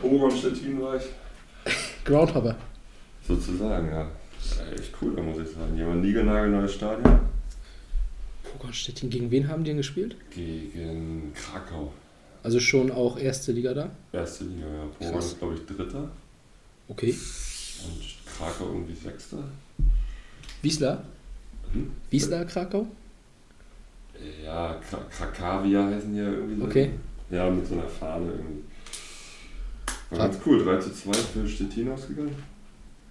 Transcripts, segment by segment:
Pogon Stettin war ich. Groundhopper. Sozusagen, ja. Echt cool, da muss ich sagen. Jemand Niegernagel, neues Stadion. Pogon Stettin, gegen wen haben die denn gespielt? Gegen Krakau. Also schon auch erste Liga da? Erste Liga, ja. Pogon Krass. ist, glaube ich, Dritter. Okay. Und Krakau irgendwie Sechster. Wiesler? Hm? Wiesler, Krakau? Ja, Kra- Krakawia heißen die ja irgendwie. so. Okay. Ja, mit so einer Fahne irgendwie. Ganz cool, 3 zu 2 für Stettin ausgegangen.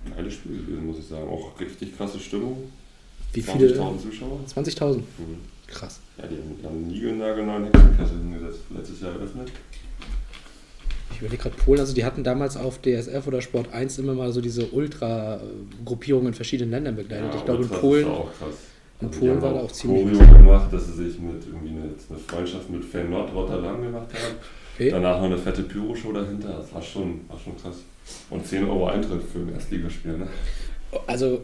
Ein geiles Spiel gewesen, muss ich sagen. Auch richtig krasse Stimmung. Wie viele? 20.000 Zuschauer. 20.000. Mhm. Krass. Ja, die haben einen niegelnagelneuen Hexenkessel hingesetzt, letztes Jahr eröffnet. Ich überlege gerade Polen, also die hatten damals auf DSF oder Sport 1 immer mal so diese Ultra-Gruppierungen in verschiedenen Ländern begleitet. ich glaube in Ultras ist Polen. auch krass. in Also die Polen haben war da auch ziemlich Choreo gemacht, dass sie sich mit irgendwie eine, eine Freundschaft mit Fan Nord Rotterdam gemacht haben. Okay. Danach noch eine fette Pyro-Show dahinter. Das war schon, war schon krass. Und 10 Euro Eintritt für ein Erstligaspiel, ne? Also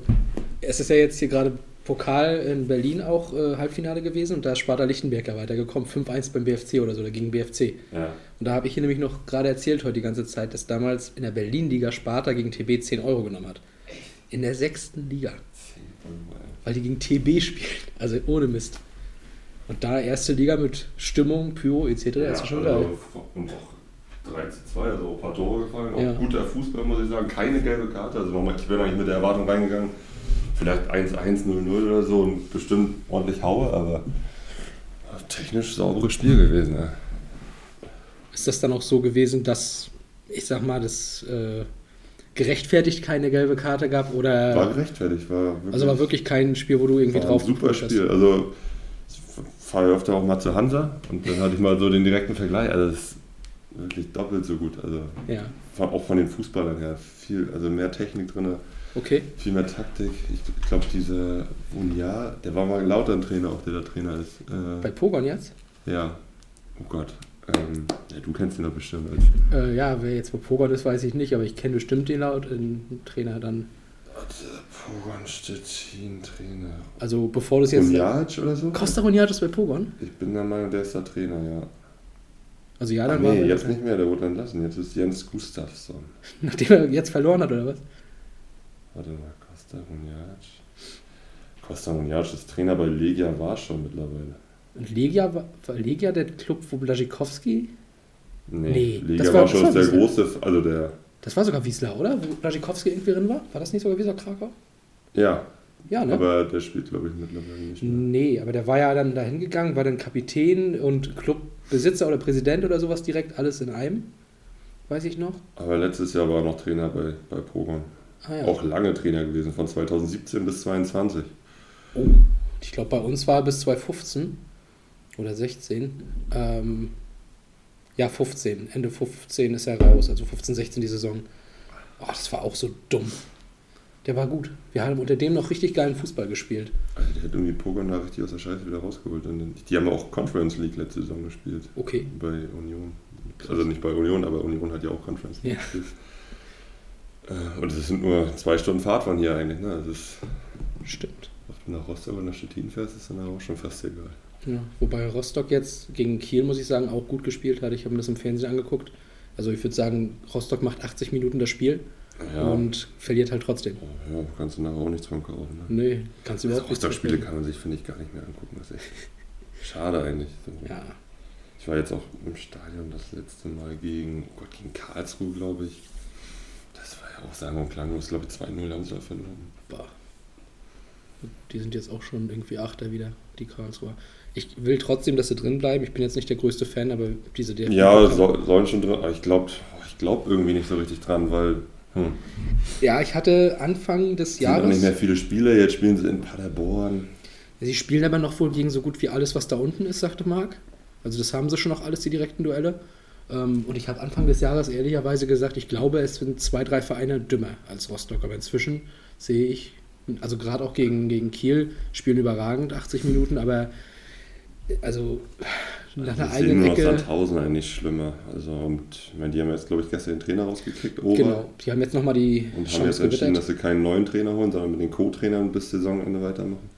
es ist ja jetzt hier gerade Pokal in Berlin auch äh, Halbfinale gewesen und da ist Sparta Lichtenberg ja weitergekommen. 5-1 beim BFC oder so, oder gegen BFC. Ja. Und da habe ich hier nämlich noch gerade erzählt heute die ganze Zeit, dass damals in der Berlin-Liga Sparta gegen TB 10 Euro genommen hat. In der sechsten Liga. 10 Euro. Weil die gegen TB spielen. Also ohne Mist. Und da erste Liga mit Stimmung, Pyro etc. Ja, ist schon also, geil. Und auch 3 zu 2, also auch ein paar Tore gefallen. Auch Ja. guter Fußball, muss ich sagen. Keine gelbe Karte. Also ich bin eigentlich mit der Erwartung reingegangen, vielleicht 1-1, 0-0 oder so und bestimmt ordentlich Haue, aber technisch sauberes Spiel gewesen. Ja. Ist das dann auch so gewesen, dass, ich sag mal, das äh, gerechtfertigt keine gelbe Karte gab? Oder War gerechtfertigt, war wirklich, also war wirklich kein Spiel, wo du irgendwie war drauf ein super geguckt hast? Spiel. Also fahre ja öfter auch mal zu Hansa und dann hatte ich mal so den direkten Vergleich. Also das ist wirklich doppelt so gut. Also Ja, auch von den Fußballern her. Viel, also mehr Technik drin, okay. viel mehr Taktik. Ich glaube, dieser Unia, der war mal lauter ein Trainer, auch der da Trainer ist. Bei Äh, Pogon jetzt? ja, oh Gott. Ähm, ja, du kennst ihn doch bestimmt. Äh, ja, wer jetzt bei Pogon ist, weiß ich nicht, aber ich kenne bestimmt den laut, den Trainer dann. Pogon Stettin Trainer. Also bevor du es jetzt. Unjac oder so? Costa Roniat ist bei Pogon? Ich bin der Meinung, der ist der Trainer, ja. Also ja, Ach dann nee, war jetzt nicht mehr, der wurde entlassen. Jetzt ist Jens Gustafsson. Nachdem er jetzt verloren hat, oder was? Warte mal, Costa Unjac. Costa Unjac ist Trainer bei Legia Warschau mittlerweile. Und Legia war, war Legia der Club, wo Blaschikowski. Nee, Nee, Legia das war- Warschau das ist war der große, also der, Das war sogar Wiesler, oder? Wo Blaschikowski irgendwie drin war? War das nicht sogar Wiesler Krakau? ja, Ja, ne? aber der spielt glaube ich mittlerweile nicht mehr. Nee, aber der war ja dann dahin gegangen, war dann Kapitän und Clubbesitzer oder Präsident oder sowas direkt, alles in einem. Weiß ich noch. Aber letztes Jahr war er noch Trainer bei, bei Pogon. Ah, ja. Auch lange Trainer gewesen, von 2017 bis 2022. Oh, ich glaube, bei uns war er bis 2015 oder 16. Ähm, ja, 15. Ende 15 ist er raus, also 15, 16 die Saison. Oh, das war auch so dumm. Der war gut. Wir haben unter dem noch richtig geilen Fußball gespielt. Also der hat irgendwie Pogon da richtig aus der Scheiße wieder rausgeholt. Und die haben auch Conference League letzte Saison gespielt. Okay. Bei Union. Also nicht bei Union, aber Union hat ja auch Conference League Ja. gespielt. Äh, Und es sind nur zwei Stunden Fahrt von hier eigentlich. Ne? Das ist, Stimmt. ob du nach Rostock oder nach Stettin fährst, ist dann auch schon fast egal. Ja, wobei Rostock jetzt gegen Kiel, muss ich sagen, auch gut gespielt hat. Ich habe mir das im Fernsehen angeguckt. Also ich würde sagen, Rostock macht 80 Minuten das Spiel Ja, und verliert halt trotzdem. ja kannst du nachher auch nichts dran kaufen. Ne? Nee, kannst du Also überhaupt nicht. Rostock-Spiele kann man sich, finde ich, gar nicht mehr angucken. Das ist echt schade eigentlich. Ja, Ich war jetzt auch im Stadion das letzte Mal gegen, oh Gott, gegen Karlsruhe, glaube ich. Das war ja auch sagen und klanglos, glaube ich, 2-0 haben sie da verloren. bah. Die sind jetzt auch schon irgendwie Achter wieder, die Karlsruher. Ich will trotzdem, dass sie drin bleiben. Ich bin jetzt nicht der größte Fan, aber diese DFB Ja, so, sollen schon drin, aber ich glaube ich glaub irgendwie nicht so richtig dran, weil hm, ja, ich hatte Anfang des es sind auch nicht Jahres. mehr viele Spiele, jetzt spielen sie in Paderborn. Sie spielen aber noch wohl gegen so gut wie alles, was da unten ist, sagte Marc. Also das haben sie schon noch alles, die direkten Duelle. Ähm, Und ich habe Anfang des Jahres ehrlicherweise gesagt, ich glaube, es sind zwei, drei Vereine dümmer als Rostock. Aber inzwischen sehe ich, also gerade auch gegen, gegen Kiel, spielen überragend 80 Minuten, aber also nach einer sehe eigenen Ecke. Sandhausen eigentlich schlimmer. Also, und ich meine, die haben jetzt, glaube ich, gestern den Trainer rausgekriegt, Ober. Genau, die haben jetzt nochmal die Und haben jetzt Chance entschieden, gewittert. dass sie keinen neuen Trainer holen, sondern mit den Co-Trainern bis Saisonende weitermachen.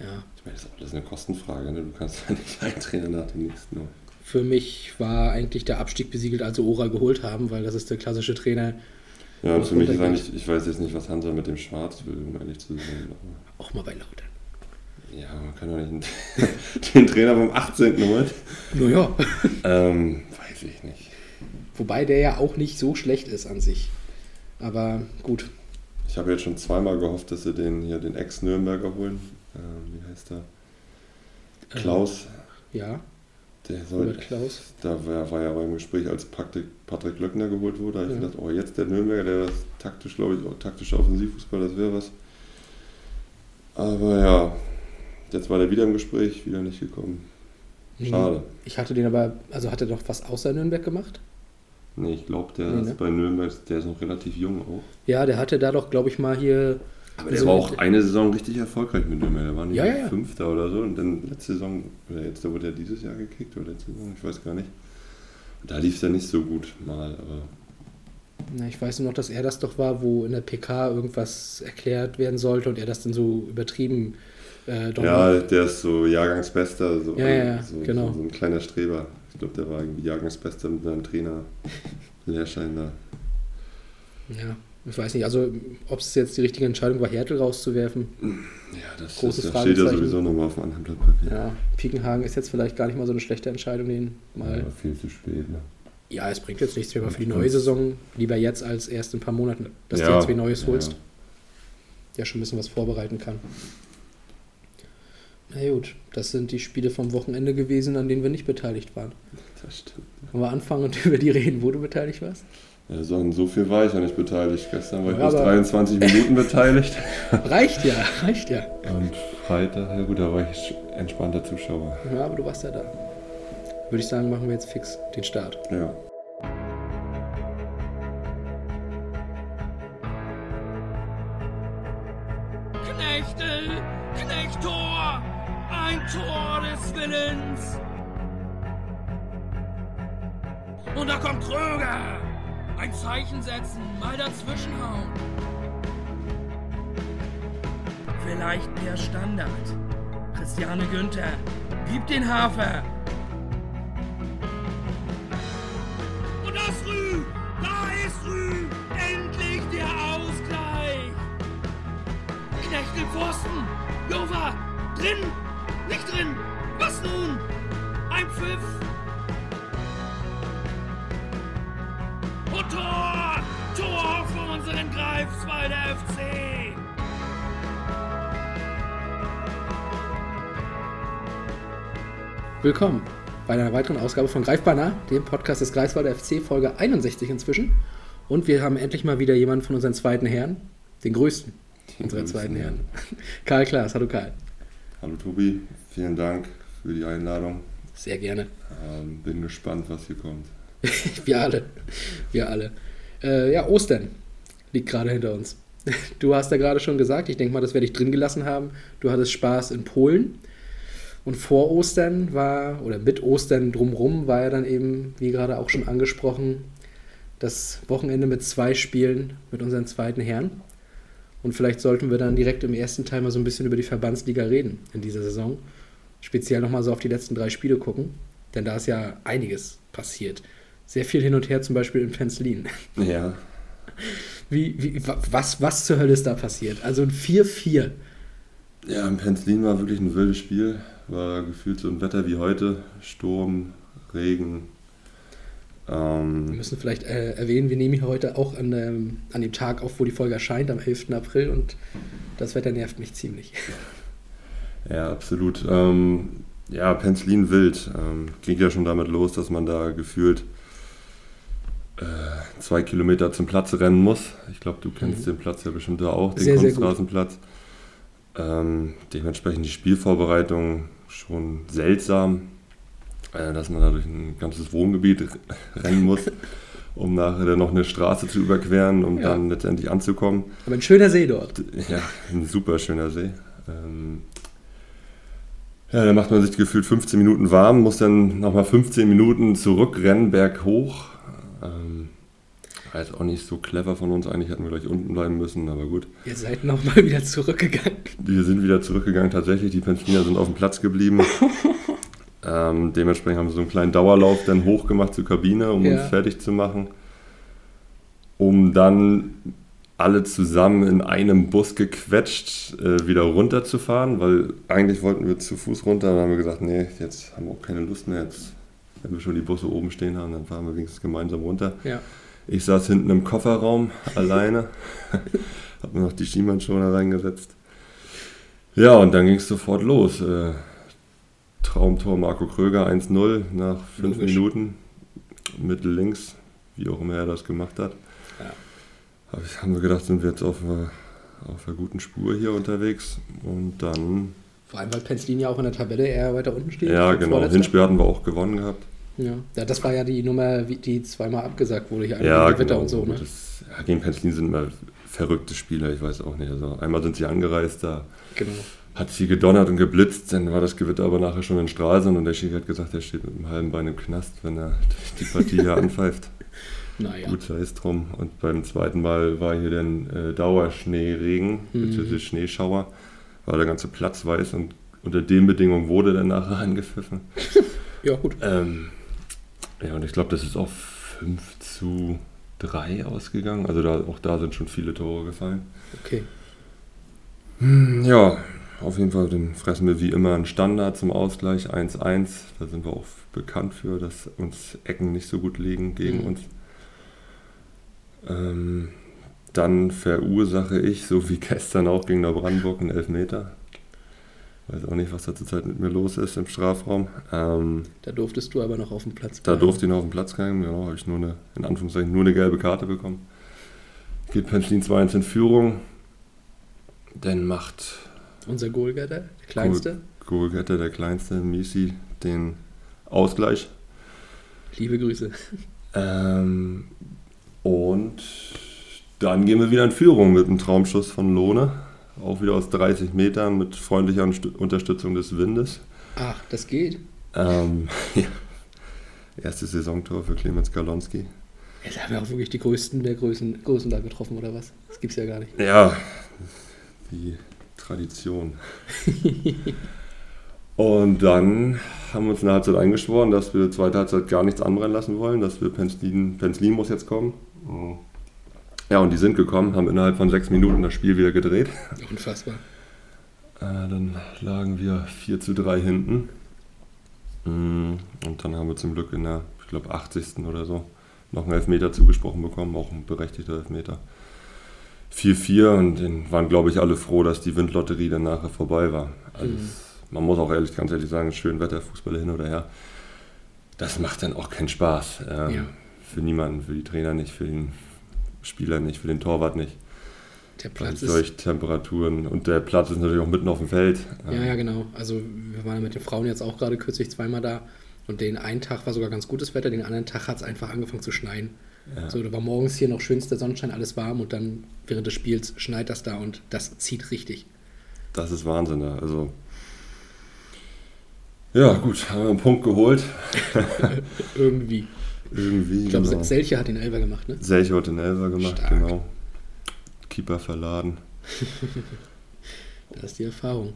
Ja, Ich meine, das ist auch alles eine Kostenfrage. Ne? Du kannst ja nicht einen Trainer nach dem nächsten holen. für mich war eigentlich der Abstieg besiegelt, als sie Ora geholt haben, weil das ist der klassische Trainer. Ja, und für mich ist eigentlich, ich weiß jetzt nicht, was Hansa mit dem Schwarz will, um ehrlich zu sein. Auch mal bei Lautern. Ja, man kann doch nicht den Trainer vom 18. holen. Naja. Ähm, weiß ich nicht. Wobei der ja auch nicht so schlecht ist an sich. Aber gut. Ich habe jetzt schon zweimal gehofft, dass sie den hier den Ex-Nürnberger holen. Ähm, wie heißt der? Klaus. Ja, Der soll, Robert Klaus. da war, war ja aber im Gespräch, als Patrick, Patrick Löckner geholt wurde. Da habe ich Ja. gedacht, oh, jetzt der Nürnberger, der ist taktisch, glaube ich, auch taktischer Offensivfußball, das wäre was. Aber ja, jetzt war der wieder im Gespräch, wieder nicht gekommen. Schade. Ich hatte den aber, also hat er doch was außer Nürnberg gemacht? Nee, ich glaube, der Nee, ne? ist bei Nürnberg, der ist noch relativ jung auch. Ja, der hatte da doch, glaube ich, mal hier. Aber der so war auch eine Saison richtig erfolgreich mit Nürnberg. Der war nicht Ja, ja, ja. Fünfter oder so. Und dann letzte Saison, oder jetzt da wurde er dieses Jahr gekickt oder letzte Saison, ich weiß gar nicht. Und da lief es ja nicht so gut mal, aber Na, ich weiß nur noch, dass er das doch war, wo in der PK irgendwas erklärt werden sollte und er das dann so übertrieben. Äh, doch ja, der ist so Jahrgangsbester, so, Ja, ja, ja, so, genau. so, ein kleiner Streber. Ich glaube, der war irgendwie Jahrgangsbester mit seinem Trainer. Lehrschein da. Ja, ich weiß nicht, also ob es jetzt die richtige Entscheidung war, Hertel rauszuwerfen. Ja, das, Großes das, das steht ja sowieso nochmal auf dem anderen Blatt Papier. Ja, Piekenhagen ist jetzt vielleicht gar nicht mal so eine schlechte Entscheidung, den mal. Aber viel zu spät. Ne? Ja, es bringt jetzt nichts mehr, aber für die neue Saison lieber jetzt als erst in ein paar Monaten, dass du Ja, jetzt wie Neues ja. holst, der schon ein bisschen was vorbereiten kann. Na gut, das sind die Spiele vom Wochenende gewesen, an denen wir nicht beteiligt waren. Das stimmt. Wollen wir anfangen und über die reden, wo du beteiligt warst? Ja, so, an so viel war ich ja nicht beteiligt. Gestern war ich Ja, bis aber- 23 Minuten beteiligt. Reicht ja, reicht ja. Und Freitag, ja gut, da war ich entspannter Zuschauer. Ja, aber du warst ja da. Würde ich sagen, machen wir jetzt fix den Start. Ja. Kröger. Ein Zeichen setzen, mal dazwischenhauen. Vielleicht der Standard. Christiane Günther, gib den Hafer. Und das Rü, da ist Rü, endlich der Ausgleich. Knecht im Pfosten. Jova. Drin. Nicht drin. Was nun? Ein Pfiff. Tor. Tor für unseren Greifswalder FC. Willkommen bei einer weiteren Ausgabe von Greifbar nah, dem Podcast des Greifswalder FC, Folge 61 inzwischen. Und wir haben endlich mal wieder jemanden von unseren zweiten Herren, den größten unserer größten, zweiten. Herren. Karl Klaas, hallo Karl. Hallo Tobi, vielen Dank für die Einladung. Sehr gerne. Ähm, bin gespannt, was hier kommt. Wir alle. Wir alle. Äh, ja, Ostern liegt gerade hinter uns. Du hast ja gerade schon gesagt, ich denke mal, das werde ich drin gelassen haben. Du hattest Spaß in Polen. Und vor Ostern war, oder mit Ostern drumrum, war ja dann eben, wie gerade auch schon angesprochen, das Wochenende mit zwei Spielen mit unseren zweiten Herren. Und vielleicht sollten wir dann direkt im ersten Teil mal so ein bisschen über die Verbandsliga reden in dieser Saison. Speziell nochmal so auf die letzten drei Spiele gucken. Denn da ist ja einiges passiert. Sehr viel hin und her, zum Beispiel in Penzlin. Ja, Wie, wie, wa- was, was zur Hölle ist da passiert? Also ein 4-4. ja in Penzlin war wirklich ein wildes Spiel. War gefühlt so ein Wetter wie heute. Sturm, Regen. Wir Ähm, müssen vielleicht äh, erwähnen, wir nehmen hier heute auch an, ähm, an dem Tag auf, wo die Folge erscheint, am 11. April. Und das Wetter nervt mich ziemlich. Ja, absolut. Ähm, ja, Penzlin wild. Ähm, ging ja schon damit los, dass man da gefühlt äh, zwei Kilometer zum Platz rennen muss. Ich glaube, du kennst Mhm. den Platz ja bestimmt da auch, den Sehr, sehr. Kunstrasenplatz. Ähm, dementsprechend die Spielvorbereitung schon seltsam, äh, dass man da durch ein ganzes Wohngebiet rennen muss, um nachher dann noch eine Straße zu überqueren, um Ja. dann letztendlich anzukommen. Aber ein schöner See dort. Ja, ein super schöner See. Ähm, ja, da macht man sich gefühlt 15 Minuten warm, muss dann nochmal 15 Minuten zurückrennen, berghoch. Ähm, war jetzt auch nicht so clever von uns. Eigentlich hätten wir gleich unten bleiben müssen, aber gut. Ihr seid nochmal wieder zurückgegangen. Wir sind wieder zurückgegangen, tatsächlich. Die Penzliner sind auf dem Platz geblieben. Ähm, dementsprechend haben wir so einen kleinen Dauerlauf dann hochgemacht zur Kabine, um Ja. uns fertig zu machen. Um dann alle zusammen in einem Bus gequetscht äh, wieder runterzufahren, weil eigentlich wollten wir zu Fuß runter, dann haben wir gesagt, nee, jetzt haben wir auch keine Lust mehr. Jetzt, wenn wir schon die Busse oben stehen haben, dann fahren wir wenigstens gemeinsam runter. Ja. Ich saß hinten im Kofferraum alleine, hab mir noch die Schiemannschoner reingesetzt. Ja, und dann ging es sofort los. Äh, Traumtor Marco Kröger 1-0 nach fünf Logisch. Minuten. Mittel links, wie auch immer er das gemacht hat. Ja. Hab ich, haben wir gedacht, sind wir jetzt auf einer, auf einer guten Spur hier unterwegs. Und dann, Vor allem, weil Penzlin ja auch in der Tabelle eher weiter unten steht. ja genau. Hinspiel hatten wir auch gewonnen gehabt. Ja. ja, das war ja die Nummer, wie- die zweimal abgesagt wurde hier. Ja, gegen Gewitter genau. und so. Ne? Das, ja, gegen Penzlin sind immer verrückte Spieler, ich weiß auch nicht. Also einmal sind sie angereist, da Genau. hat sie gedonnert und geblitzt, dann war das Gewitter aber nachher schon in Stralsund und der Schiri hat gesagt, er steht mit einem halben Bein im Knast, wenn er die Partie hier anpfeift. Naja. Gut, sei es drum. Und beim zweiten Mal war hier dann äh, Dauerschneeregen, Mhm. beziehungsweise Schneeschauer, war der ganze Platz weiß und unter den Bedingungen wurde dann nachher angepfiffen. Ja, gut. Ähm, ja, und ich glaube, das ist auch 5 zu 3 ausgegangen. Also da, auch da sind schon viele Tore gefallen. Okay. Ja, auf jeden Fall, dann fressen wir wie immer einen Standard zum Ausgleich 1-1. Da sind wir auch bekannt für, dass uns Ecken nicht so gut liegen gegen Mhm. uns. Ähm, dann verursache ich, so wie gestern auch gegen Neubrandenburg, einen Elfmeter. Weiß auch nicht, was da zurzeit mit mir los ist im Strafraum. Ähm, Da durftest du aber noch auf dem Platz da bleiben. durfte ich noch auf den Platz gehen, genau, habe ich nur eine, in Anführungszeichen, nur eine gelbe Karte bekommen. Geht Penslin 2-1 in Führung. Dann macht Unser Goalgetter, der kleinste. Goalgetter, der kleinste, Misi, den Ausgleich. Liebe Grüße. Ähm, und dann gehen wir wieder in Führung mit einem Traumschuss von Lohne. Auch wieder aus 30 Metern mit freundlicher Unterstützung des Windes. Ach, das geht. Ähm, ja. Erstes Saisontor für Clemens Galonski. Da haben wir auch wirklich die größten der Größen, Größen da getroffen, oder was? Das gibt's ja gar nicht. Ja, die Tradition. Und dann haben wir uns in der Halbzeit eingeschworen, dass wir zweite Halbzeit gar nichts anbrennen lassen wollen, dass wir Penzlin, Penzlin muss jetzt kommen. Ja, und die sind gekommen, haben innerhalb von sechs Minuten das Spiel wieder gedreht. Unfassbar. Äh, dann lagen wir 4 zu 3 hinten. Mm, Und dann haben wir zum Glück in der, ich glaube, 80. oder so noch einen Elfmeter zugesprochen bekommen, auch ein berechtigter Elfmeter. 4-4 und dann waren, glaube ich, alle froh, dass die Windlotterie dann nachher vorbei war. Also Mhm. es, man muss auch ehrlich, ganz ehrlich sagen, schön Wetterfußball hin oder her. Das macht dann auch keinen Spaß. Ähm, Ja. Für niemanden, für die Trainer nicht, für den Spieler nicht, für den Torwart nicht. Der Platz ist. solchen Temperaturen. Und der Platz ist natürlich auch mitten auf dem Feld. Ja, ja, genau. Also wir waren mit den Frauen jetzt auch gerade kürzlich zweimal da. Und den einen Tag war sogar ganz gutes Wetter, den anderen Tag hat es einfach angefangen zu schneien. Ja. So, da war morgens hier noch schönster Sonnenschein, alles warm und dann während des Spiels schneit das da und das zieht richtig. Das ist Wahnsinn. da. Also ja, gut, haben wir einen Punkt geholt. Irgendwie. Irgendwie. Ich glaube, genau. Selche hat den Elfer gemacht, ne? Selche hat den Elfer gemacht, Stark. genau. Keeper verladen. Das ist die Erfahrung.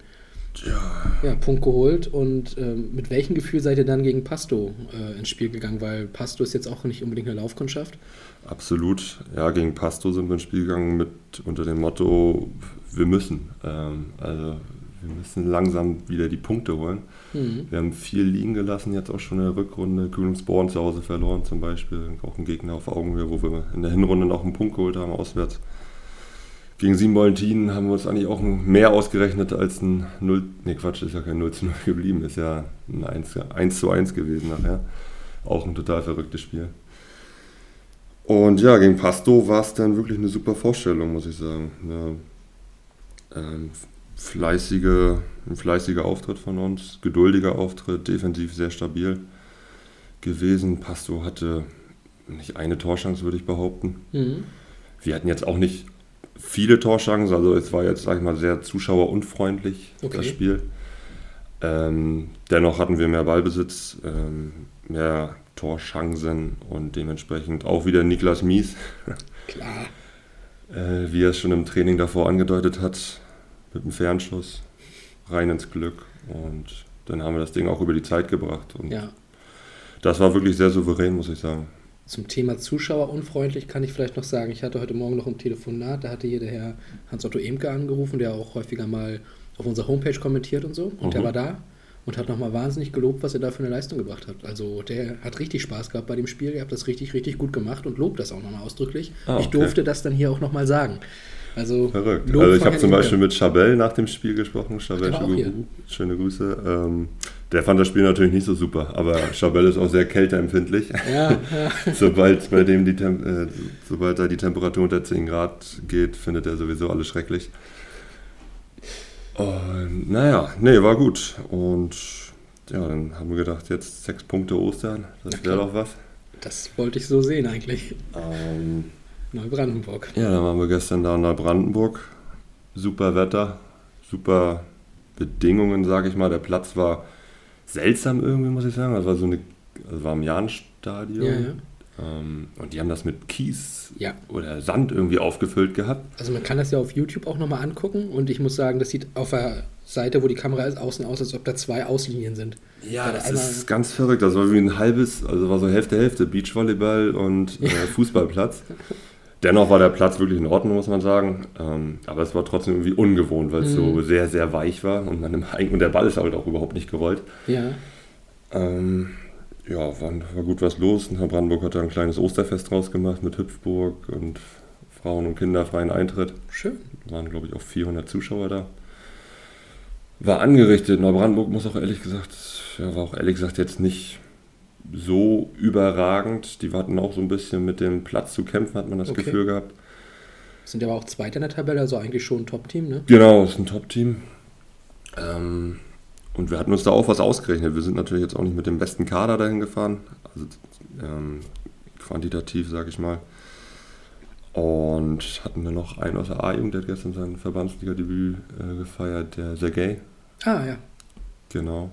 Ja, Ja, Punkt geholt. Und ähm, mit welchem Gefühl seid ihr dann gegen Pasto äh, ins Spiel gegangen? Weil Pasto ist jetzt auch nicht unbedingt eine Laufkundschaft. absolut. Ja, gegen Pasto sind wir ins Spiel gegangen mit unter dem Motto, wir müssen. Ähm, also wir müssen langsam wieder die Punkte holen. Mhm. Wir haben viel liegen gelassen, jetzt auch schon in der Rückrunde. Kühlungsborn zu Hause verloren zum Beispiel. Auch ein Gegner auf Augenhöhe, wo wir in der Hinrunde noch einen Punkt geholt haben, auswärts. Gegen Siebenbollentin haben wir uns eigentlich auch mehr ausgerechnet als ein 0, nee Quatsch, ist ja kein 0 zu 0 geblieben, ist ja ein 1, 1 zu 1 gewesen nachher. Auch ein total verrücktes Spiel. Und ja, gegen Pasto war es dann wirklich eine super Vorstellung, muss ich sagen. Ja, ähm, fleißige, ein fleißiger Auftritt von uns, geduldiger Auftritt, defensiv sehr stabil gewesen. Pasto hatte nicht eine Torchance, würde ich behaupten. Mhm. Wir hatten jetzt auch nicht viele Torchancen, also es war jetzt, sag ich mal, sehr zuschauerunfreundlich, Okay. das Spiel. Ähm, dennoch hatten wir mehr Ballbesitz, ähm, mehr Torchancen und dementsprechend auch wieder Niklas Mies, Klar. äh, wie er es schon im Training davor angedeutet hat, mit einem Fernschuss rein ins Glück und dann haben wir das Ding auch über die Zeit gebracht. Und Ja. das war wirklich sehr souverän, muss ich sagen. Zum Thema Zuschauerunfreundlich kann ich vielleicht noch sagen, ich hatte heute Morgen noch ein Telefonat, da hatte hier der Herr Hans-Otto Emke angerufen, der auch häufiger mal auf unserer Homepage kommentiert und so. Und der Mhm. war da und hat nochmal wahnsinnig gelobt, was er da für eine Leistung gebracht hat. Also der hat richtig Spaß gehabt bei dem Spiel, ihr habt das richtig, richtig gut gemacht und lobt das auch nochmal ausdrücklich. Ah, Ich okay. durfte das dann hier auch nochmal sagen. Also, Verrückt. Lob also ich habe zum. Beispiel mit Chabelle nach dem Spiel gesprochen. Chabelle, auch schöne, Grüße. Ähm, der fand das Spiel natürlich nicht so super, aber Chabelle ist auch sehr kälteempfindlich. Ja, ja. sobald bei dem die Tem äh, sobald da die Temperatur unter 10 Grad geht, findet er sowieso alles schrecklich. Und naja, nee, war gut. Und ja, dann haben wir gedacht, jetzt sechs Punkte Ostern, das wäre doch was. Das wollte ich so sehen eigentlich. Ähm, Neubrandenburg. ja, dann waren wir gestern da in Neubrandenburg. Super Wetter, super Bedingungen, sage ich mal. Der Platz war seltsam irgendwie, muss ich sagen. Das war so eine, also war im Jahnstadion. Ja, ja. Ähm, und die haben das mit Kies Ja. oder Sand irgendwie aufgefüllt gehabt. Also man kann das ja auf YouTube auch nochmal angucken und ich muss sagen, das sieht auf der Seite, wo die Kamera ist, außen aus, als ob da zwei Auslinien sind. Ja, Weil das ist ganz verrückt. Das war wie ein halbes, also war so Hälfte, Hälfte, Beachvolleyball und äh, Fußballplatz. Dennoch war der Platz wirklich in Ordnung, muss man sagen. Ähm, aber es war trotzdem irgendwie ungewohnt, weil es so sehr, sehr weich war und, man im, und der Ball ist halt auch überhaupt nicht gerollt. Ja. Ähm, ja, war, war gut was los. Herr Brandenburg hat da ein kleines Osterfest draus gemacht mit Hüpfburg und Frauen- und Kinderfreien Eintritt. Schön. waren, glaube ich, auch 400 Zuschauer da. War angerichtet. Neubrandenburg muss auch ehrlich gesagt, ja, war auch ehrlich gesagt jetzt nicht so überragend. Die hatten auch so ein bisschen mit dem Platz zu kämpfen, hat man das Okay. Gefühl gehabt. Sind ja aber auch Zweiter in der Tabelle, also eigentlich schon ein Top-Team, ne? Genau, ist ein Top-Team. Ähm, und wir hatten uns da auch was ausgerechnet. Wir sind natürlich jetzt auch nicht mit dem besten Kader dahin gefahren. Also ähm, quantitativ, sage ich mal. Und hatten wir noch einen aus der A-Jugend, der hat gestern sein Verbandsliga-Debüt äh, gefeiert, der Sergei. Ah, ja. Genau.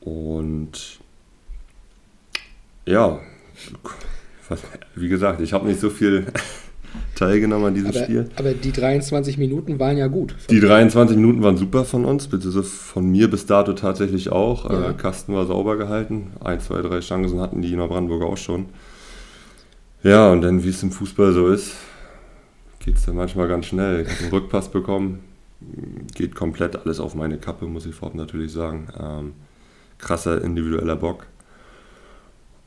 Und ja, wie gesagt, ich habe nicht so viel teilgenommen an diesem Aber, Spiel. aber die 23 Minuten waren ja gut. Die 23 Minuten waren super von uns, beziehungsweise von mir bis dato tatsächlich auch. Ja. Äh, Kasten war sauber gehalten. Ein, zwei, drei Chancen hatten die Neubrandenburger auch schon. Ja, und dann, wie es im Fußball so ist, geht es dann manchmal ganz schnell. Ich habe einen Rückpass bekommen, geht komplett alles auf meine Kappe, muss ich vorab natürlich sagen. Ähm, krasser individueller Bock.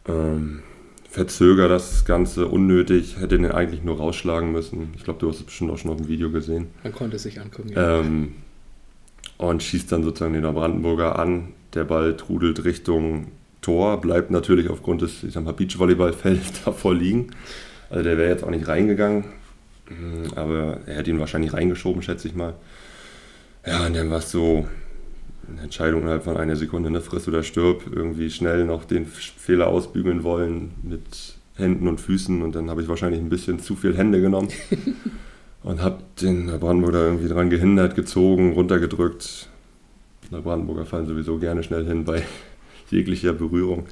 Ähm, verzöger das Ganze unnötig, hätte den eigentlich nur rausschlagen müssen. Ich glaube, du hast es bestimmt auch schon auf dem Video gesehen. Man konnte es sich angucken. Ja. Ähm, und schießt dann sozusagen den Brandenburger an. Der Ball trudelt Richtung Tor, bleibt natürlich aufgrund des, ich sag mal, Beachvolleyballfelds davor liegen. Also der wäre jetzt auch nicht reingegangen. Mm, Aber er hätte ihn wahrscheinlich reingeschoben, schätze ich mal. Ja, und dann war es so eine Entscheidung innerhalb von einer Sekunde, ne, friss oder stirb. Irgendwie schnell noch den Fehler ausbügeln wollen mit Händen und Füßen. Und dann habe ich wahrscheinlich ein bisschen zu viel Hände genommen. und habe den Brandenburger irgendwie dran gehindert, gezogen, runtergedrückt. Brandenburger fallen sowieso gerne schnell hin bei jeglicher Berührung.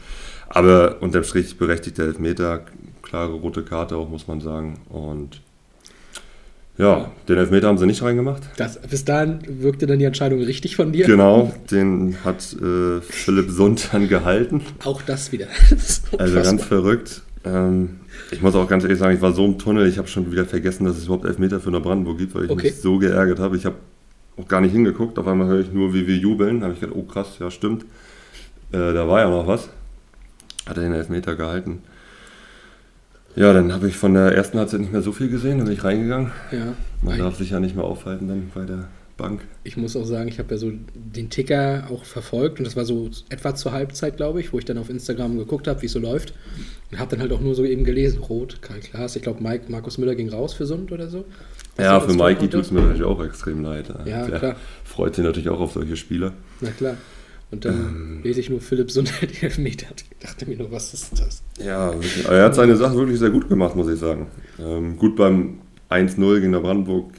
Aber unterm Strich berechtigter Elfmeter, klare rote Karte auch, muss man sagen. Und ja, den Elfmeter haben sie nicht reingemacht. Das, bis dahin wirkte dann die Entscheidung richtig von dir. Genau, den hat äh, Philipp Sund dann gehalten. Auch das wieder. Also ganz verrückt. Ähm, ich muss auch ganz ehrlich sagen, ich war so im Tunnel, ich habe schon wieder vergessen, dass es überhaupt Elfmeter für Neubrandenburg gibt, weil ich Okay. mich so geärgert habe. Ich habe auch gar nicht hingeguckt. Auf einmal höre ich nur, wie wir jubeln. Da habe ich gedacht, oh krass, ja stimmt. Äh, da war ja noch was. Hat er den Elfmeter gehalten. Ja, dann habe ich von der ersten Halbzeit nicht mehr so viel gesehen, dann bin ich reingegangen. ja. Man darf sich ja nicht mehr aufhalten dann bei der Bank. Ich muss auch sagen, ich habe ja so den Ticker auch verfolgt und das war so etwa zur Halbzeit, glaube ich, wo ich dann auf Instagram geguckt habe, wie es so läuft. Und habe dann halt auch nur so eben gelesen, rot, Karl Klaas. Ich glaube, Mike, Markus Müller ging raus für Sund oder so. Ja, für Mikey tut es mir natürlich auch extrem leid. Ja, Der klar. freut sich natürlich auch auf solche Spiele. Na klar. Und dann Ähm. lese ich nur Philipp Sund, der die Elfmeter hat. Ich dachte mir nur, was ist das? Ja, wirklich. Er hat seine Sache wirklich sehr gut gemacht, muss ich sagen. Ähm, gut beim 1-0 gegen der Brandenburg.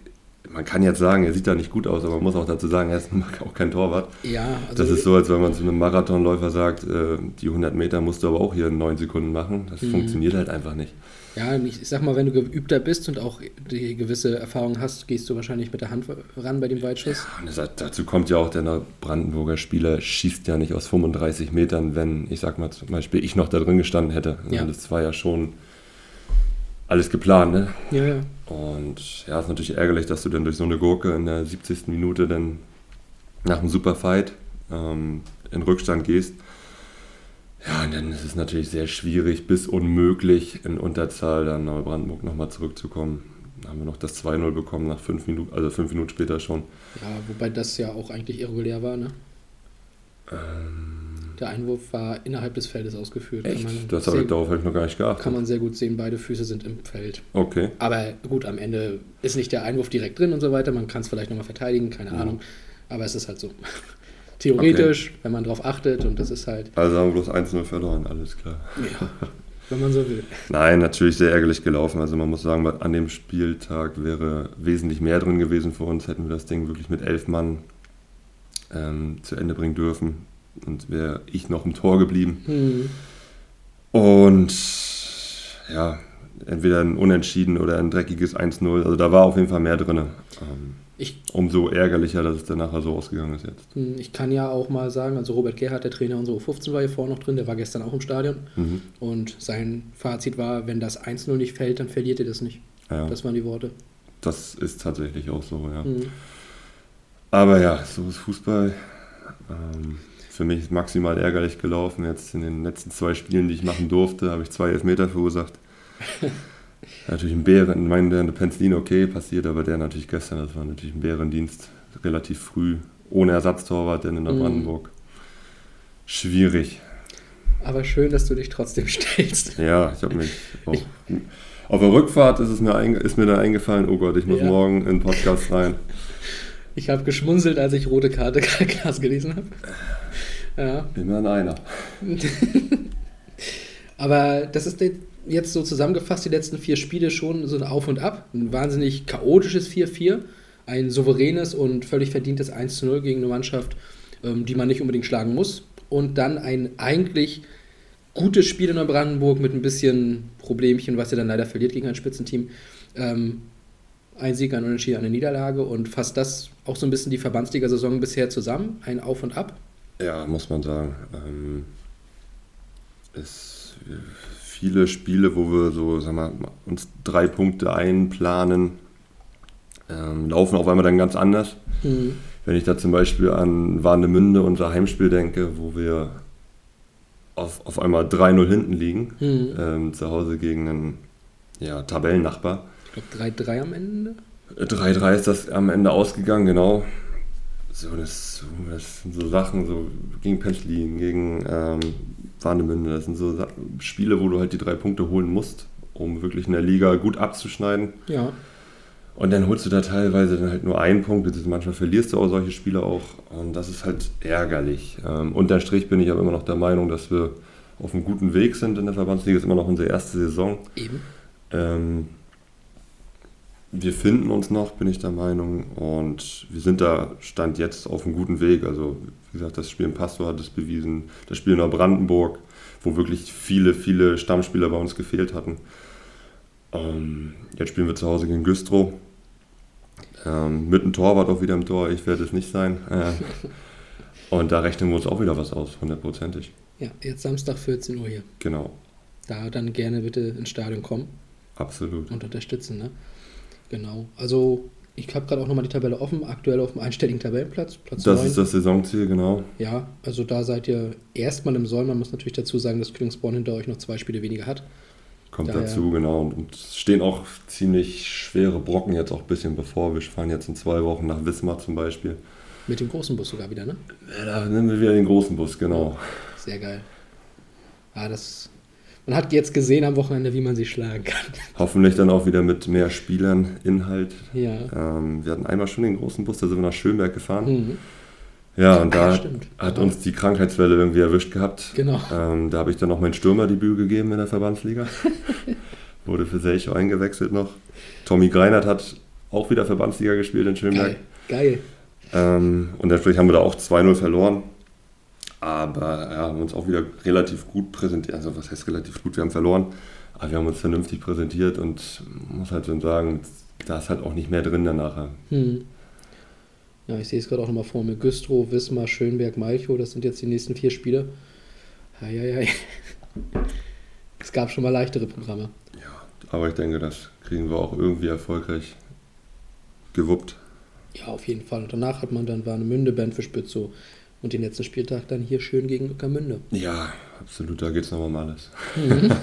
Man kann jetzt sagen, er sieht da nicht gut aus, aber man muss auch dazu sagen, er ist auch kein Torwart. Ja, also Das ist so, als wenn man zu einem Marathonläufer sagt, äh, die 100 Meter musst du aber auch hier in 9 Sekunden machen. Das Mhm. funktioniert halt einfach nicht. Ja, ich, sag mal, wenn du geübter bist und auch die gewisse Erfahrung hast, gehst du wahrscheinlich mit der Hand ran bei dem Weitschuss. Und das, dazu kommt ja auch, der Brandenburger Spieler schießt ja nicht aus 35 Metern, wenn, ich sag mal zum Beispiel, ich noch da drin gestanden hätte. Ja. Das war ja schon alles geplant, ne? Ja, ja. Und ja, ist natürlich ärgerlich, dass du dann durch so eine Gurke in der 70. Minute dann nach einem Superfight ähm, in Rückstand gehst. Ja, und dann ist es natürlich sehr schwierig bis unmöglich in Unterzahl dann Neubrandenburg nochmal zurückzukommen. Dann haben wir noch das 2-0 bekommen nach fünf Minuten, also fünf Minuten später schon. Ja, wobei das ja auch eigentlich irregulär war, ne? Ähm, Der Einwurf war innerhalb des Feldes ausgeführt. echt? Man, Das habe ich darauf ich noch gar nicht geachtet. kann man sehr gut sehen, beide Füße sind im Feld. Okay. Aber gut, am Ende ist nicht der Einwurf direkt drin und so weiter. Man kann es vielleicht nochmal verteidigen, keine Ja. Ahnung. Aber es ist halt so. Theoretisch, wenn man drauf achtet und das ist halt, Also haben wir bloß 1-0 verloren, alles klar. ja, wenn man so will. Nein, natürlich sehr ärgerlich gelaufen. Also man muss sagen, an dem Spieltag wäre wesentlich mehr drin gewesen für uns, hätten wir das Ding wirklich mit elf Mann ähm, zu Ende bringen dürfen. Und wäre ich noch im Tor geblieben. Hm. Und ja, entweder ein Unentschieden oder ein dreckiges 1-0. Also da war auf jeden Fall mehr drin. Ähm, Ich, umso ärgerlicher, dass es dann nachher so ausgegangen ist jetzt. hm, ich kann ja auch mal sagen, also Robert Gerhardt, der Trainer unserer U15, war hier vorne noch drin, der war gestern auch im Stadion. Mhm. Und sein Fazit war, wenn das 1-0 nicht fällt, dann verliert ihr das nicht. Ja, Das waren die Worte. das ist tatsächlich auch so, ja. Hm. Aber ja, so ist Fußball. Ähm, für mich ist maximal ärgerlich gelaufen. Jetzt in den letzten zwei Spielen, die ich machen durfte, habe ich zwei Elfmeter verursacht. natürlich ein Bären, ich meine, der Penzlin okay passiert, aber der natürlich gestern, das war natürlich ein Bärendienst. Relativ früh, ohne Ersatztorwart, denn in der Mhm. Brandenburg. Schwierig. Aber schön, dass du dich trotzdem stellst. Ja, ich habe mich auch. Auf der Rückfahrt ist, es mir, einge- ist mir dann eingefallen, oh Gott, ich muss Ja. morgen in den Podcast rein. Ich habe geschmunzelt, als ich rote Karte Glas gelesen habe. Ja. Immer in einer. Aber das ist jetzt so zusammengefasst, die letzten vier Spiele schon so ein Auf und Ab. Ein wahnsinnig chaotisches 4-4, ein souveränes und völlig verdientes 1-0 gegen eine Mannschaft, ähm, die man nicht unbedingt schlagen muss. Und dann ein eigentlich gutes Spiel in Neubrandenburg mit ein bisschen Problemchen, was er dann leider verliert gegen ein Spitzenteam. Ähm, ein Sieg, ein Unentschieden, eine Niederlage und fasst das auch so ein bisschen die Verbandsliga-Saison bisher zusammen. Ein Auf und Ab. Ja, muss man sagen. Ähm, es viele Spiele, wo wir so, sag mal, uns drei Punkte einplanen, ähm, laufen auf einmal dann ganz anders. Hm. Wenn ich da zum Beispiel an Warnemünde, unser Heimspiel denke, wo wir auf, auf einmal 3-0 hinten liegen, Hm. ähm, zu Hause gegen einen ja, Tabellennachbar. Ich glaube 3-3 am Ende. 3-3 ist das am Ende ausgegangen, genau. So, das, das sind so Sachen, so gegen Penzlin, gegen ähm, Warnemünde, das sind so Spiele, wo du halt die drei Punkte holen musst, um wirklich in der Liga gut abzuschneiden. Ja. Und dann holst du da teilweise dann halt nur einen Punkt, manchmal verlierst du auch solche Spiele auch. Und das ist halt ärgerlich. Ähm, unterm Strich bin ich aber immer noch der Meinung, dass wir auf einem guten Weg sind in der Verbandsliga. ist immer noch unsere erste Saison. Eben. Ähm, wir finden uns noch, bin ich der Meinung, und wir sind da Stand jetzt auf einem guten Weg. Also, wie gesagt, das Spiel in Pastor hat es bewiesen, das Spiel in Neubrandenburg, wo wirklich viele, viele Stammspieler bei uns gefehlt hatten. Ähm, jetzt spielen wir zu Hause gegen Güstrow. Ähm, mit einem Torwart auch wieder im Tor, ich werde es nicht sein. Äh, und da rechnen wir uns auch wieder was aus, hundertprozentig. Ja, jetzt Samstag 14 Uhr hier. Genau, Da dann gerne bitte ins Stadion kommen absolut. und unterstützen, ne? Genau. Also, ich habe gerade auch nochmal die Tabelle offen, aktuell auf dem einstelligen Tabellenplatz, Platz Das 9. ist das Saisonziel, genau. Ja, also da seid ihr erstmal im Soll. Man muss natürlich dazu sagen, dass Kühlungsborn hinter euch noch zwei Spiele weniger hat. Kommt Daher- dazu, genau. Und, und es stehen auch ziemlich schwere Brocken jetzt auch ein bisschen bevor. Wir fahren jetzt in zwei Wochen nach Wismar zum Beispiel. Mit dem großen Bus sogar wieder, ne? Ja, Da nehmen wir wieder den großen Bus, genau. Sehr geil. Ja, das. Man hat jetzt gesehen am Wochenende, wie man sie schlagen kann. Hoffentlich dann auch wieder mit mehr Spielern, Inhalt. Ja. Ähm, wir hatten einmal schon den großen Bus, da sind wir nach Schönberg gefahren. Mhm. Ja, und ja, da stimmt. hat Ja. uns die Krankheitswelle irgendwie erwischt gehabt. Genau. Ähm, da habe ich dann noch meinen Stürmerdebüt gegeben in der Verbandsliga. Wurde für Selcho eingewechselt noch. Tommy Greinert hat auch wieder Verbandsliga gespielt in Schönberg. Geil. Geil. Ähm, und natürlich haben wir da auch 2-0 verloren. Aber ja, haben uns auch wieder relativ gut präsentiert. Also was heißt relativ gut? Wir haben verloren. Aber wir haben uns vernünftig präsentiert und muss halt schon sagen, da ist halt auch nicht mehr drin danach. Hm. Ja, ich sehe es gerade auch nochmal vor mir. Güstrow, Wismar, Schönberg, Malchow, das sind jetzt die nächsten vier Spiele. Eieiei. Es gab schon mal leichtere Programme. Ja, aber ich denke, das kriegen wir auch irgendwie erfolgreich gewuppt. Ja, auf jeden Fall. Und danach hat man dann Warnemünde, Band für Spitzow und den letzten Spieltag dann hier schön gegen Ueckermünde. Ja, absolut, da geht es nochmal um alles.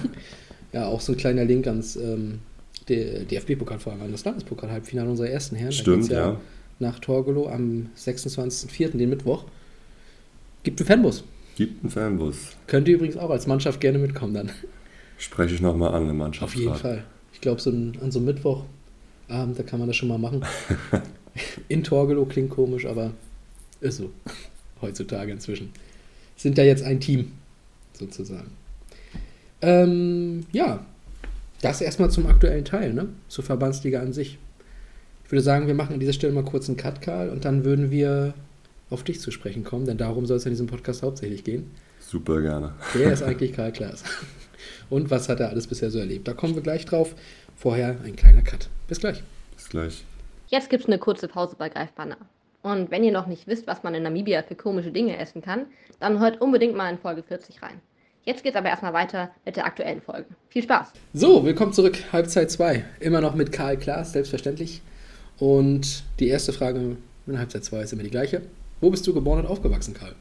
Ja, auch so ein kleiner Link ans ähm, DFB-Pokal vor allem, an das Landespokal-Halbfinale unserer ersten Herren. Stimmt, geht's ja. Nach Torgelow am 26.04., den Mittwoch. Gibt einen Fanbus. Gibt einen Fanbus. Könnt ihr übrigens auch als Mannschaft gerne mitkommen dann. Spreche ich nochmal an, eine Auf Mannschaft. jeden Fall. Ich glaube, so ein, an so einem Mittwochabend, da kann man das schon mal machen. In Torgelow klingt komisch, aber ist so. Heutzutage inzwischen. Sind ja jetzt ein Team, sozusagen. Ähm, ja, das erstmal zum aktuellen Teil, ne? Zur Verbandsliga an sich. Ich würde sagen, wir machen an dieser Stelle mal kurz einen Cut, Karl, und dann würden wir auf dich zu sprechen kommen, denn darum soll es in diesem Podcast hauptsächlich gehen. Super gerne. Wer ist eigentlich Karl Klaas? Und was hat er alles bisher so erlebt? Da kommen wir gleich drauf. Vorher ein kleiner Cut. Bis gleich. Bis gleich. Jetzt gibt's eine kurze Pause bei Greifbanner. Und wenn ihr noch nicht wisst, was man in Namibia für komische Dinge essen kann, dann hört unbedingt mal in Folge 40 rein. Jetzt geht's aber erstmal weiter mit der aktuellen Folge. Viel Spaß! So, willkommen zurück. Halbzeit 2. Immer noch mit Karl Klaas, selbstverständlich. Und die erste Frage in Halbzeit 2 ist immer die gleiche. Wo bist du geboren und aufgewachsen, Karl?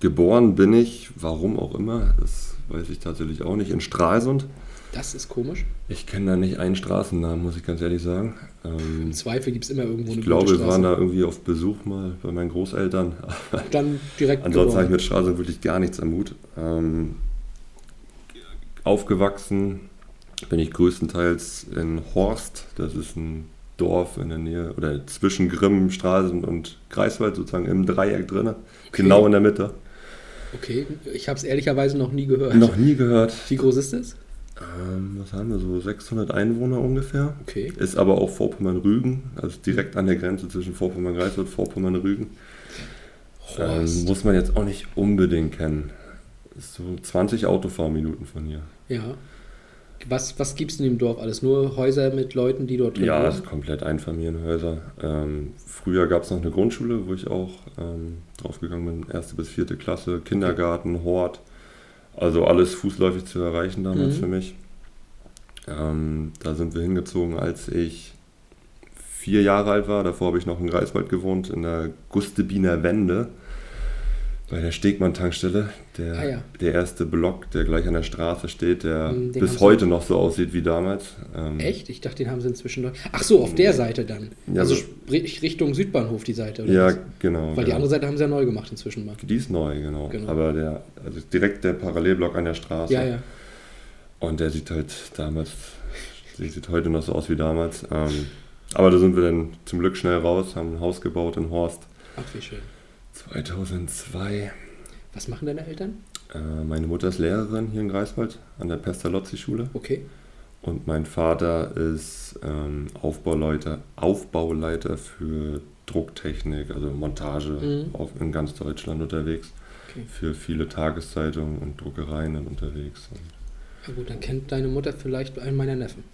Geboren bin ich, warum auch immer, das weiß ich tatsächlich auch nicht, in Stralsund. Das ist komisch. Ich kenne da nicht einen Straßennamen, muss ich ganz ehrlich sagen. Ähm, Im Zweifel gibt es immer irgendwo eine ich glaube, wir waren da irgendwie auf Besuch mal bei meinen Großeltern. Dann direkt Ansonsten habe ich mit Stralsund wirklich gar nichts am Hut. Ähm, aufgewachsen bin ich größtenteils in Horst. Das ist ein Dorf in der Nähe oder zwischen Grimm, Stralsund und Greifswald, sozusagen im Dreieck drin. Genau in der Mitte. Okay, ich habe es ehrlicherweise noch nie gehört. Noch nie gehört. Wie groß ist es? Ähm, was haben wir so? 600 Einwohner ungefähr. Okay. Ist aber auch Vorpommern-Rügen, also direkt an der Grenze zwischen Vorpommern-Greifswald und Vorpommern-Rügen. Ähm, muss man jetzt auch nicht unbedingt kennen. Ist so 20 Autofahrminuten von hier. ja. Was, was gibt es in dem Dorf alles? Nur Häuser mit Leuten, die dort drin Ja, es ist komplett Einfamilienhäuser. Ähm, früher gab es noch eine Grundschule, wo ich auch ähm, draufgegangen bin. Erste bis vierte Klasse, Kindergarten, Hort. Also alles fußläufig zu erreichen damals Mhm. für mich. Ähm, da sind wir hingezogen, als ich vier Jahre alt war. Davor habe ich noch in Greifswald gewohnt, in der Gustebiner Wende. Bei der Stegmann-Tankstelle. Der, Ah, ja. der erste Block, der gleich an der Straße steht, der Mhm, den bis heute noch so aussieht wie damals. Ähm, Echt? Ich dachte, den haben sie inzwischen noch. Ach so, auf der Seite dann. Ja, also Richtung Südbahnhof die Seite. Oder Ja, was? genau. Weil die genau. andere Seite haben sie ja neu gemacht inzwischen mal. Die ist neu, genau. Genau. Aber der, also direkt der Parallelblock an der Straße. Ja, ja. Und der sieht halt damals, der sieht heute noch so aus wie damals. Ähm, aber da sind wir dann zum Glück schnell raus, haben ein Haus gebaut in Horst. Ach, wie schön. 2002. Was machen deine Eltern? Äh, meine Mutter ist Lehrerin hier in Greifswald an der Pestalozzi-Schule. Okay. Und mein Vater ist ähm, Aufbauleiter, Aufbauleiter für Drucktechnik, also Montage Mhm. auf, in ganz Deutschland unterwegs. Okay. Für viele Tageszeitungen und Druckereien unterwegs. Na gut, dann kennt deine Mutter vielleicht einen meiner Neffen.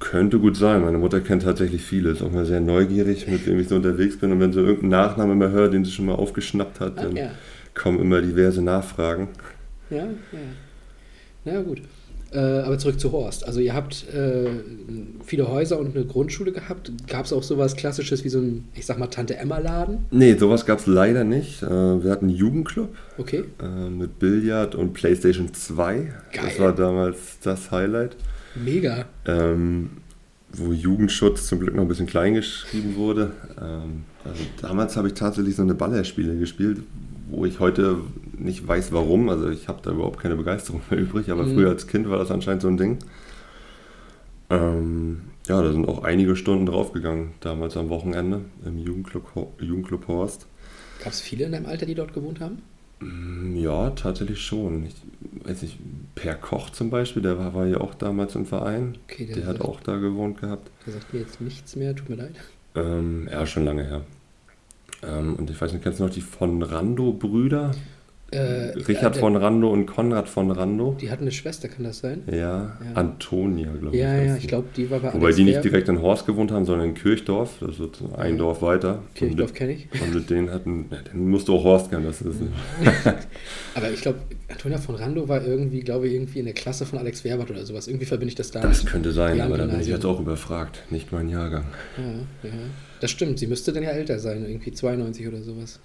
Könnte gut sein. Meine Mutter kennt tatsächlich viele. Ist auch mal sehr neugierig, mit dem ich so unterwegs bin. Und wenn sie irgendeinen Nachnamen immer hört, den sie schon mal aufgeschnappt hat, Ah, dann ja. kommen immer diverse Nachfragen. Ja, ja. Na gut. Äh, aber zurück zu Horst. Also ihr habt äh, viele Häuser und eine Grundschule gehabt. Gab es auch sowas Klassisches wie so ein, ich sag mal, Tante-Emma-Laden? Nee, sowas gab es leider nicht. Äh, Wir hatten einen Jugendclub Okay. äh, mit Billard und Playstation 2. Das Geil. war damals das Highlight. Mega. Ähm, wo Jugendschutz zum Glück noch ein bisschen klein geschrieben wurde. Ähm, also damals habe ich tatsächlich so eine Ballerspiele gespielt, wo ich heute nicht weiß warum. Also ich habe da überhaupt keine Begeisterung mehr übrig, aber Mhm. früher als Kind war das anscheinend so ein Ding. Ähm, ja, da sind auch einige Stunden draufgegangen, damals am Wochenende im Jugendclub, Jugendclub Horst. Gab es viele in deinem Alter, die dort gewohnt haben? Mm, Ja, tatsächlich schon. Ich weiß nicht, Per Koch zum Beispiel, der war, war ja auch damals im Verein. Okay, der, Der hat auch da gewohnt gehabt. Der sagt mir jetzt nichts mehr, tut mir leid. Ähm, ja, schon lange her. Ähm, und ich weiß nicht, kennst du noch die von Rando-Brüder? Äh, Richard äh, von Rando und Konrad von Rando. Die hatten eine Schwester, kann das sein? Ja, Ja. Antonia, glaube ich. Ja, ja, ich glaube, die war bei Wobei Alex die nicht direkt in Horst gewohnt haben, sondern in Kirchdorf. Das wird ein Ja. Dorf weiter. Kirchdorf kenne ich. und mit denen hatten, ja, den musst du auch Horst kennen. Das ist, Aber ich glaube, Antonia von Rando war irgendwie, glaube ich, irgendwie in der Klasse von Alex Werbert oder sowas. Irgendwie verbinde ich das damit. das könnte sein, aber da bin ich jetzt auch überfragt. Nicht mein Jahrgang. Ja, ja. Das stimmt, sie müsste dann ja älter sein, irgendwie 92 oder sowas.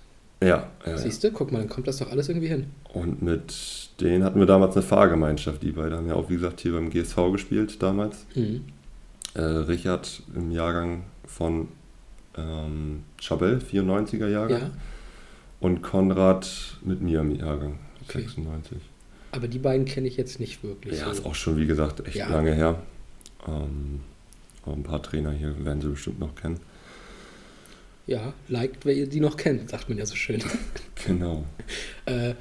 Ja, ja. Siehst du, guck mal, dann kommt das doch alles irgendwie hin. Und mit denen hatten wir damals eine Fahrgemeinschaft. Die beiden haben ja auch, wie gesagt, hier beim GSV gespielt damals. Mhm. Äh, Richard im Jahrgang von ähm, Chabelle, 94er Jahrgang. Ja, Und Konrad mit mir im Jahrgang, Okay. 96. aber die beiden kenne ich jetzt nicht wirklich. Ja, so. ist auch schon, wie gesagt, echt Ja. lange her. Ähm, auch ein paar Trainer hier werden sie bestimmt noch kennen. Ja, liked, wer ihr die noch kennt, sagt man ja so schön. Genau. Äh,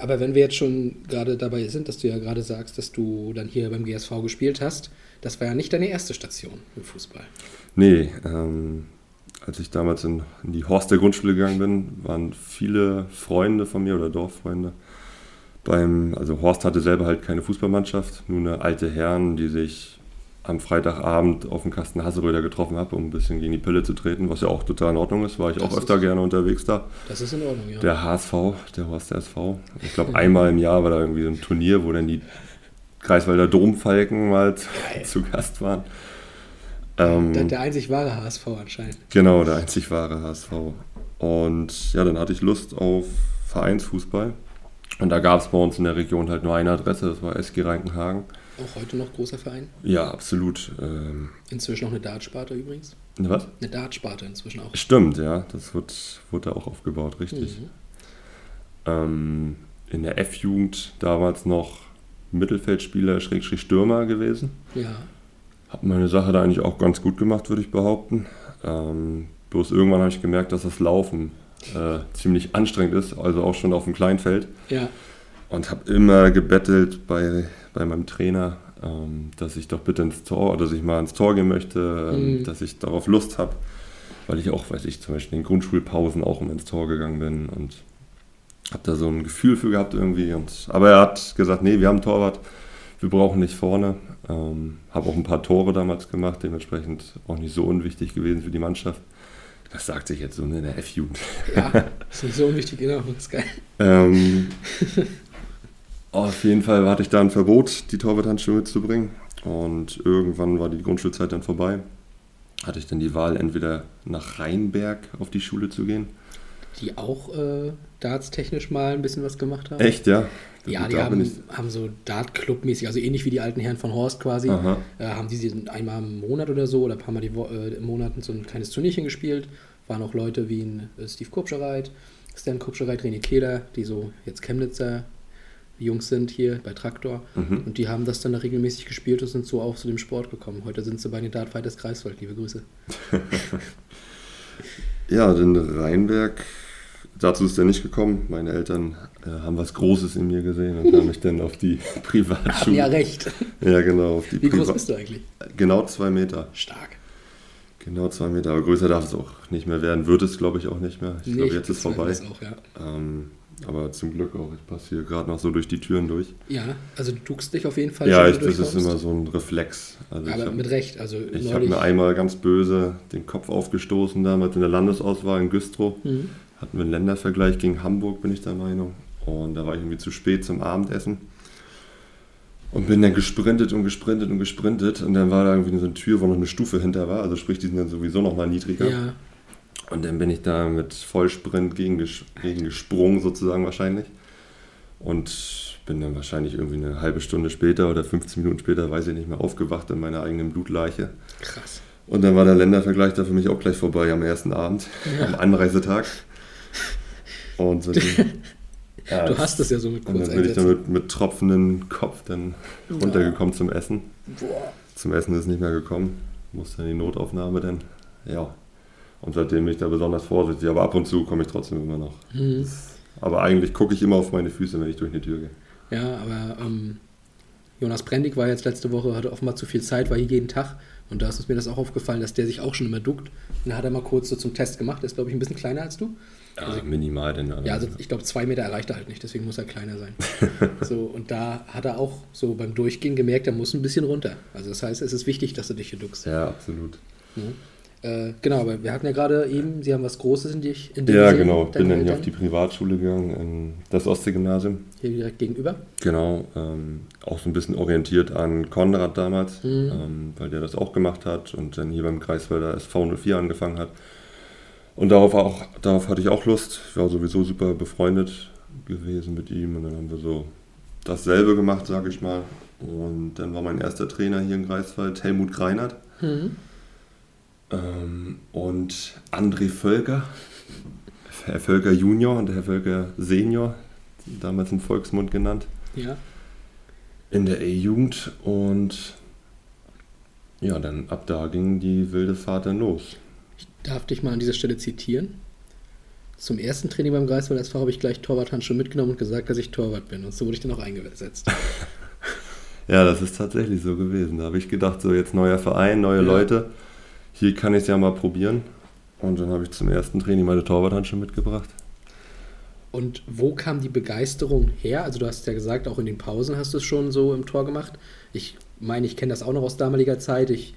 aber wenn wir jetzt schon gerade dabei sind, dass du ja gerade sagst, dass du dann hier beim GSV gespielt hast, das war ja nicht deine erste Station im Fußball. Nee, ähm, als ich damals in, in die Horst der Grundschule gegangen bin, waren viele Freunde von mir oder Dorffreunde beim, also Horst hatte selber halt keine Fußballmannschaft, nur eine alte Herren, die sich am Freitagabend auf dem Kasten Hasseröder getroffen habe, um ein bisschen gegen die Pille zu treten, was ja auch total in Ordnung ist, war ich Das auch öfter gerne unterwegs da. Das ist in Ordnung, ja. Der HSV, der Horst der SV. Ich glaube, einmal im Jahr war da irgendwie so ein Turnier, wo dann die Kreiswalder Domfalken mal zu, Geil. zu Gast waren. Ähm, der, der einzig wahre HSV anscheinend. Genau, der einzig wahre HSV. Und ja, dann hatte ich Lust auf Vereinsfußball. Und da gab es bei uns in der Region halt nur eine Adresse, das war SG Reinkenhagen. Auch heute noch großer Verein. Ja, absolut. Ähm, Inzwischen auch eine Dartsparte übrigens. was? Eine Dartsparte inzwischen auch. Stimmt, ja, das wird, wurde da auch aufgebaut, richtig. Mhm. Ähm, in der F-Jugend damals noch Mittelfeldspieler, Schrägstrich Stürmer gewesen. Ja. Hab meine Sache da eigentlich auch ganz gut gemacht, würde ich behaupten. Ähm, bloß irgendwann habe ich gemerkt, dass das Laufen äh, ziemlich anstrengend ist, also auch schon auf dem Kleinfeld. Ja. Und habe immer gebettelt bei, bei meinem Trainer, ähm, dass ich doch bitte ins Tor, dass ich mal ins Tor gehen möchte, ähm, Mhm. dass ich darauf Lust habe. Weil ich auch, weiß ich, zum Beispiel in den Grundschulpausen auch immer ins Tor gegangen bin und habe da so ein Gefühl für gehabt irgendwie. Und, aber er hat gesagt, nee, wir haben Torwart, wir brauchen nicht vorne. Ähm, habe auch ein paar Tore damals gemacht, dementsprechend auch nicht so unwichtig gewesen für die Mannschaft. Das sagt sich jetzt so in der F-Jugend. Ja, ist nicht so unwichtig, genau. Das ist geil. Ähm, auf jeden Fall hatte ich da ein Verbot, die Torwarthandschuhe mitzubringen. Und irgendwann war die Grundschulzeit dann vorbei. Hatte ich dann die Wahl, entweder nach Rheinberg auf die Schule zu gehen. Die auch äh, dartstechnisch mal ein bisschen was gemacht haben. Echt, ja? Ja, die haben, ich- haben so Dart-Club-mäßig, also ähnlich wie die alten Herren von Horst quasi, äh, haben die sie einmal im Monat oder so oder ein paar Mal die Wo äh, im Monat so ein kleines Turnierchen gespielt. Waren auch Leute wie ein äh, Steve Kupschereit, Stan Kupschereit, René Kehler, die so jetzt Chemnitzer Jungs sind hier bei Traktor. Mhm. Und die haben das dann da regelmäßig gespielt und sind so auch zu dem Sport gekommen. Heute sind sie bei den Dartfighters Greifswald. Liebe Grüße. Ja, den Rheinberg, dazu ist er nicht gekommen. Meine Eltern äh, haben was Großes in mir gesehen und haben mich dann auf die Privatschule. ja recht. Ja, genau, auf die Wie groß Priva- bist du eigentlich? Genau zwei Meter. Stark. Genau zwei Meter, aber größer darf es auch nicht mehr werden. Wird es, glaube ich, auch nicht mehr. Ich Nee, glaube, jetzt ist bezweifle vorbei. Auch, ja. Ähm, aber zum Glück auch. Ich passe hier gerade noch so durch die Türen durch. ja, also du duckst dich auf jeden Fall ja, ich, das ist immer so ein Reflex. Also Aber habe mit Recht. Also ich hab neulich. mir einmal ganz böse den Kopf aufgestoßen damals in der Landesauswahl in Güstrow. Mhm. Hatten wir einen Ländervergleich gegen Hamburg, bin ich der Meinung. Und da war ich irgendwie zu spät zum Abendessen. Und bin dann gesprintet und gesprintet und gesprintet. Und dann war da irgendwie so eine Tür, wo noch eine Stufe hinter war. Also sprich, die sind dann sowieso noch mal niedriger. Ja, Und dann bin ich da mit Vollsprint gegen, ges- gegen gesprungen, sozusagen wahrscheinlich. Und bin dann wahrscheinlich irgendwie eine halbe Stunde später oder 15 Minuten später, weiß ich nicht mehr, aufgewacht in meiner eigenen Blutleiche. krass. Und dann war der Ländervergleich da für mich auch gleich vorbei am ersten Abend, Ja. am Anreisetag. Und ja, Du hast es ja so mit Und dann bin ich dann mit, mit tropfendem Kopf dann runtergekommen zum Essen. Boah. Zum Essen ist nicht mehr gekommen. Musste in die Notaufnahme dann. Ja. Und seitdem bin ich da besonders vorsichtig. Aber ab und zu komme ich trotzdem immer noch. Mhm. Aber eigentlich gucke ich immer auf meine Füße, wenn ich durch eine Tür gehe. Ja, aber ähm, Jonas Brendig war jetzt letzte Woche, hatte offenbar zu viel Zeit, war hier jeden Tag Und da ist mir das auch aufgefallen, dass der sich auch schon immer duckt. Und dann hat er mal kurz so zum Test gemacht. Der ist, glaube ich, ein bisschen kleiner als du. Ja, also, minimal denn. Ja, also ich glaube, zwei Meter erreicht er halt nicht, deswegen muss er kleiner sein. so, und da hat er auch so beim Durchgehen gemerkt, er muss ein bisschen runter. Also das heißt, es ist wichtig, dass du dich hier duckst. Ja, absolut. Ja. Äh, genau, aber wir hatten ja gerade eben, Sie haben was Großes in dich. In ja, gesehen, genau. Ich bin dann hier auf die Privatschule gegangen, in das Ostsee-Gymnasium. Hier direkt gegenüber? Genau. Ähm, auch so ein bisschen orientiert an Konrad damals, mhm. ähm, weil der das auch gemacht hat und dann hier beim Kreiswälder SV 04 angefangen hat. Und darauf, auch, darauf hatte ich auch Lust. Ich war sowieso super befreundet gewesen mit ihm und dann haben wir so dasselbe gemacht, sage ich mal. Und dann war mein erster Trainer hier in Greifswald Helmut Greinert. Mhm. Ähm, und André Völker, Herr Völker Junior und Herr Völker Senior, damals im Volksmund genannt. Ja. In der E-Jugend und ja, dann ab da ging die wilde Fahrt dann los. Ich darf dich mal an dieser Stelle zitieren. Zum ersten Training beim Greifswald SV habe ich gleich Torwarthandschuhe mitgenommen und gesagt, dass ich Torwart bin. Und so wurde ich dann auch eingesetzt. ja, das ist tatsächlich so gewesen. Da habe ich gedacht, so jetzt neuer Verein, neue ja. Leute hier kann ich es ja mal probieren. Und dann habe ich zum ersten Training meine Torwarthandschuhe mitgebracht. Und wo kam die Begeisterung her? Also du hast ja gesagt, auch in den Pausen hast du es schon so im Tor gemacht. Ich meine, ich kenne das auch noch aus damaliger Zeit. Ich,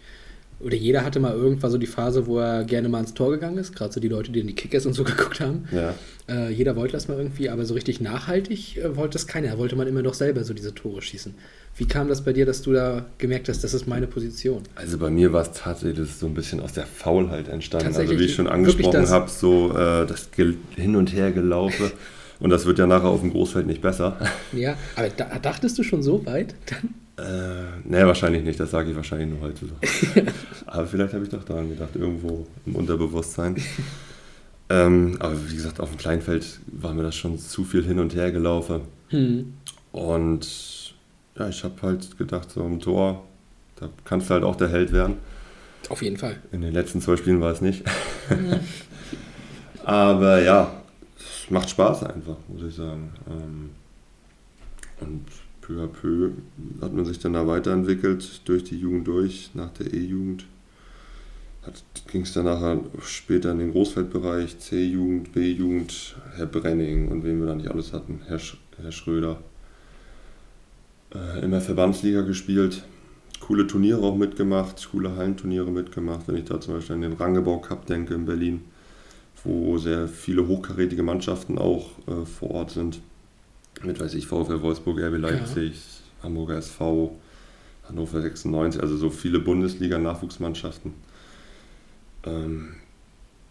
oder jeder hatte mal irgendwann so die Phase, wo er gerne mal ins Tor gegangen ist. Gerade so die Leute, die in die Kickers und so geguckt haben. Ja. Äh, jeder wollte das mal irgendwie, aber so richtig nachhaltig äh, wollte das keiner. Da wollte man immer noch selber so diese Tore schießen. Wie kam das bei dir, dass du da gemerkt hast, das ist meine Position? Also bei mir war es tatsächlich so ein bisschen aus der Faulheit entstanden. Also wie ich schon angesprochen habe, so äh, das Hin- und Hergelaufe. und das wird ja nachher auf dem Großfeld nicht besser. Ja, aber da, dachtest du schon so weit? Dann? Äh, nee, wahrscheinlich nicht. Das sage ich wahrscheinlich nur heute so. aber vielleicht habe ich doch daran gedacht, irgendwo im Unterbewusstsein. ähm, aber wie gesagt, auf dem Kleinfeld war mir das schon zu viel hin und her gelaufen. Hm. Und ja, ich habe halt gedacht, so im Tor, da kannst du halt auch der Held werden. Auf jeden Fall. In den letzten zwei Spielen war es nicht. Aber ja, es macht Spaß einfach, muss ich sagen. Ähm, und peu à peu hat man sich dann da weiterentwickelt, durch die Jugend durch, nach der E-Jugend. Ging es dann nachher später in den Großfeldbereich, C-Jugend, B-Jugend, Herr Brenning und wen wir da nicht alles hatten, Herr, Sch Herr Schröder äh, in der Verbandsliga gespielt, coole Turniere auch mitgemacht, coole Hallenturniere mitgemacht. Wenn ich da zum Beispiel an den Rangebau Cup denke in Berlin, wo sehr viele hochkarätige Mannschaften auch äh, vor Ort sind. Mit, weiß ich, VfL Wolfsburg, RB Leipzig, ja. Hamburger SV, Hannover 96, also so viele Bundesliga-Nachwuchsmannschaften. Ähm,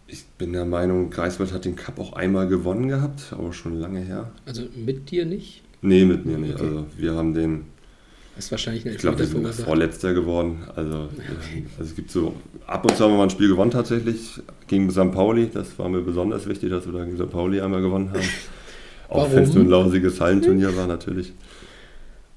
ich bin der Meinung, Greifswald hat den Cup auch einmal gewonnen gehabt, aber schon lange her. Also mit dir nicht? Nee, mit mir nicht. Okay. Also wir haben den. Das ist wahrscheinlich eine Ich glaube, wir sind Vorletzter geworden. Also, okay. also es gibt so, ab und zu haben wir mal ein Spiel gewonnen tatsächlich, gegen St. Pauli. Das war mir besonders wichtig, dass wir da gegen St. Pauli einmal gewonnen haben. Auch wenn es nur ein lausiges Hallenturnier war natürlich.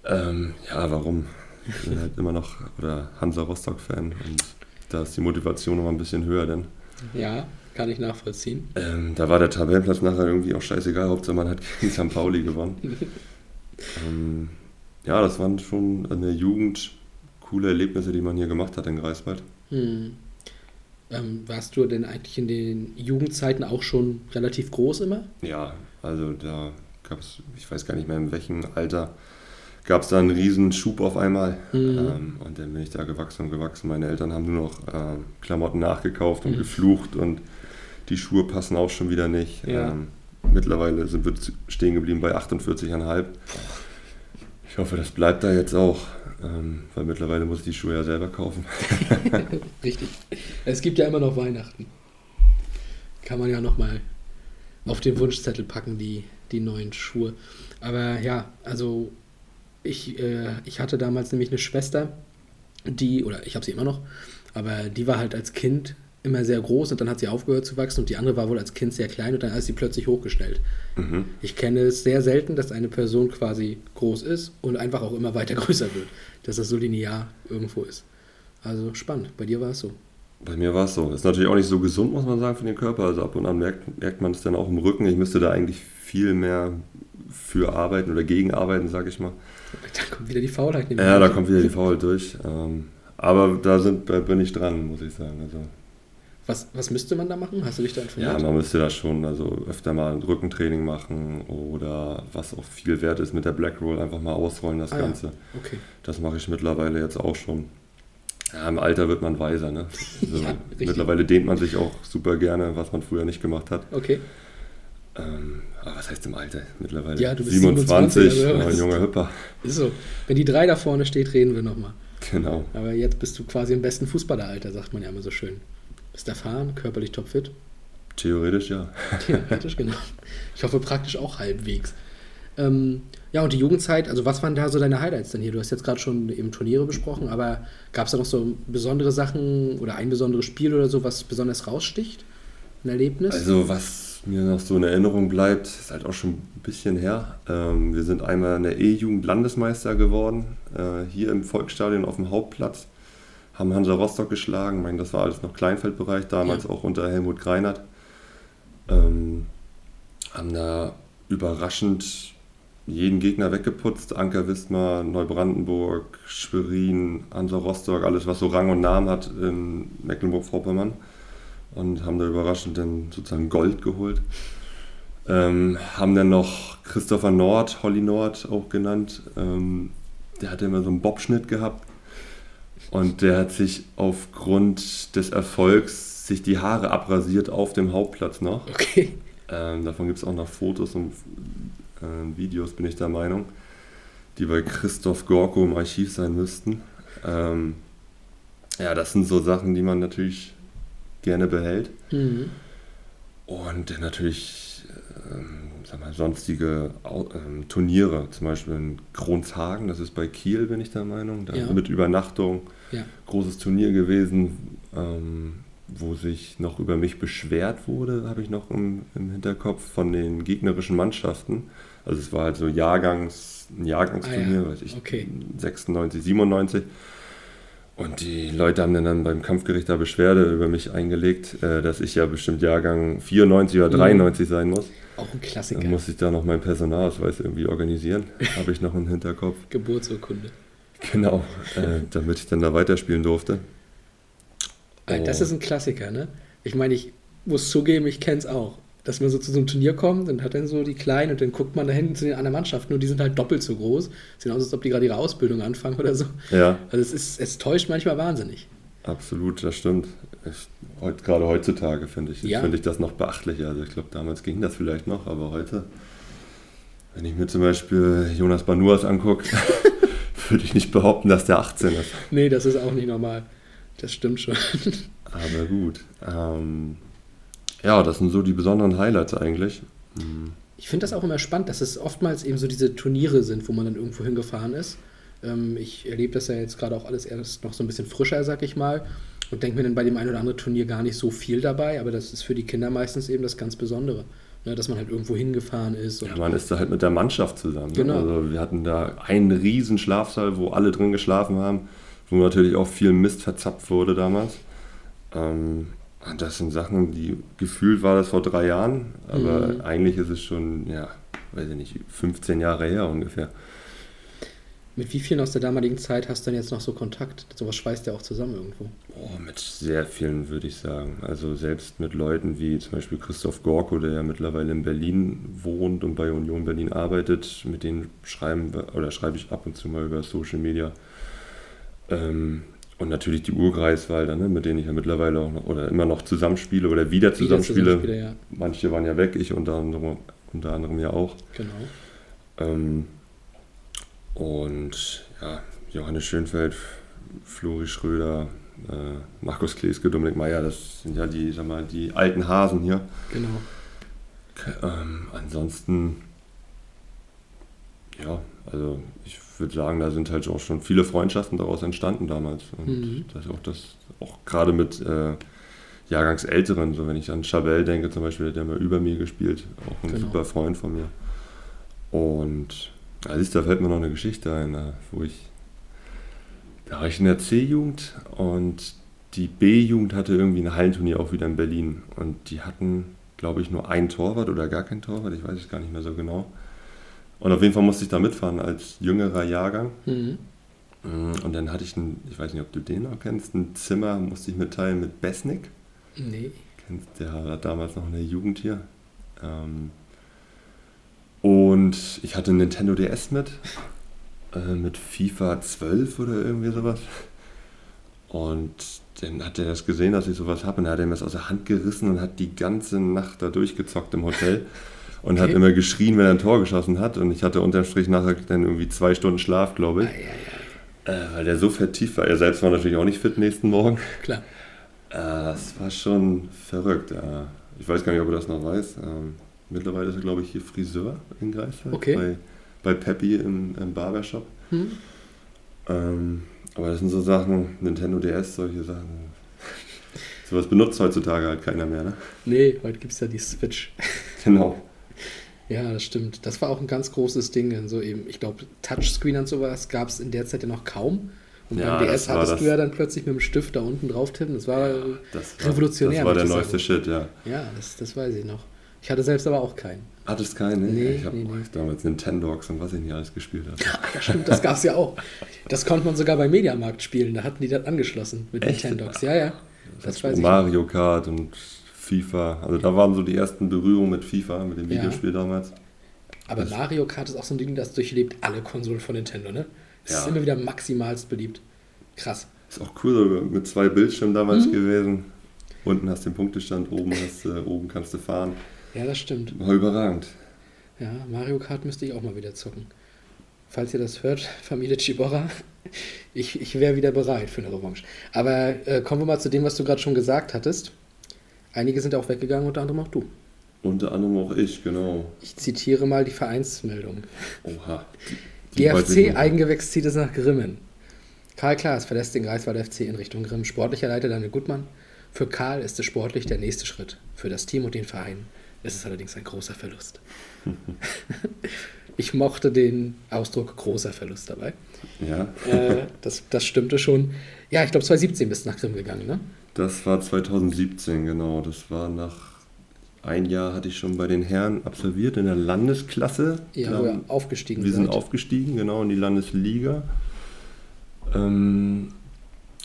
Ähm, ja, warum? Ich bin halt immer noch oder Hansa Rostock-Fan und da ist die Motivation noch mal ein bisschen höher denn. Ja, kann ich nachvollziehen. Ähm, da war der Tabellenplatz nachher irgendwie auch scheißegal, Hauptsache man hat gegen St. Pauli gewonnen. ähm, ja, das waren schon in der Jugend coole Erlebnisse, die man hier gemacht hat in Greifswald. Hm. Ähm, warst du denn eigentlich in den Jugendzeiten auch schon relativ groß immer? Ja, also da gab es, ich weiß gar nicht mehr in welchem Alter, gab es da einen riesen Schub auf einmal. Mhm. Ähm, und dann bin ich da gewachsen und gewachsen. Meine Eltern haben nur noch äh, Klamotten nachgekauft und mhm. geflucht und die Schuhe passen auch schon wieder nicht. Ja. Ähm, mittlerweile sind wir stehen geblieben bei 48,5. Ich hoffe, das bleibt da jetzt auch, ähm, weil mittlerweile muss ich die Schuhe ja selber kaufen. Richtig. Es gibt ja immer noch Weihnachten. Kann man ja nochmal auf den Wunschzettel packen, die, die neuen Schuhe. Aber ja, also ich, äh, ich hatte damals nämlich eine Schwester, die, oder ich habe sie immer noch, aber die war halt als Kind immer sehr groß und dann hat sie aufgehört zu wachsen und die andere war wohl als Kind sehr klein und dann ist sie plötzlich hochgestellt. Mhm. Ich kenne es sehr selten, dass eine Person quasi groß ist und einfach auch immer weiter größer wird, dass das so linear irgendwo ist. Also spannend. Bei dir war es so. Bei mir war es so. Ist natürlich auch nicht so gesund, muss man sagen, für den Körper. Also ab und an merkt, merkt man es dann auch im Rücken. Ich müsste da eigentlich viel mehr für arbeiten oder gegen arbeiten, sage ich mal. Da kommt wieder die Faulheit. Ja, da kommt wieder die Faulheit durch. Ähm, Aber da sind, bin ich dran, muss ich sagen. Also, was, was müsste man da machen? Hast du dich da informiert? Ja, man müsste da schon also öfter mal ein Rückentraining machen oder was auch viel wert ist mit der Black Roll, einfach mal ausrollen das Ah, Ganze. Ja. Okay. Das mache ich mittlerweile jetzt auch schon. Ja, Im Alter wird man weiser. Ne? Also Ja, mittlerweile dehnt man sich auch super gerne, was man früher nicht gemacht hat. Okay. Ähm, aber was heißt im Alter? Mittlerweile Ja, du bist 27, 27, also oh, ein junger Hüpper. Ist so. Wenn die drei da vorne steht, reden wir nochmal. Genau. Aber jetzt bist du quasi im besten Fußballeralter, sagt man ja immer so schön. Bist erfahren, körperlich topfit. Theoretisch ja. Theoretisch, genau. Ich hoffe praktisch auch halbwegs. Ähm, ja, und die Jugendzeit, also was waren da so deine Highlights denn hier? Du hast jetzt gerade schon eben Turniere besprochen, aber gab es da noch so besondere Sachen oder ein besonderes Spiel oder so, was besonders raussticht? Ein Erlebnis? Also was mir noch so in Erinnerung bleibt, ist halt auch schon ein bisschen her. Ähm, wir sind einmal in der E-Jugend Landesmeister geworden, äh, hier im Volksstadion auf dem Hauptplatz. Haben Hansa Rostock geschlagen. Ich meine, das war alles noch Kleinfeldbereich, damals Ja. auch unter Helmut Greinert. Ähm, haben da überraschend jeden Gegner weggeputzt. Anker Wismar, Neubrandenburg, Schwerin, Hansa Rostock, alles was so Rang und Namen hat in Mecklenburg-Vorpommern. Und haben da überraschend dann sozusagen Gold geholt. Ähm, haben dann noch Christopher Nord, Holly Nord auch genannt. Ähm, der hatte immer so einen Bobschnitt gehabt. Und der hat sich aufgrund des Erfolgs sich die Haare abrasiert auf dem Hauptplatz noch. okay. Ähm, davon gibt es auch noch Fotos und äh, Videos, bin ich der Meinung, die bei Christoph Gorko im Archiv sein müssten. Ähm, ja, das sind so Sachen, die man natürlich gerne behält. Mhm. Und dann natürlich ähm, sag mal, sonstige ähm, Turniere, zum Beispiel in Kronshagen, das ist bei Kiel, bin ich der Meinung, da Ja. mit Übernachtung. Ja. Großes Turnier gewesen, ähm, wo sich noch über mich beschwert wurde, habe ich noch im, im Hinterkopf von den gegnerischen Mannschaften. Also es war halt so Jahrgangs, ein Jahrgangsturnier, Ah ja, weiß ich, okay. 96, 97. Und die Leute haben dann, beim Kampfgericht da Beschwerde über mich eingelegt, äh, dass ich ja bestimmt Jahrgang 94 oder Mhm. 93 sein muss. Auch ein Klassiker. Dann muss ich da noch meinen Personalausweis irgendwie organisieren. Habe ich noch im Hinterkopf. Geburtsurkunde. Genau, äh, damit ich dann da weiterspielen durfte. Äh, Das Oh. ist ein Klassiker, ne? Ich meine, ich muss zugeben, ich kenne es auch. Dass man so zu so einem Turnier kommt und hat dann so die Kleinen und dann guckt man da hinten zu den anderen Mannschaften und die sind halt doppelt so groß. Sehen aus, als ob die gerade ihre Ausbildung anfangen oder so. Ja, Also es, ist, es täuscht manchmal wahnsinnig. absolut, das stimmt. Ich, heut, gerade heutzutage finde ich, Ja. finde ich das noch beachtlicher. Also ich glaube, damals ging das vielleicht noch, aber heute, wenn ich mir zum Beispiel Jonas Banuas angucke, würde ich nicht behaupten, dass der 18 ist. Nee, das ist auch nicht normal. Das stimmt schon. Aber gut. Ähm, ja, das sind so die besonderen Highlights eigentlich. Mhm. Ich finde das auch immer spannend, dass es oftmals eben so diese Turniere sind, wo man dann irgendwo hingefahren ist. Ähm, ich erlebe das ja jetzt gerade auch alles erst noch so ein bisschen frischer, sag ich mal. Und denke mir dann bei dem einen oder anderen Turnier gar nicht so viel dabei, aber das ist für die Kinder meistens eben das ganz Besondere. Ne, dass man halt irgendwo hingefahren ist. Ja, man ist da halt mit der Mannschaft zusammen. ne? Genau. Also wir hatten da einen riesen Schlafsaal, wo alle drin geschlafen haben, wo natürlich auch viel Mist verzapft wurde damals. Ähm, das sind Sachen, die gefühlt war das vor drei Jahren, aber Mhm. eigentlich ist es schon, ja, weiß ich nicht, 15 Jahre her ungefähr. Mit wie vielen aus der damaligen Zeit hast du denn jetzt noch so Kontakt? Sowas schweißt ja auch zusammen irgendwo. Oh, mit sehr vielen würde ich sagen. Also selbst mit Leuten wie zum Beispiel Christoph Gorko, der ja mittlerweile in Berlin wohnt und bei Union Berlin arbeitet, mit denen schreiben oder schreibe ich ab und zu mal über Social Media. Ähm, und natürlich die Urgreiswalder, ne, mit denen ich ja mittlerweile auch noch oder immer noch zusammenspiele oder wieder zusammenspiele. Zusammenspieler, ja, Manche waren ja weg, ich unter anderem, unter anderem ja auch. genau. Ähm, und ja, Johannes Schönfeld, Flori Schröder, äh, Markus Kleeske, Dominik Meyer, das sind ja die, sag mal, die alten Hasen hier. Genau. Ähm, ansonsten, ja, also ich würde sagen, da sind halt auch schon viele Freundschaften daraus entstanden damals. Und Mhm. das auch das, auch gerade mit äh, Jahrgangsälteren, so wenn ich an Chabelle denke zum Beispiel, der hat mal über mir gespielt, auch ein Genau. super Freund von mir. Und ja, du, da fällt mir noch eine Geschichte ein, wo ich, da war ich in der C-Jugend und die B-Jugend hatte irgendwie ein Hallenturnier auch wieder in Berlin und die hatten, glaube ich, nur ein Torwart oder gar kein Torwart, ich weiß es gar nicht mehr so genau. Und auf jeden Fall musste ich da mitfahren als jüngerer Jahrgang. Mhm. Mm, Und dann hatte ich ein, ich weiß nicht, ob du den noch kennst, ein Zimmer musste ich mitteilen mit Besnik. Nee. Kennst- Der hat damals noch eine Jugend hier. Ähm, und ich hatte einen Nintendo DS mit, äh, mit FIFA 12 oder irgendwie sowas. Und dann hat er das gesehen, dass ich sowas habe, und dann hat er mir das aus der Hand gerissen und hat die ganze Nacht da durchgezockt im Hotel. Und hat Okay. immer geschrien, wenn er ein Tor geschossen hat. Und ich hatte unterm Strich nachher dann irgendwie zwei Stunden Schlaf, glaube ich. Ei, ei, Äh, weil der so vertieft war. Er selbst war natürlich auch nicht fit nächsten Morgen. Klar. Äh, das war schon verrückt. Äh, ich weiß gar nicht, ob er das noch weiß. Ähm, mittlerweile ist er, glaube ich, hier Friseur in Greifswald. Okay. Bei, bei Peppy im, im Barbershop. Hm? Ähm, aber das sind so Sachen, Nintendo DS, solche Sachen. Sowas benutzt heutzutage halt keiner mehr, ne? Nee, heute gibt es ja die Switch. Genau. Ja, das stimmt. Das war auch ein ganz großes Ding. in So eben, ich glaube, Touchscreen und sowas gab es in der Zeit ja noch kaum. Und Ja, beim das DS hattest das- du ja dann plötzlich mit dem Stift da unten drauf tippen. Das war Das war, revolutionär. Das war der neueste. Shit, ja. Ja, das, das weiß ich noch. Ich hatte selbst aber auch keinen. Hattest keinen, ne? Nee, ich habe nee, nee. damals Nintendogs und was ich nicht alles gespielt habe. Ja, stimmt, das gab es ja auch. Das konnte man sogar bei Mediamarkt spielen. Da hatten die das angeschlossen mit Echt? Nintendogs. Ja, ja. Das weiß ich. Mario Kart und FIFA. Also da waren so die ersten Berührungen mit FIFA, mit dem Ja. Videospiel damals. Aber Mario Kart ist auch so ein Ding, das durchlebt alle Konsolen von Nintendo, ne? Es ist Ja. immer wieder maximalst beliebt. Krass. Ist auch cool, so mit zwei Bildschirmen damals Mhm. gewesen. Unten hast du den Punktestand, oben, hast, äh, oben kannst du fahren. Ja, das stimmt. War überragend. Ja, Mario Kart müsste ich auch mal wieder zocken. Falls ihr das hört, Familie Chiborra, ich, ich wäre wieder bereit für eine Revanche. Aber äh, kommen wir mal zu dem, was du gerade schon gesagt hattest. Einige sind auch weggegangen, unter anderem auch du. Unter anderem auch ich, genau. Ich zitiere mal die Vereinsmeldung. Oha. Die- die GFC Eigengewächs zieht es nach Grimmen. Karl Klaas verlässt den Greifswald FC in Richtung Grimm. Sportlicher Leiter Daniel Gutmann. Für Karl ist es sportlich der nächste Schritt. Für das Team und den Verein ist es allerdings ein großer Verlust. ich mochte den Ausdruck großer Verlust dabei. Ja, Äh, das, das stimmte schon. Ja, ich glaube 2017 bist du nach Grimm gegangen, ne? Das war 2017, genau. Das war nach ein Jahr hatte ich schon bei den Herren absolviert in der Landesklasse. Ja, wo Ähm, ihr aufgestiegen Wir sind seid. aufgestiegen, genau, in die Landesliga. Ähm,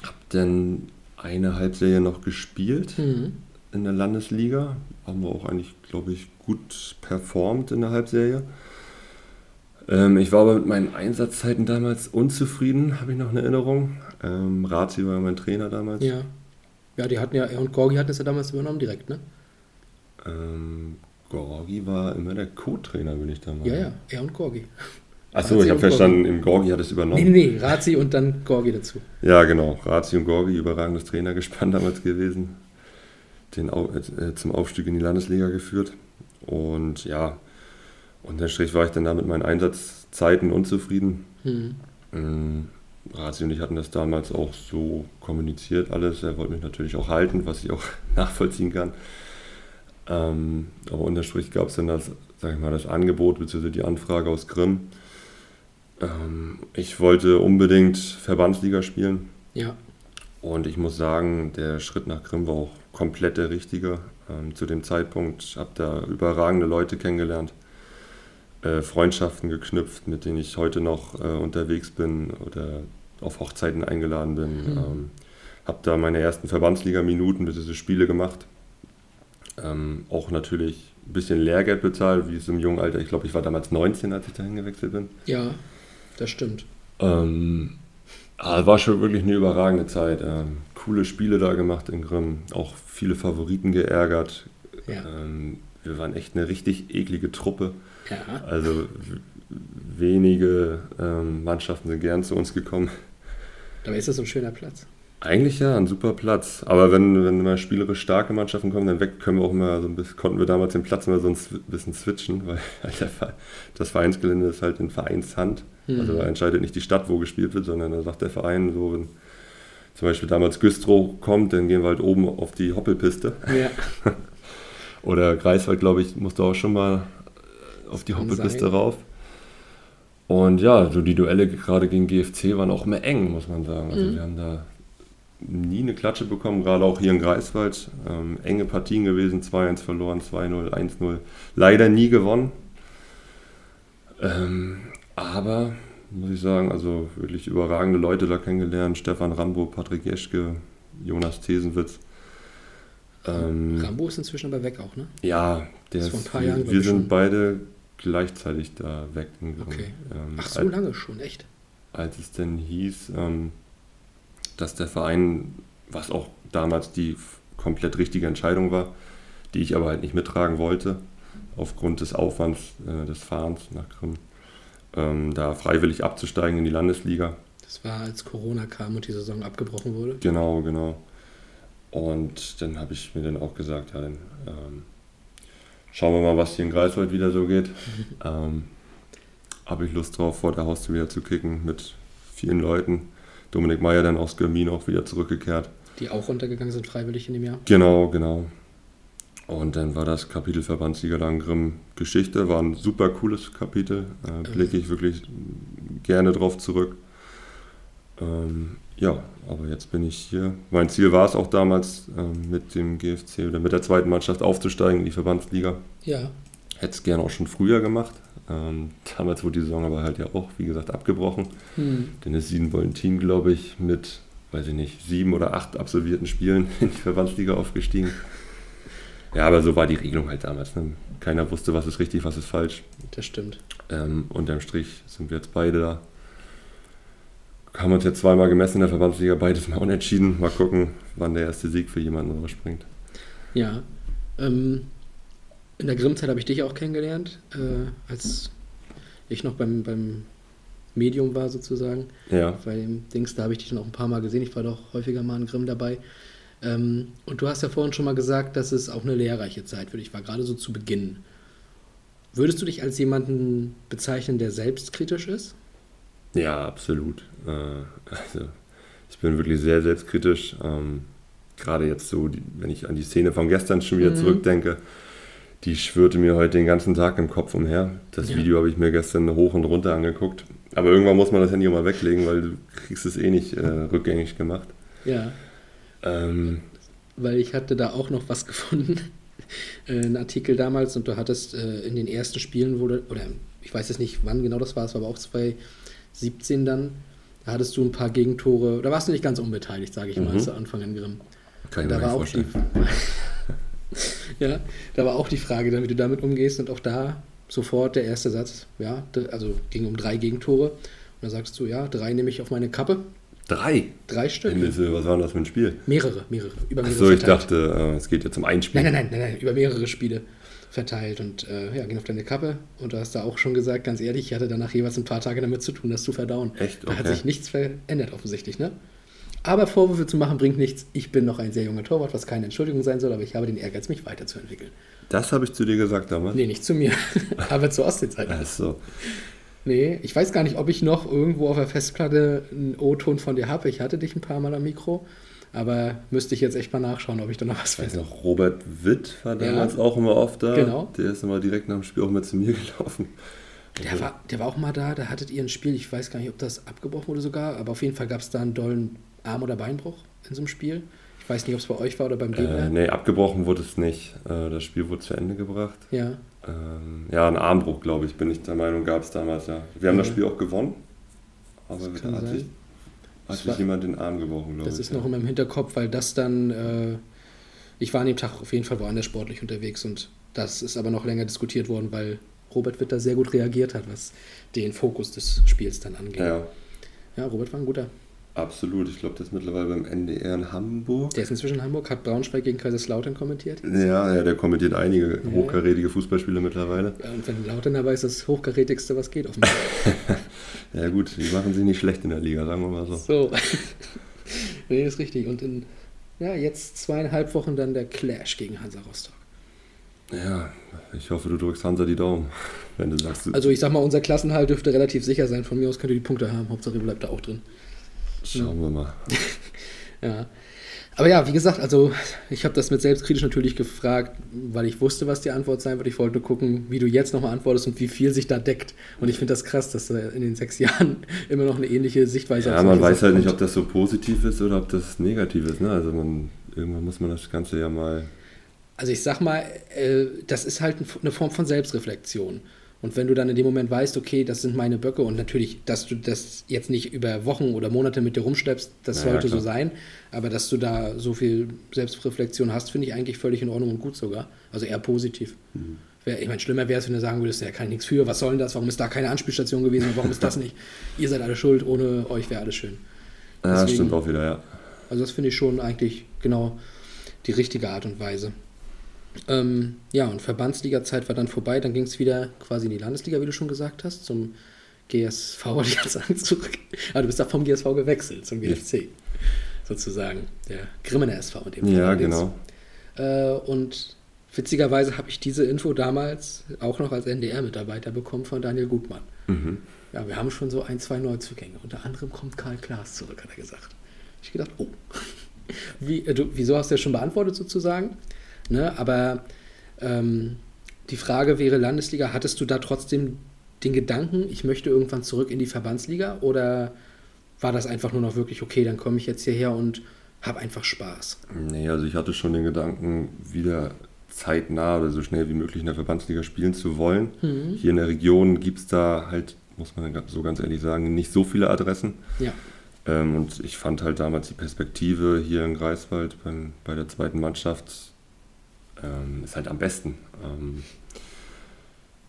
hab dann eine Halbserie noch gespielt Mhm. in der Landesliga. Haben wir auch eigentlich, glaube ich, gut performt in der Halbserie. Ähm, ich war aber mit meinen Einsatzzeiten damals unzufrieden, habe ich noch eine Erinnerung. Ähm, Razi war mein Trainer damals. Ja. Ja, die hatten ja, er und Gorgi hatten es ja damals übernommen direkt, ne? Ähm, Gorgi war immer der Co-Trainer, bin ich da mal. Ja, ja, er und Gorgi. Achso, ich habe verstanden, im Gorgi hat es übernommen. nee, nee, Razi und dann Gorgi dazu. Ja, genau. Razi und Gorgi, überragendes Trainergespann damals gewesen. Den Au äh, zum Aufstieg in die Landesliga geführt. Und ja, unterm Strich war ich dann da mit meinen Einsatzzeiten unzufrieden. Mhm. Ähm, Razi und ich hatten das damals auch so kommuniziert, alles. Er wollte mich natürlich auch halten, was ich auch nachvollziehen kann. Ähm, aber unterm Strich gab es dann das, sag ich mal, das Angebot bzw. die Anfrage aus Grimm. Ähm, ich wollte unbedingt Verbandsliga spielen. Ja, Und ich muss sagen, der Schritt nach Grimm war auch komplett der richtige. Ähm, zu dem Zeitpunkt habe da überragende Leute kennengelernt, äh, Freundschaften geknüpft, mit denen ich heute noch äh, unterwegs bin oder auf Hochzeiten eingeladen bin. Mhm. Ähm, habe da meine ersten Verbandsliga-Minuten bzw. Spiele gemacht. Ähm, auch natürlich ein bisschen Lehrgeld bezahlt, wie es im jungen Alter. Ich glaube, ich war damals 19, als ich dahin gewechselt bin. ja, das stimmt. Ähm, ah, war schon wirklich eine überragende Zeit. Ähm, coole Spiele da gemacht in Grimm, auch viele Favoriten geärgert. Ja. Ähm, wir waren echt eine richtig eklige Truppe. Ja, Also wenige ähm, Mannschaften sind gern zu uns gekommen. dabei ist das so ein schöner Platz. Eigentlich ja, ein super Platz. Aber wenn, wenn immer spielerisch starke Mannschaften kommen, dann weg können wir auch immer so ein bisschen, konnten wir damals den Platz immer so ein bisschen switchen, weil halt das Vereinsgelände ist halt in Vereinshand. Also Mhm. da entscheidet nicht die Stadt, wo gespielt wird, sondern da sagt der Verein so, wenn zum Beispiel damals Güstrow kommt, dann gehen wir halt oben auf die Hoppelpiste. Ja, Oder Greifswald, glaube ich, musste auch schon mal auf die Kann Hoppelpiste sein. rauf. Und ja, so die Duelle gerade gegen GFC waren auch immer eng, muss man sagen. Also Mhm. wir haben da nie eine Klatsche bekommen, gerade auch hier in Greifswald. Ähm, enge Partien gewesen, 2-1 verloren, 2-0, 1-0. Leider nie gewonnen. Ähm, aber muss ich sagen. Also wirklich überragende Leute da kennengelernt. Stefan Rambo, Patrick Jeschke, Jonas Thesenwitz. Ähm, Rambo ist inzwischen aber weg auch, ne? Ja, der ist, wir, wir sind beide gleichzeitig da weg. Okay. Ähm, Ach, so als, lange schon, echt? Als es denn hieß, ähm, dass der Verein, was auch damals die komplett richtige Entscheidung war, die ich aber halt nicht mittragen wollte, aufgrund des Aufwands äh, des Fahrens nach Krim, ähm, da freiwillig abzusteigen in die Landesliga. Das war, als Corona kam und die Saison abgebrochen wurde? Genau, genau. Und dann habe ich mir dann auch gesagt, ja, dann ähm, schauen wir mal, was hier in Greifswald wieder so geht. ähm, habe ich Lust drauf, vor der Haustür wieder zu kicken mit vielen Leuten. Dominik Meyer dann aus Germin auch wieder zurückgekehrt. Die auch runtergegangen sind freiwillig in dem Jahr? Genau, genau. Und dann war das Kapitel Verbandsliga Langgrim Geschichte, war ein super cooles Kapitel, äh, blicke ich wirklich gerne drauf zurück. Ähm, ja, aber jetzt bin ich hier. Mein Ziel war es auch damals, ähm, mit dem GFC oder mit der zweiten Mannschaft aufzusteigen in die Verbandsliga. Ja. Hätte es gerne auch schon früher gemacht. Ähm, damals wurde die Saison aber halt ja auch, wie gesagt, abgebrochen. Hm. Denn es Siebenbollen-Team, glaube ich, mit, weiß ich nicht, sieben oder acht absolvierten Spielen in die Verbandsliga aufgestiegen. Ja, aber so war die Regelung halt damals. Ne? Keiner wusste, was ist richtig, was ist falsch. Das stimmt. Ähm, unterm Strich sind wir jetzt beide da. Haben uns jetzt zweimal gemessen in der Verbandsliga, beides mal unentschieden. Mal gucken, wann der erste Sieg für jemanden rausspringt. Ja. Ähm, in der Grimmzeit habe ich dich auch kennengelernt, äh, als ich noch beim, beim Medium war sozusagen. Ja. Bei dem Dings, da habe ich dich dann auch ein paar Mal gesehen. Ich war doch häufiger mal in Grimm dabei. Ähm, und du hast ja vorhin schon mal gesagt, dass es auch eine lehrreiche Zeit für dich war, gerade so zu Beginn. Würdest du dich als jemanden bezeichnen, der selbstkritisch ist? Ja, absolut. Äh, also, ich bin wirklich sehr selbstkritisch. Ähm, gerade jetzt so, wenn ich an die Szene von gestern schon wieder mhm. zurückdenke, die schwirrte mir heute den ganzen Tag im Kopf umher. Das ja. Video habe ich mir gestern hoch und runter angeguckt. Aber irgendwann muss man das Handy auch mal weglegen, weil du kriegst es eh nicht äh, rückgängig gemacht. Ja. Ähm, Weil ich hatte da auch noch was gefunden, äh, einen Artikel damals und du hattest äh, in den ersten Spielen wurde, oder ich weiß jetzt nicht, wann genau das war, es war aber auch 2017 dann, da hattest du ein paar Gegentore, da warst du nicht ganz unbeteiligt, sage ich mhm. mal, zu Anfang in Grimm. Kann ich da mir war auch die, Ja, da war auch die Frage, dann, wie du damit umgehst und auch da sofort der erste Satz, ja, also ging um drei Gegentore und da sagst du, ja, drei nehme ich auf meine Kappe, Drei? Drei Stück. Ende, was war das für ein Spiel? Mehrere, mehrere. Über mehrere Achso, ich dachte, äh, es geht jetzt um ein Spiel. Nein, nein, nein, nein, nein über mehrere Spiele verteilt und äh, ja, ging auf deine Kappe. Und du hast da auch schon gesagt, ganz ehrlich, ich hatte danach jeweils ein paar Tage damit zu tun, das zu verdauen. Echt? Okay. Da hat sich nichts verändert, offensichtlich, ne? Aber Vorwürfe zu machen bringt nichts. Ich bin noch ein sehr junger Torwart, was keine Entschuldigung sein soll, aber ich habe den Ehrgeiz, mich weiterzuentwickeln. Das habe ich zu dir gesagt damals? Nee, nicht zu mir, aber zur Ostseezeit. Ach so. Nee, ich weiß gar nicht, ob ich noch irgendwo auf der Festplatte einen O-Ton von dir habe. Ich hatte dich ein paar Mal am Mikro, aber müsste ich jetzt echt mal nachschauen, ob ich da noch was finde. noch, Robert Witt war damals ja, auch immer oft da. Genau. Der ist immer direkt nach dem Spiel auch mal zu mir gelaufen. Der war, der war auch mal da, da hattet ihr ein Spiel, ich weiß gar nicht, ob das abgebrochen wurde sogar, aber auf jeden Fall gab es da einen dollen Arm- oder Beinbruch in so einem Spiel. Ich weiß nicht, ob es bei euch war oder beim Gegner. Äh, nee, abgebrochen wurde es nicht. Äh, das Spiel wurde zu Ende gebracht. Ja. Ähm, ja, ein Armbruch, glaube ich, bin ich der Meinung, gab es damals, ja. Wir haben ja. das Spiel auch gewonnen, aber da hat sich, hat sich jemand den Arm gebrochen, glaube ich. Das ist ja. noch in meinem Hinterkopf, weil das dann, äh, ich war an dem Tag auf jeden Fall woanders sportlich unterwegs und das ist aber noch länger diskutiert worden, weil Robert Witt da sehr gut reagiert hat, was den Fokus des Spiels dann angeht. Ja, ja Robert war ein guter. Absolut, ich glaube, der ist mittlerweile beim NDR in Hamburg. Der ist inzwischen in Hamburg, hat Braunschweig gegen Kaiserslautern kommentiert. Ja, ja, der kommentiert einige ja. hochkarätige Fußballspiele mittlerweile. Ja, und wenn Lautern dabei ist, das hochkarätigste, was geht. ja gut, die machen sie nicht schlecht in der Liga, sagen wir mal so. So, nee, ist richtig. Und in, ja, jetzt zweieinhalb Wochen dann der Clash gegen Hansa Rostock. Ja, ich hoffe, du drückst Hansa die Daumen, wenn du sagst. Also ich sag mal, unser Klassenhalt dürfte relativ sicher sein. Von mir aus könnt ihr die Punkte haben. Hauptsache, ihr bleibt da auch drin. Schauen wir mal. ja. Aber ja, wie gesagt, also ich habe das mit selbstkritisch natürlich gefragt, weil ich wusste, was die Antwort sein wird. Ich wollte nur gucken, wie du jetzt nochmal antwortest und wie viel sich da deckt. Und ich finde das krass, dass du in den sechs Jahren immer noch eine ähnliche Sichtweise hast. Ja, man weiß halt nicht, ob das so positiv ist oder ob das negativ ist. Ne? Also man, irgendwann muss man das Ganze ja mal. Also ich sag mal, äh, das ist halt eine Form von Selbstreflexion. Und wenn du dann in dem Moment weißt, okay, das sind meine Böcke und natürlich, dass du das jetzt nicht über Wochen oder Monate mit dir rumschleppst, das Ja, ja, sollte so klar. sein. Aber dass du da so viel Selbstreflexion hast, finde ich eigentlich völlig in Ordnung und gut sogar. Also eher positiv. Mhm. Ich meine, schlimmer wäre es, wenn du sagen würdest, ja, kann ich nichts für, was soll denn das? Warum ist da keine Anspielstation gewesen? Warum ist das nicht? Ihr seid alle schuld, ohne euch wäre alles schön. Ja, Deswegen- stimmt auch wieder, ja. Also das finde ich schon eigentlich genau die richtige Art und Weise. Ähm, ja, und Verbandsliga-Zeit war dann vorbei, dann ging es wieder quasi in die Landesliga, wie du schon gesagt hast, zum GSV, wollte ich jetzt sagen, zurück. Aber du bist da vom GSV gewechselt zum GFC, sozusagen. Der Grimmener SV in dem Fall Ja, genau. Äh, und witzigerweise habe ich diese Info damals auch noch als NDR-Mitarbeiter bekommen von Daniel Gutmann. Mhm. Ja, wir haben schon so ein, zwei Neuzugänge. Unter anderem kommt Karl Klaas zurück, hat er gesagt. Ich gedacht, oh. Wie, äh, du, wieso hast du ja schon beantwortet sozusagen? Ne, aber ähm, die Frage wäre, Landesliga, hattest du da trotzdem den Gedanken, ich möchte irgendwann zurück in die Verbandsliga? Oder war das einfach nur noch wirklich, okay, dann komme ich jetzt hierher und habe einfach Spaß? Nee, also ich hatte schon den Gedanken, wieder zeitnah oder so schnell wie möglich in der Verbandsliga spielen zu wollen. Mhm. Hier in der Region gibt es da halt, muss man so ganz ehrlich sagen, nicht so viele Adressen. Ja, Ähm, und ich fand halt damals die Perspektive hier in Greifswald beim, bei der zweiten Mannschaft ähm, ist halt am besten. Ähm,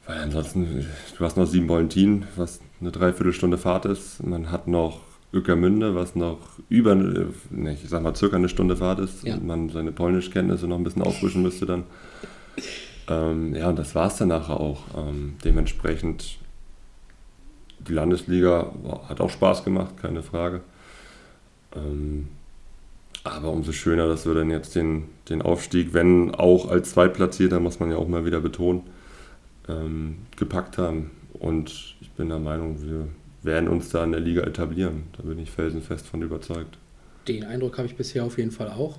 weil ansonsten, du hast noch Siebenbollentin, was eine Dreiviertelstunde Fahrt ist. Man hat noch Ueckermünde, was noch über, ne, ich sag mal circa eine Stunde Fahrt ist. Ja. Und man seine Polnischkenntnisse noch ein bisschen auffrischen müsste dann. Ähm, ja, und das war es dann nachher auch. Ähm, dementsprechend, die Landesliga boah, hat auch Spaß gemacht, keine Frage. Ähm, aber umso schöner, dass wir dann jetzt den, den Aufstieg, wenn auch als Zweitplatzierter, muss man ja auch mal wieder betonen, ähm, gepackt haben. Und ich bin der Meinung, wir werden uns da in der Liga etablieren. Da bin ich felsenfest von überzeugt. den Eindruck habe ich bisher auf jeden Fall auch.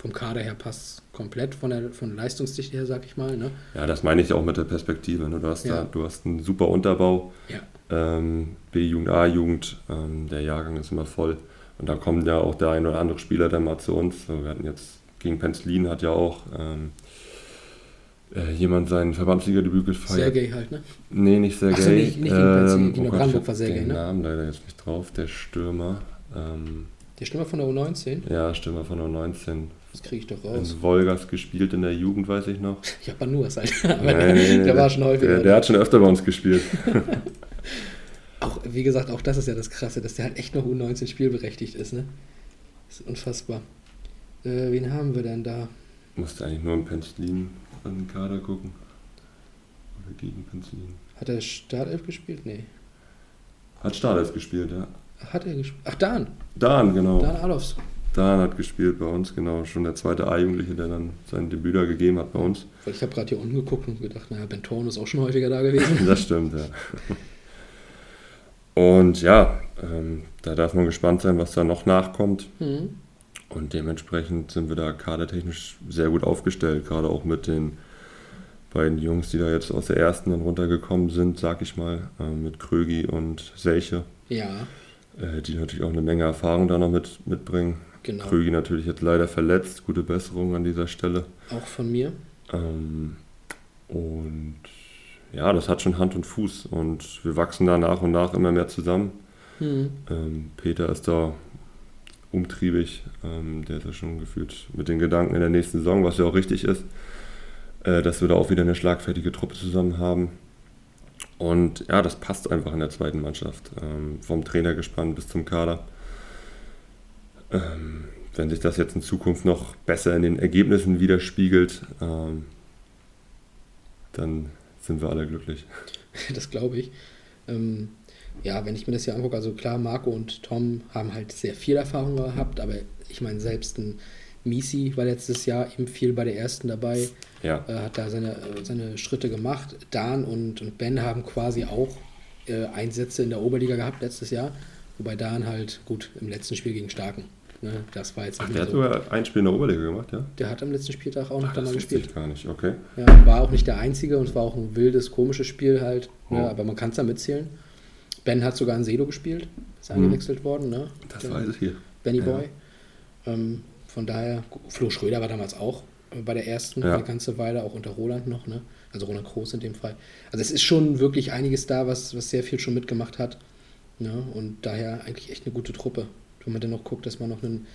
Vom Kader her passt komplett, von der, von der Leistungsdichte her, sag ich mal. Ne? Ja, das meine ich auch mit der Perspektive. Ne? Du, hast Ja. da, du hast einen super Unterbau. Ja. ähm, B-Jugend, A-Jugend, ähm, der Jahrgang ist immer voll. Und da kommt ja auch der ein oder andere Spieler dann mal zu uns. So, wir hatten jetzt gegen Penzlin hat ja auch ähm, äh, jemand sein Verbandsliga-Debüt gefeiert. Sergei halt, ne? Nee, nicht Sergei. Ach so, nicht- nicht gegen Penzlin, ähm, gegen oh Gott, Brandenburg war Sergei, den ne? Namen leider jetzt nicht drauf. Der Stürmer. Ähm, Der Stürmer von der U19, ja, Stürmer von der 19. das kriege ich doch raus. In Wolgast gespielt in der Jugend, weiß ich noch. Ich habe nur halt. Aber Nee, nee, der war schon häufiger. Der, der hat schon öfter bei uns gespielt. auch, wie gesagt, auch das ist ja das Krasse, dass der halt echt noch U19 spielberechtigt ist, ne? Das ist unfassbar. Äh, wen haben wir denn da? Musste eigentlich nur in Penzlin an den Kader gucken. Oder gegen Penzlin. Hat er Startelf gespielt? Nee. Hat Startelf gespielt, ja. Hat er gespielt? Ach, Dan. Dan, genau. Dan Adolfs. Dan hat gespielt bei uns, genau. Schon der zweite A-Jugendliche, der dann sein Debüt da gegeben hat bei uns. Weil ich habe gerade hier unten geguckt und gedacht, naja, Benton ist auch schon häufiger da gewesen. Das stimmt, ja. Und ja, ähm, da darf man gespannt sein, was da noch nachkommt. Mhm. Und dementsprechend sind wir da kadertechnisch sehr gut aufgestellt, gerade auch mit den beiden Jungs, die da jetzt aus der ersten dann runtergekommen sind, sag ich mal, äh, mit Krögi und Selche, Ja, äh, die natürlich auch eine Menge Erfahrung da noch mit, mitbringen. genau. Krögi natürlich jetzt leider verletzt, gute Besserung an dieser Stelle. Auch von mir. Ähm, und ja, das hat schon Hand und Fuß und wir wachsen da nach und nach immer mehr zusammen. Mhm. Ähm, Peter ist da umtriebig, ähm, der ist ja schon gefühlt mit den Gedanken in der nächsten Saison, was ja auch richtig ist, äh, dass wir da auch wieder eine schlagfertige Truppe zusammen haben. Und ja, das passt einfach in der zweiten Mannschaft, ähm, vom Trainer gespannt bis zum Kader. Ähm, wenn sich das jetzt in Zukunft noch besser in den Ergebnissen widerspiegelt, ähm, dann sind wir alle glücklich. Das glaube ich. Ähm, ja, wenn ich mir das hier angucke, also klar, Marco und Tom haben halt sehr viel Erfahrung gehabt, aber ich meine, selbst ein Misi war letztes Jahr eben viel bei der ersten dabei, Ja, äh, hat da seine, äh, seine Schritte gemacht. Dan und, und Ben haben quasi auch äh, Einsätze in der Oberliga gehabt letztes Jahr, wobei Dan halt, gut, im letzten Spiel gegen Starken. Ne, das war jetzt Ach, der hat so. sogar ein Spiel in der Oberliga gemacht, ja? Der hat am letzten Spieltag auch noch Ach, da mal gespielt. ich gar nicht, okay. Ja, war auch nicht der einzige und es war auch ein wildes, komisches Spiel halt, ne, Oh. aber man kann es da mitzählen. Ben hat sogar in Sedo gespielt, ist Mhm. eingewechselt worden, ne? Das Der weiß ich hier. Benny Ja. Boy. Ähm, von daher, Flo Schröder war damals auch bei der ersten Ja. eine ganze Weile, auch unter Roland noch, ne? Also Roland Groß in dem Fall. Also es ist schon wirklich einiges da, was, was sehr viel schon mitgemacht hat. Ne? Und daher eigentlich echt eine gute Truppe. Wenn man dann noch guckt, dass man noch einen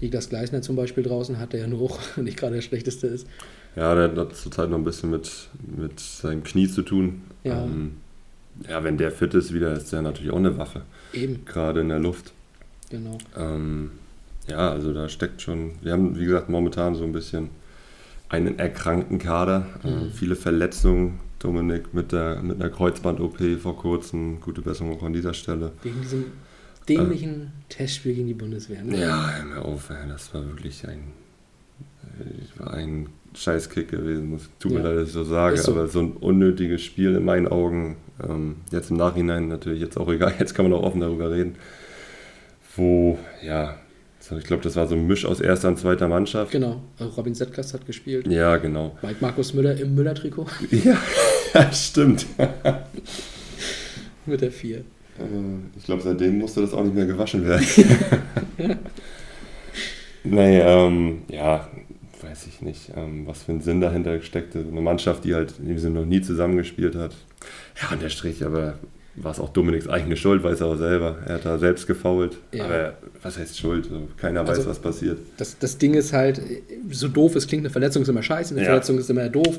Niklas Gleisner zum Beispiel draußen hat, der ja nur auch nicht gerade der schlechteste ist. Ja, der hat zurzeit noch ein bisschen mit, mit seinem Knie zu tun. Ja. Ähm, ja, wenn der fit ist wieder, ist der natürlich auch eine Waffe, Eben, gerade in der Luft. genau. Ähm, ja, also da steckt schon, wir haben wie gesagt momentan so ein bisschen einen erkrankten Kader, äh, Mhm. viele Verletzungen. Dominik mit, der, mit einer Kreuzband-OP vor kurzem, gute Besserung auch an dieser Stelle. Wegen diesem dämlichen Testspiel gegen die Bundeswehr. Ne? Ja, hör mir auf, das war wirklich ein, äh, war ein Scheißkick gewesen. Muss- Tut mir Ja. leid, dass ich so sage, so. aber so ein unnötiges Spiel in meinen Augen. Ähm, jetzt im Nachhinein natürlich jetzt auch egal, jetzt kann man auch offen darüber reden. Wo, ja, ich glaube, das war so ein Misch aus erster und zweiter Mannschaft. Genau, äh, Robin Settgast hat gespielt. Ja, genau. Mike Markus Müller im Müller-Trikot Ja, ja stimmt. mit der 4. Äh, Ich glaube, seitdem musste das auch nicht mehr gewaschen werden. nee, ähm, ja, weiß ich nicht, ähm, was für ein Sinn dahinter steckte. Eine Mannschaft, die halt in dem Sinne noch nie zusammengespielt hat. Ja, und der Strich, aber war es auch Dominiks eigene Schuld, weiß er auch selber. Er hat da selbst gefault. Ja. Aber was heißt Schuld? Keiner weiß, Also- was passiert. Das, das Ding ist halt, so doof es klingt, eine Verletzung ist immer scheiße, eine Ja. Verletzung ist immer doof.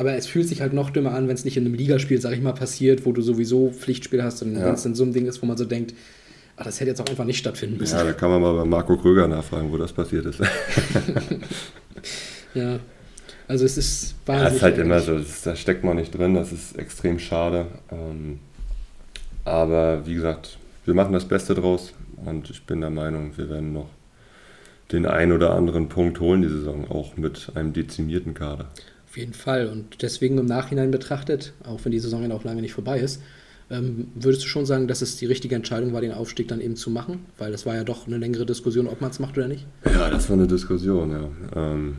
Aber es fühlt sich halt noch dümmer an, wenn es nicht in einem Ligaspiel, sag ich mal, passiert, wo du sowieso Pflichtspiel hast und Ja. wenn es dann so ein Ding ist, wo man so denkt, ah, das hätte jetzt auch einfach nicht stattfinden müssen. Ja, da kann man mal bei Marco Kröger nachfragen, wo das passiert ist. Ja. Also es ist Ja, wahnsinnig. es ist halt immer so, das da steckt man nicht drin, das ist extrem schade. Ähm, aber wie gesagt, wir machen das Beste draus und ich bin der Meinung, wir werden noch den ein oder anderen Punkt holen die Saison, auch mit einem dezimierten Kader. Auf jeden Fall. Und deswegen im Nachhinein betrachtet, auch wenn die Saison ja noch lange nicht vorbei ist, ähm, würdest du schon sagen, dass es die richtige Entscheidung war, den Aufstieg dann eben zu machen? Weil das war ja doch eine längere Diskussion, ob man es macht oder nicht. Ja, das war eine Diskussion, ja. Ähm,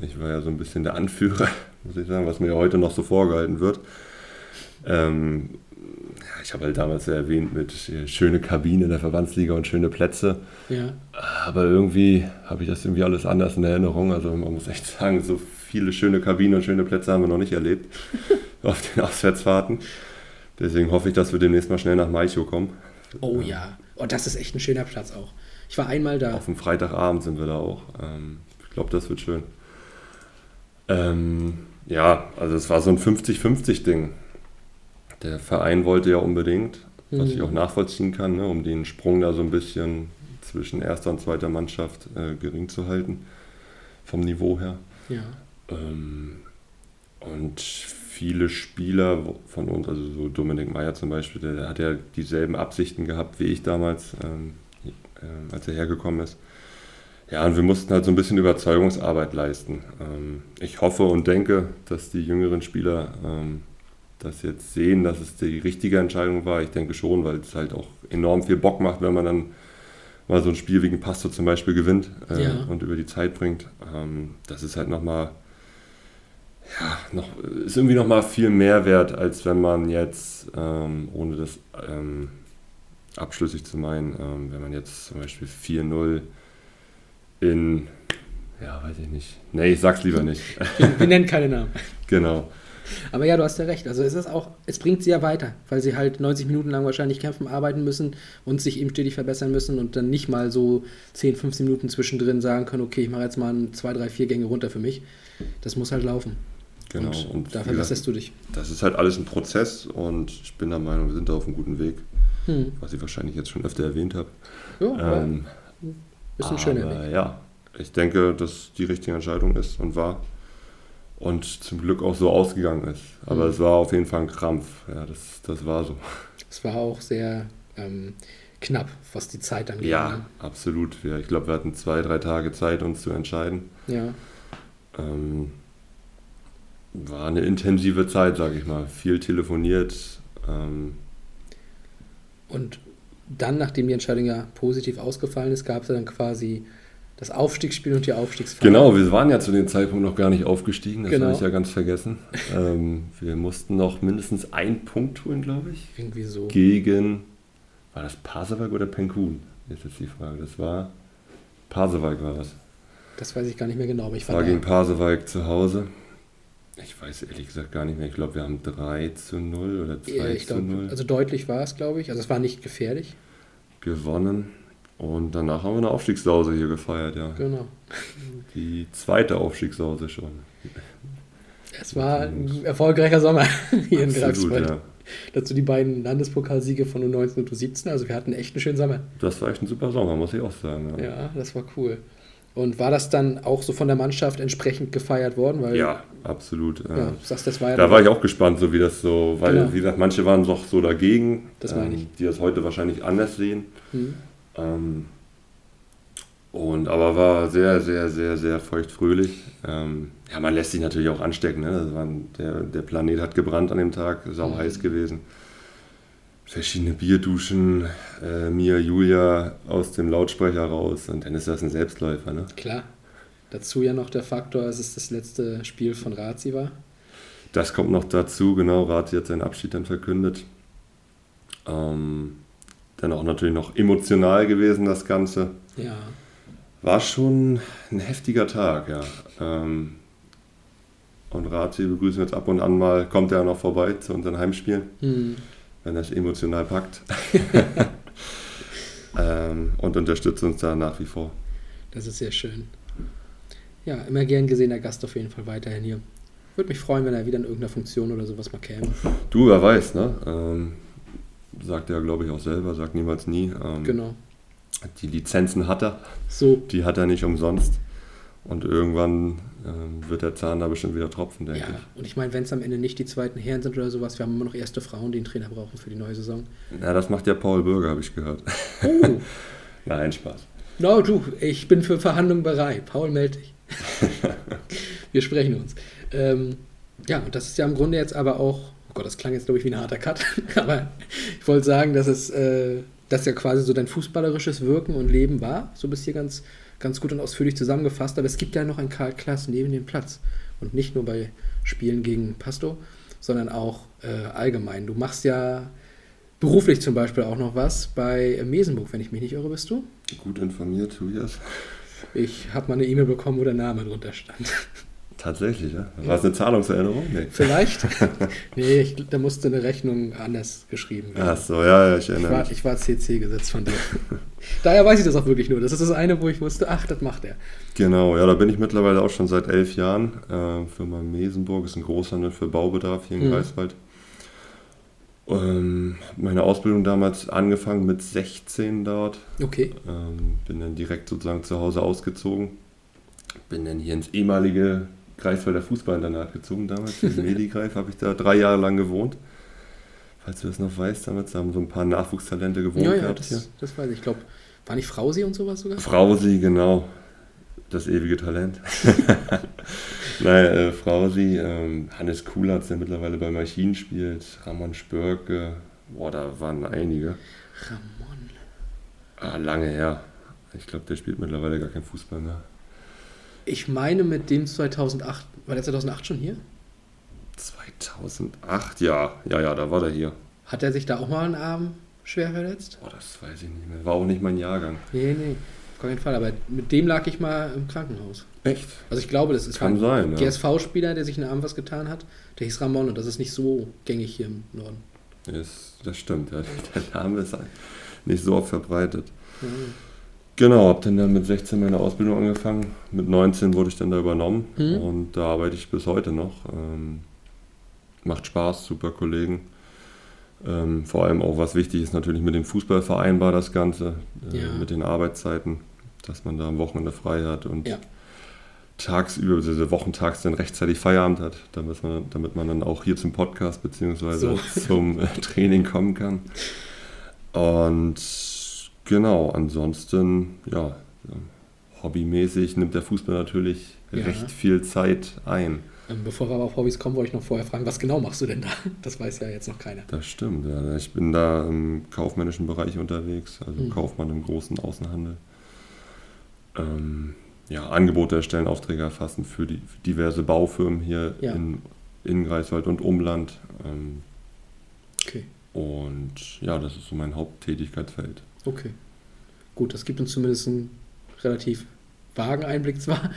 ich war ja so ein bisschen der Anführer, muss ich sagen, was mir heute noch so vorgehalten wird. Ähm, ich habe halt damals ja erwähnt mit äh, schöne Kabine in der Verbandsliga und schöne Plätze. Ja. Aber irgendwie habe ich das irgendwie alles anders in Erinnerung. Also man muss echt sagen, so viele schöne Kabinen und schöne Plätze haben wir noch nicht erlebt auf den Auswärtsfahrten. Deswegen hoffe ich, dass wir demnächst mal schnell nach Maicho kommen. Oh ja. Oh, das ist echt ein schöner Platz auch. Ich war einmal da. Auf dem Freitagabend sind wir da auch. Ähm, ich glaube, das wird schön. Ähm, ja, also es war so ein 50-50-Ding. Der Verein wollte ja unbedingt, was ich Mhm. auch nachvollziehen kann, ne, um den Sprung da so ein bisschen zwischen erster und zweiter Mannschaft äh, gering zu halten, vom Niveau her. Ja. Ähm, und viele Spieler von uns, also so Dominik Meyer zum Beispiel, der, hat ja dieselben Absichten gehabt wie ich damals, ähm, äh, als er hergekommen ist. Ja, und wir mussten halt so ein bisschen Überzeugungsarbeit leisten. Ähm, ich hoffe und denke, dass die jüngeren Spieler das jetzt sehen, dass es die richtige Entscheidung war. Ich denke schon, weil es halt auch enorm viel Bock macht, wenn man dann mal so ein Spiel wie gegen Pasto zum Beispiel gewinnt äh, Ja. und über die Zeit bringt. Das ist halt nochmal, ja, noch, ist irgendwie nochmal viel mehr wert, als wenn man jetzt, ähm, ohne das ähm, abschlüssig zu meinen, ähm, wenn man jetzt zum Beispiel 4-0 in, ja, weiß ich nicht. Nee, ich sag's lieber nicht. Wir, wir nennen keine Namen. genau. Aber ja, du hast ja recht. Also es ist auch, es bringt sie ja weiter, weil sie halt 90 Minuten lang wahrscheinlich kämpfen, arbeiten müssen und sich eben stetig verbessern müssen und dann nicht mal so 10, 15 Minuten zwischendrin sagen können, okay, ich mache jetzt mal ein, zwei, drei, vier Gänge runter für mich. Das muss halt laufen. Genau. Und, Und da verbesserst du dich. Das ist halt alles ein Prozess und ich bin der Meinung, wir sind da auf einem guten Weg, Hm. was ich wahrscheinlich jetzt schon öfter erwähnt habe. Ja, Ähm, ist ein schöner Weg. ja, ich denke, dass die richtige Entscheidung ist und war und zum Glück auch so ausgegangen ist. Aber Mhm. es war auf jeden Fall ein Krampf. Ja, das, das war so. Es war auch sehr ähm, knapp, was die Zeit angeht. Ja, absolut. Ja, ich glaube, wir hatten zwei, drei Tage Zeit, uns zu entscheiden. ne? Ja. Ähm, war eine intensive Zeit, sage ich mal. Viel telefoniert. Ähm, Und dann, nachdem die Entscheidung ja positiv ausgefallen ist, gab es dann quasi das Aufstiegsspiel und die Aufstiegsfeier. Genau, wir waren ja zu dem Zeitpunkt noch gar nicht aufgestiegen, das Genau. habe ich ja ganz vergessen. ähm, wir mussten noch mindestens einen Punkt holen, glaube ich, Irgendwie so. gegen, war das Pasewalk oder Penkun? Ist jetzt die Frage. Das war, Pasewalk war das. Das weiß ich gar nicht mehr genau, aber ich war, War gegen Pasewalk zu Hause. Ich weiß ehrlich gesagt gar nicht mehr. Ich glaube, wir haben 3 zu 0 oder 2 Ja, ich zu 0 glaube, also deutlich war es, glaube ich. Also es war nicht gefährlich. gewonnen. Und danach haben wir eine Aufstiegssause hier gefeiert, ja. Genau. Die zweite Aufstiegssause schon. Es war ein erfolgreicher Sommer hier in Absolut, Greifswald. ja. Dazu die beiden Landespokalsiege von U19 und U17. Also wir hatten echt einen schönen Sommer. Das war echt ein super Sommer, muss ich auch sagen. Ja, Ja, das war cool. Und war das dann auch so von der Mannschaft entsprechend gefeiert worden? Weil, ja absolut. ja Ja. sagst, das war ja Da war ich auch gespannt, so wie das so, weil, Genau. wie gesagt, manche waren doch so dagegen, ähm, Das ich. die das heute wahrscheinlich anders sehen. Hm. Ähm, und aber war sehr, sehr, sehr, sehr feuchtfröhlich. Ähm, ja, man lässt sich natürlich auch anstecken. Ne? Waren, der, der Planet hat gebrannt an dem Tag, sau Mhm. heiß gewesen. Verschiedene Bierduschen, äh, mir, Julia aus dem Lautsprecher raus und dann ist das ein Selbstläufer. Ne? Klar. Dazu ja noch der Faktor, dass es das letzte Spiel von Razi war. Das kommt noch dazu, genau. Rati hat seinen Abschied dann verkündet. Ähm, dann auch natürlich noch emotional gewesen, das Ganze. Ja. War schon ein heftiger Tag, ja. Ähm, und Rati begrüßen wir jetzt ab und an mal, kommt er noch vorbei zu unseren Heimspielen, Hm. Wenn er es emotional packt. ähm, und unterstützt uns da nach wie vor. Das ist sehr schön. Ja, immer gern gesehener Gast auf jeden Fall weiterhin hier. Würde mich freuen, wenn er wieder in irgendeiner Funktion oder sowas mal käme. Du, wer weiß, ne? Ähm, sagt er, glaube ich, auch selber, sagt niemals nie. Ähm, Genau. Die Lizenzen hat er. So, Die hat er nicht umsonst. Und irgendwann ähm, wird der Zahn da bestimmt wieder tropfen, denke ja. ich. Und ich meine, wenn es am Ende nicht die zweiten Herren sind oder sowas, wir haben immer noch erste Frauen, die einen Trainer brauchen für die neue Saison. Ja, das macht ja Paul Bürger, habe ich gehört. Oh, Nein, Spaß. no, du, ich bin für Verhandlungen bereit. Paul, melde dich. wir sprechen uns. Ähm, ja, und das ist ja im Grunde jetzt aber auch, oh Gott, das klang jetzt, glaube ich, wie ein harter Cut, aber ich wollte sagen, dass es, äh, dass ja quasi so dein fußballerisches Wirken und Leben war. So bist hier ganz, ganz gut und ausführlich zusammengefasst. Aber es gibt ja noch ein Karl Klaas neben dem Platz. Und nicht nur bei Spielen gegen Pasto, sondern auch äh, allgemein. Du machst ja beruflich zum Beispiel auch noch was bei Mesenburg, wenn ich mich nicht irre, bist du? Gut informiert, Tobias. Ich habe mal eine E-Mail bekommen, wo der Name drunter stand. Tatsächlich, ja. War es eine Zahlungserinnerung? Nee. Vielleicht? nee, ich, da musste eine Rechnung anders geschrieben werden. Ach so, ja, ja, ich Ich erinnere war, mich. ich war CC gesetzt von dir. Daher weiß ich das auch wirklich nur. Das ist das eine, wo ich wusste, ach, das macht er. Genau, ja, da bin ich mittlerweile auch schon seit elf Jahren. Äh, Firma Mesenburg ist ein Großhandel für Baubedarf hier in Mhm. Greifswald. Ähm, meine Ausbildung damals angefangen mit 16 dort. Okay. Ähm, bin dann direkt sozusagen zu Hause ausgezogen. Bin dann hier ins ehemalige Greifswalder Fußballinternat gezogen damals. In Medigreif habe ich da drei Jahre lang gewohnt. Falls du das noch weißt, damals da haben so ein paar Nachwuchstalente gewohnt Ja, ja, gehabt hier. das, das weiß ich. Ich glaube, war nicht Frausi und sowas sogar? Frausi, genau. Das ewige Talent. naja, äh, Frausi, ähm, Hannes Kulatz, der mittlerweile bei Maschinen spielt, Ramon Spörke, boah, da waren einige. Ramon. Ah, lange her. Ich glaube, der spielt mittlerweile gar kein Fußball mehr. Ich meine mit dem 2008, war der 2008 schon hier? 2008, ja, ja, ja, da war der hier. Hat er sich da auch mal einen Arm schwer verletzt? Boah, das weiß ich nicht mehr. War auch nicht mein Jahrgang. Nee, nee, auf keinen Fall. Aber mit dem lag ich mal im Krankenhaus. Echt? Also ich glaube, das ist Kann sein, ein. GSV-Spieler, der sich in den Arm was getan hat. Der hieß Ramon und das ist nicht so gängig hier im Norden. Das, das stimmt, ja. Der Name ist nicht so oft verbreitet. Ja. Genau, habe dann, dann mit 16 meine Ausbildung angefangen. Mit 19 wurde ich dann da übernommen Mhm. und da arbeite ich bis heute noch. Ähm, macht Spaß, super Kollegen. Ähm, vor allem auch, was wichtig ist, natürlich mit dem Fußball vereinbar das Ganze, äh, Ja. mit den Arbeitszeiten, dass man da am Wochenende frei hat und Ja. tagsüber, also wochentags dann rechtzeitig Feierabend hat, damit man, damit man dann auch hier zum Podcast bzw. So. zum äh, Training kommen kann. Und genau, ansonsten, ja, hobbymäßig nimmt der Fußball natürlich Ja. recht viel Zeit ein. Ähm, bevor wir aber auf Hobbys kommen, wollte ich noch vorher fragen, was genau machst du denn da? Das weiß ja jetzt noch keiner. Das stimmt, ja. Ich bin da im kaufmännischen Bereich unterwegs, also Mhm. Kaufmann im großen Außenhandel. Ähm, ja, Angebote erstellen, Aufträge erfassen für die für diverse Baufirmen hier Ja. in, in Greifswald und Umland. Ähm, Okay, und ja, das ist so mein Haupttätigkeitsfeld. Okay. Gut, das gibt uns zumindest einen relativ vagen Einblick zwar.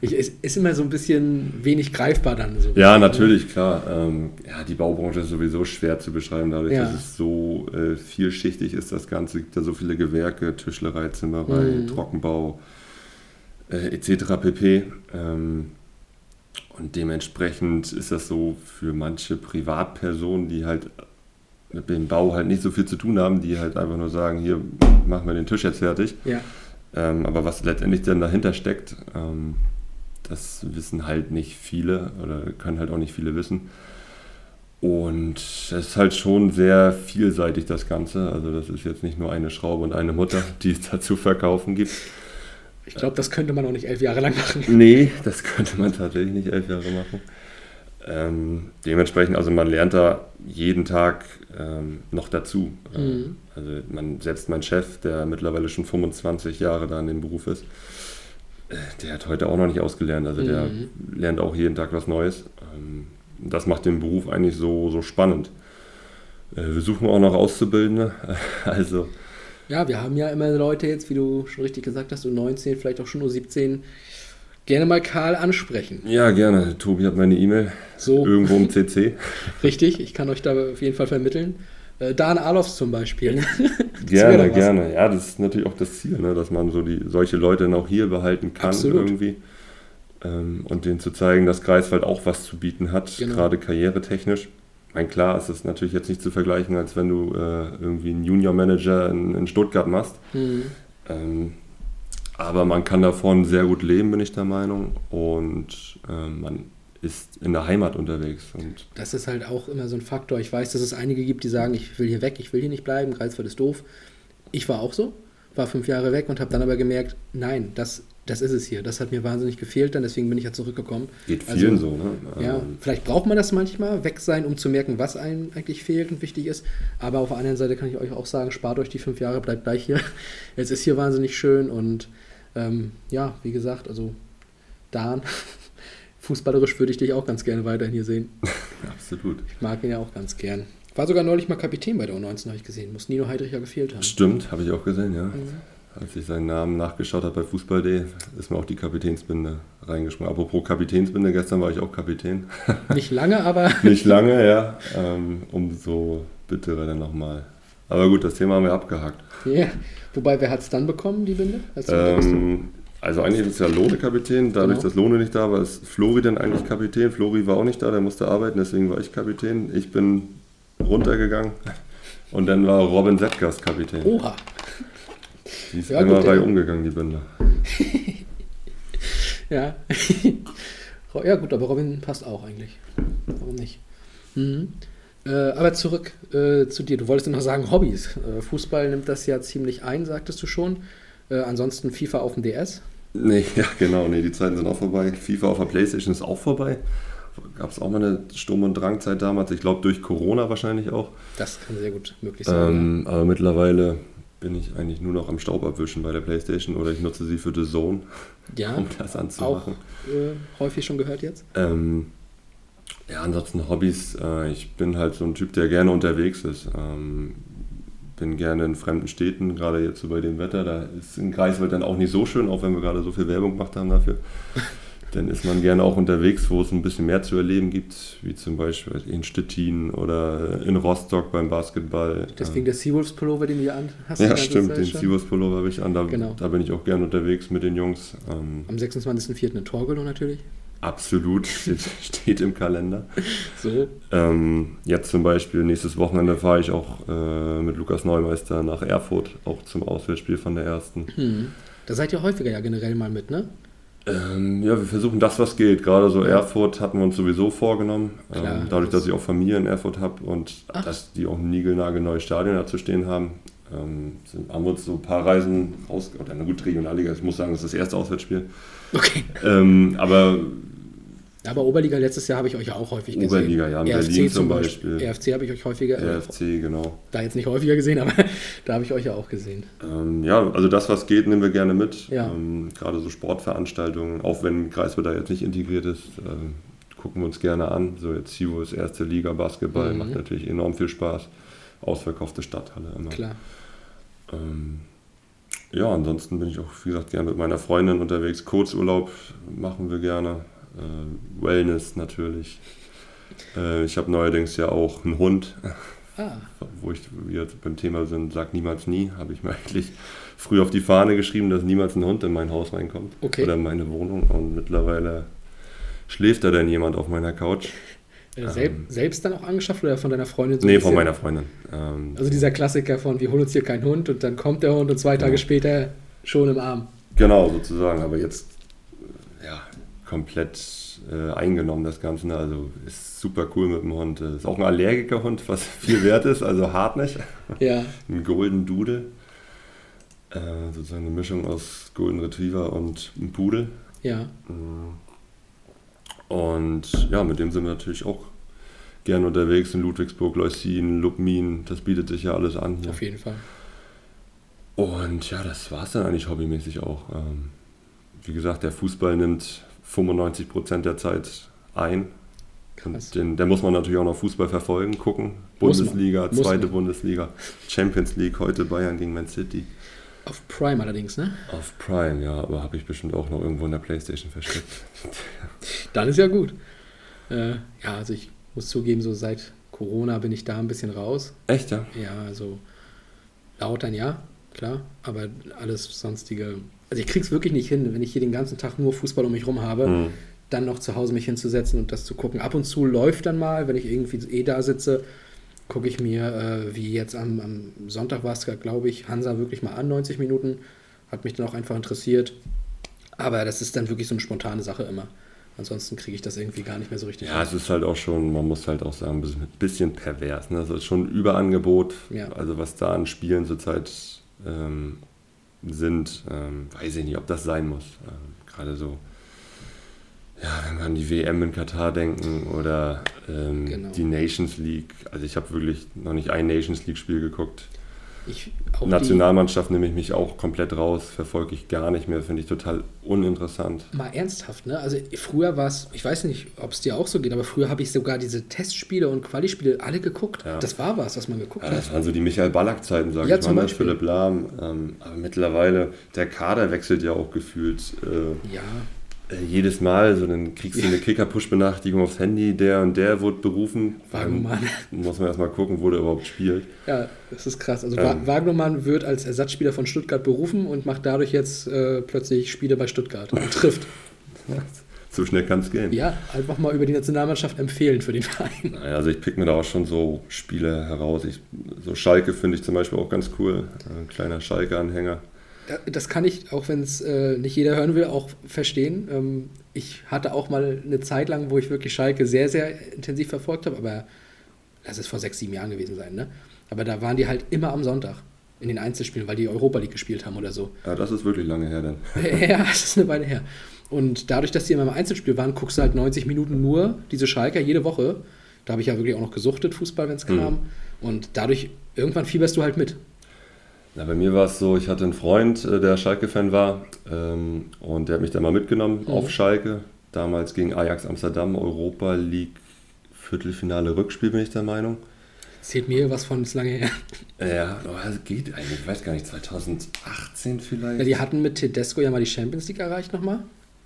Ich, es ist immer so ein bisschen wenig greifbar dann. So. Ja, natürlich, klar. Ähm, ja, die Baubranche ist sowieso schwer zu beschreiben, dadurch, Ja. dass es so äh, vielschichtig ist, das Ganze. Es gibt da so viele Gewerke, Tischlerei, Zimmerei, Mhm. Trockenbau, äh, etc. pp. Ähm, und dementsprechend ist das so für manche Privatpersonen, die halt mit dem Bau halt nicht so viel zu tun haben, die halt einfach nur sagen, hier machen wir den Tisch jetzt fertig. Ja. Ähm, aber was letztendlich dann dahinter steckt, ähm, das wissen halt nicht viele oder können halt auch nicht viele wissen. Und es ist halt schon sehr vielseitig das Ganze. Also das ist jetzt nicht nur eine Schraube und eine Mutter, die es da zu verkaufen gibt. Ich glaube, das könnte man auch nicht elf Jahre lang machen. Nee, das könnte man tatsächlich nicht elf Jahre machen. Ähm, dementsprechend, also man lernt da jeden Tag ähm, noch dazu. Mhm. Ähm, also man, selbst mein Chef, der mittlerweile schon 25 Jahre da in dem Beruf ist, äh, der hat heute auch noch nicht ausgelernt. Also der Mhm. lernt auch jeden Tag was Neues. Ähm, das macht den Beruf eigentlich so, so spannend. Äh, wir suchen auch noch Auszubildende. Also Ja, wir haben ja immer Leute jetzt, wie du schon richtig gesagt hast, U19, vielleicht auch schon U17, gerne mal Karl ansprechen. ja, gerne. Tobi hat meine E-Mail So, irgendwo im CC. richtig, ich kann euch da auf jeden Fall vermitteln. Äh, Dan Alofs zum Beispiel. Gerne, gerne. Ja, das ist natürlich auch das Ziel, ne? dass man so die, solche Leute dann auch hier behalten kann Absolut. irgendwie. Ähm, und denen zu zeigen, dass Greifswald auch was zu bieten hat, Genau. gerade karrieretechnisch. Mein klar ist es natürlich jetzt nicht zu vergleichen, als wenn du äh, irgendwie einen Junior-Manager in, in Stuttgart machst. Hm. Ähm, aber man kann davon sehr gut leben, bin ich der Meinung. Und ähm, man ist in der Heimat unterwegs. Und Das ist halt auch immer so ein Faktor. Ich weiß, dass es einige gibt, die sagen, ich will hier weg, ich will hier nicht bleiben, Greifswald ist doof. Ich war auch so, war fünf Jahre weg und habe dann aber gemerkt, nein, das, das ist es hier. Das hat mir wahnsinnig gefehlt, dann deswegen bin ich ja zurückgekommen. geht vielen Also, so. Ne? Ja, Ähm, vielleicht braucht man das manchmal, weg sein, um zu merken, was einem eigentlich fehlt und wichtig ist. Aber auf der anderen Seite kann ich euch auch sagen, spart euch die fünf Jahre, bleibt gleich hier. Es ist hier wahnsinnig schön und ähm, ja, wie gesagt, also Dan, fußballerisch würde ich dich auch ganz gerne weiterhin hier sehen. absolut. Ich mag ihn ja auch ganz gern. War sogar neulich mal Kapitän bei der U19, habe ich gesehen. Muss Nino Heidrich ja gefehlt haben. Stimmt, habe ich auch gesehen, ja. Mhm. Als ich seinen Namen nachgeschaut habe bei Fußball.de, ist mir auch die Kapitänsbinde reingeschmissen. Apropos Kapitänsbinde, gestern war ich auch Kapitän. Nicht lange, aber Nicht lange, ja. Ähm, umso bitterer dann nochmal. Aber gut, das Thema haben wir abgehakt. ja. Wobei, wer hat es dann bekommen, die Binde? Ähm, also eigentlich ist ja Lohne Kapitän. Dadurch, Genau. dass Lohne nicht da war, ist Flori dann eigentlich Kapitän. Flori war auch nicht da, der musste arbeiten, deswegen war ich Kapitän. Ich bin runtergegangen. Und dann war Robin Settgast Kapitän. Oha. Die ist Ja, einmal gut, umgegangen, die Binde. Ja. ja, gut, aber Robin passt auch eigentlich. Warum nicht? Mhm. Äh, aber zurück äh, zu dir. Du wolltest ja noch sagen, Hobbys. Äh, Fußball nimmt das ja ziemlich ein, sagtest du schon. Äh, ansonsten FIFA auf dem DS. Nee, ja genau, nee, die Zeiten sind auch vorbei. FIFA auf der Playstation ist auch vorbei. Gab es auch mal eine Sturm- und Drangzeit damals. Ich glaube durch Corona wahrscheinlich auch. Das kann sehr gut möglich sein. Ähm, aber mittlerweile bin ich eigentlich nur noch am Staub abwischen bei der Playstation oder ich nutze sie für The Zone, ja, um das auch anzumachen. äh, häufig schon gehört jetzt. Ähm, ja, ansonsten Hobbys. Äh, ich bin halt so ein Typ, der gerne unterwegs ist. Ähm, bin gerne in fremden Städten, gerade jetzt so bei dem Wetter. Da ist in Greifswald dann auch nicht so schön, auch wenn wir gerade so viel Werbung gemacht haben dafür. dann ist man gerne auch unterwegs, wo es ein bisschen mehr zu erleben gibt, wie zum Beispiel in Stettin oder in Rostock beim Basketball. Deswegen Ähm, der Seawolves Pullover, den du an hast. ja, stimmt, den schon. Sivas Pullover habe ich an. Da, Genau. da bin ich auch gerne unterwegs mit den Jungs. Ähm, Am 26.04. in Torgelow natürlich. Absolut, steht, steht im Kalender. So. Ähm, jetzt zum Beispiel, nächstes Wochenende fahre ich auch äh, mit Lukas Neumeister nach Erfurt, auch zum Auswärtsspiel von der ersten. Hm. Da seid ihr häufiger ja generell mal mit, ne? Ähm, ja, wir versuchen das, was geht. Gerade so Erfurt hatten wir uns sowieso vorgenommen. Klar, ähm, dadurch, das- dass ich auch Familie in Erfurt habe und Ach. dass die auch ein niegelnagelneues Stadion dazu stehen haben, ähm, sind, haben wir uns so ein paar Reisen raus... Oder eine gute Regionalliga, ich muss sagen, das ist das erste Auswärtsspiel. Okay. Ähm, aber Aber Oberliga letztes Jahr habe ich euch ja auch häufig gesehen. Oberliga, ja, in Berlin zum Beispiel. RFC habe ich euch häufiger, der äh, FC, genau. da jetzt nicht häufiger gesehen, aber da habe ich euch ja auch gesehen. Ähm, ja, also das, was geht, nehmen wir gerne mit. Ja. Ähm, gerade so Sportveranstaltungen, auch wenn da jetzt nicht integriert ist, ähm, gucken wir uns gerne an. So jetzt Sivo ist erste Liga Basketball, Mhm. macht natürlich enorm viel Spaß. Ausverkaufte Stadthalle immer. Klar. Ähm, ja, ansonsten bin ich auch, wie gesagt, gerne mit meiner Freundin unterwegs. Kurzurlaub machen wir gerne. Äh, Wellness natürlich. Äh, ich habe neuerdings ja auch einen Hund. Ah. Wo ich wir beim Thema sind, sag niemals nie, habe ich mir eigentlich früh auf die Fahne geschrieben, dass niemals ein Hund in mein Haus reinkommt. Okay. Oder in meine Wohnung. Und mittlerweile schläft da denn jemand auf meiner Couch. Äh, Sel ähm, selbst dann auch angeschafft oder von deiner Freundin? So nee, von meiner Freundin. Ähm, also dieser Klassiker von, wir holen uns hier keinen Hund und dann kommt der Hund und zwei Tage ja. später schon im Arm. Genau, sozusagen. Aber jetzt ja, komplett äh, eingenommen das Ganze. Ne? Also ist super cool mit dem Hund. Ist auch ein Allergikerhund, was viel wert ist, also hartnäckig. Ja. ein Golden Doodle. Äh, sozusagen eine Mischung aus Golden Retriever und einem Pudel. Ja. Mhm. Und ja, mit dem sind wir natürlich auch gerne unterwegs in Ludwigsburg, Leucin, Lubmin, das bietet sich ja alles an. Hier. Auf jeden Fall. Und ja, das war es dann eigentlich hobbymäßig auch. Ähm, wie gesagt, der Fußball nimmt 95 Prozent der Zeit ein. Den, der muss man natürlich auch noch Fußball verfolgen, gucken. Bundesliga, zweite Bundesliga, Champions League, heute Bayern gegen Man City. Auf Prime allerdings, ne? Auf Prime, ja, aber habe ich bestimmt auch noch irgendwo in der Playstation versteckt. Dann ist ja gut. Äh, ja, also ich muss zugeben, so seit Corona bin ich da ein bisschen raus. Echt, ja? Ja, also lautern ja, klar, aber alles sonstige. Also ich krieg's wirklich nicht hin, wenn ich hier den ganzen Tag nur Fußball um mich rum habe, mhm. dann noch zu Hause mich hinzusetzen und das zu gucken. Ab und zu läuft dann mal, wenn ich irgendwie eh da sitze, gucke ich mir, äh, wie jetzt am, am Sonntag war es, glaube ich, Hansa wirklich mal an, 90 Minuten. Hat mich dann auch einfach interessiert. Aber das ist dann wirklich so eine spontane Sache immer. Ansonsten kriege ich das irgendwie gar nicht mehr so richtig. Ja, es ist halt auch schon, man muss halt auch sagen, ein bisschen pervers. Ne? Das ist schon ein Überangebot. Ja. Also was da an Spielen zurzeit ähm, sind, ähm, weiß ich nicht, ob das sein muss. Ähm, Gerade so ja, wenn wir an die WM in Katar denken oder ähm, genau. die Nations League. Also ich habe wirklich noch nicht ein Nations League-Spiel geguckt. Ich, Nationalmannschaft nehme ich mich auch komplett raus, verfolge ich gar nicht mehr, finde ich total uninteressant. Mal ernsthaft, ne? Also früher war es, ich weiß nicht, ob es dir auch so geht, aber früher habe ich sogar diese Testspiele und Quali-Spiele alle geguckt. Ja. Das war was, was man geguckt ja, hat. Das waren so die Michael Ballack-Zeiten, sage ja, ich mal, ne? Philipp Lahm. Ähm, aber mittlerweile, der Kader wechselt ja auch gefühlt. Äh, ja jedes Mal, so dann kriegst du eine Kicker-Push-Benachrichtigung aufs Handy, der und der wurde berufen. Wagnumann. Muss man erstmal gucken, wo der überhaupt spielt. Ja, das ist krass. Also ähm, Wagnumann wird als Ersatzspieler von Stuttgart berufen und macht dadurch jetzt äh, plötzlich Spiele bei Stuttgart und trifft. so schnell kann es gehen. Ja, einfach mal über die Nationalmannschaft empfehlen für den Verein. Also ich pick mir da auch schon so Spiele heraus. Ich, so Schalke finde ich zum Beispiel auch ganz cool. Ein kleiner Schalke-Anhänger das kann ich, auch wenn es äh, nicht jeder hören will, auch verstehen. Ähm, ich hatte auch mal eine Zeit lang, wo ich wirklich Schalke sehr, sehr intensiv verfolgt habe, aber das ist vor sechs, sieben Jahren gewesen sein, ne? Aber da waren die halt immer am Sonntag in den Einzelspielen, weil die Europa League gespielt haben oder so. Ja, das ist wirklich lange her dann. ja, das ist eine Weile her. Und dadurch, dass die immer im Einzelspiel waren, guckst du halt 90 Minuten nur diese Schalker jede Woche. Da habe ich ja wirklich auch noch gesuchtet, Fußball, wenn es kam. Mhm. Und dadurch, irgendwann fieberst du halt mit. Na, bei mir war es so, ich hatte einen Freund, äh, der Schalke-Fan war ähm, und der hat mich dann mal mitgenommen mhm. auf Schalke. Damals gegen Ajax Amsterdam, Europa League Viertelfinale Rückspiel, bin ich der Meinung. Zählt mir was von, ist lange her. Ja, es geht eigentlich, ich weiß gar nicht, 2018 vielleicht. Ja, die hatten mit Tedesco ja mal die Champions League erreicht nochmal.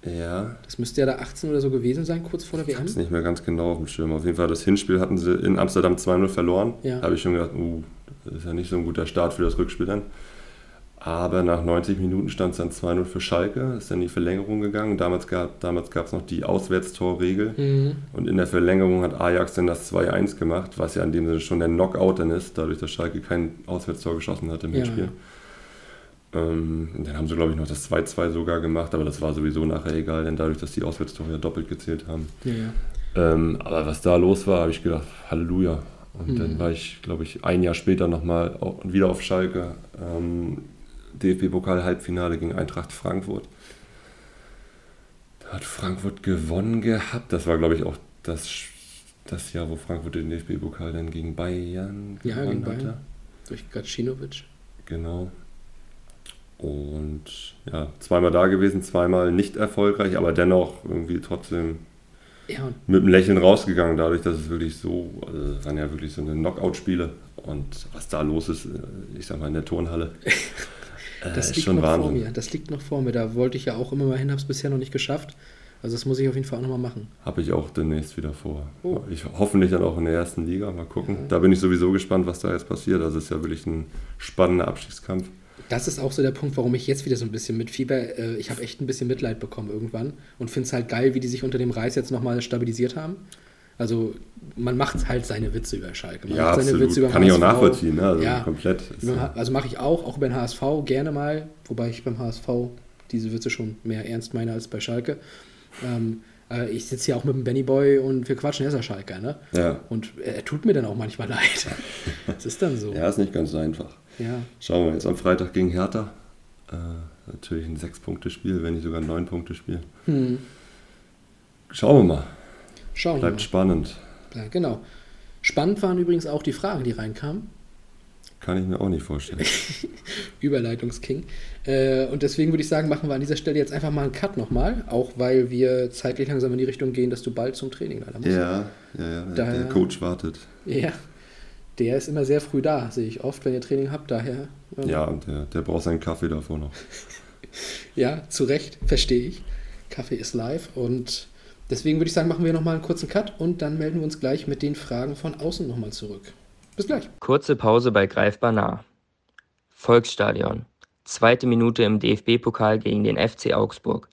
Ja. Das müsste ja da 18 oder so gewesen sein, kurz vor der WM. Ich nicht mehr ganz genau auf dem Schirm. Auf jeden Fall, das Hinspiel hatten sie in Amsterdam 2-0 verloren. Ja. Habe ich schon gedacht, uh, das ist ja nicht so ein guter Start für das Rückspiel dann. Aber nach 90 Minuten stand es dann 2-0 für Schalke, ist dann die Verlängerung gegangen. Damals gab es damals noch die Auswärtstorregel. Mhm. Und in der Verlängerung hat Ajax dann das 2-1 gemacht, was ja in dem Sinne schon der Knockout dann ist, dadurch, dass Schalke kein Auswärtstor geschossen hat im ja. Hinspiel. Ähm, dann haben sie, glaube ich, noch das 2-2 sogar gemacht, aber das war sowieso nachher egal, denn dadurch, dass die Auswärtstore ja doppelt gezählt haben. Ja, ja. Ähm, aber was da los war, habe ich gedacht, Halleluja. Und mhm. dann war ich, glaube ich, ein Jahr später nochmal wieder auf Schalke. Ähm, DFB-Pokal-Halbfinale gegen Eintracht Frankfurt. Da hat Frankfurt gewonnen gehabt. Das war, glaube ich, auch das, das Jahr, wo Frankfurt den DFB-Pokal dann gegen Bayern ja, gewonnen gegen Bayern. hatte. Durch Gacinovic. Genau. Und ja, zweimal da gewesen, zweimal nicht erfolgreich, aber dennoch irgendwie trotzdem ja. mit einem Lächeln rausgegangen, dadurch, dass es wirklich so, also das waren ja wirklich so eine Knockout-Spiele und was da los ist, äh, ich sag mal in der Turnhalle. Äh, Das ist liegt noch vor Wahnsinn. mir. Das liegt noch vor mir. Da wollte ich ja auch immer mal hin, habe es bisher noch nicht geschafft. Also das muss ich auf jeden Fall auch nochmal machen. Habe ich auch demnächst wieder vor. Oh. Ich hoffentlich dann auch in der ersten Liga. Mal gucken. Da bin ich sowieso gespannt, was da jetzt passiert. Also es ist ja wirklich ein spannender Abstiegskampf. Das ist auch so der Punkt, warum ich jetzt wieder so ein bisschen mitfieber. Äh, Ich habe echt ein bisschen Mitleid bekommen irgendwann und finde es halt geil, wie die sich unter dem Reis jetzt nochmal stabilisiert haben. Also man macht halt seine Witze über Schalke. Man Ja, macht seine absolut. Witze über Kann ich auch HSV. nachvollziehen. Ne? Also Ja. komplett. Also mache ich auch, auch über den HSV gerne mal, wobei ich beim HSV diese Witze schon mehr ernst meine als bei Schalke. Ähm, äh, ich sitze hier auch mit dem Benny Boy und wir quatschen, er ist ja Schalker, ne? ja. Und er, er tut mir dann auch manchmal leid. Das ist dann so. ja, ist nicht ganz so einfach. Ja. Schauen wir jetzt am Freitag gegen Hertha. Äh, natürlich ein Sechs-Punkte-Spiel, wenn nicht sogar ein Neun-Punkte-Spiel. Hm. Schauen wir mal. Schauen Bleibt mal. spannend. Ja, genau. Spannend waren übrigens auch die Fragen, die reinkamen. Kann ich mir auch nicht vorstellen. Überleitungsking. Äh, und deswegen würde ich sagen, machen wir an dieser Stelle jetzt einfach mal einen Cut nochmal, auch weil wir zeitlich langsam in die Richtung gehen, dass du bald zum Training leider musst. ja, ja, ja. Daher- der Coach wartet. Ja. Der ist immer sehr früh da, sehe ich oft, wenn ihr Training habt. Daher, ähm, Ja, und der, der braucht seinen Kaffee davor noch. ja, zu Recht, verstehe ich. Kaffee ist live und deswegen würde ich sagen, machen wir nochmal einen kurzen Cut und dann melden wir uns gleich mit den Fragen von außen nochmal zurück. Bis gleich. Kurze Pause bei Greifbar nah. Volksstadion. Zweite Minute im DFB-Pokal gegen den FC Augsburg.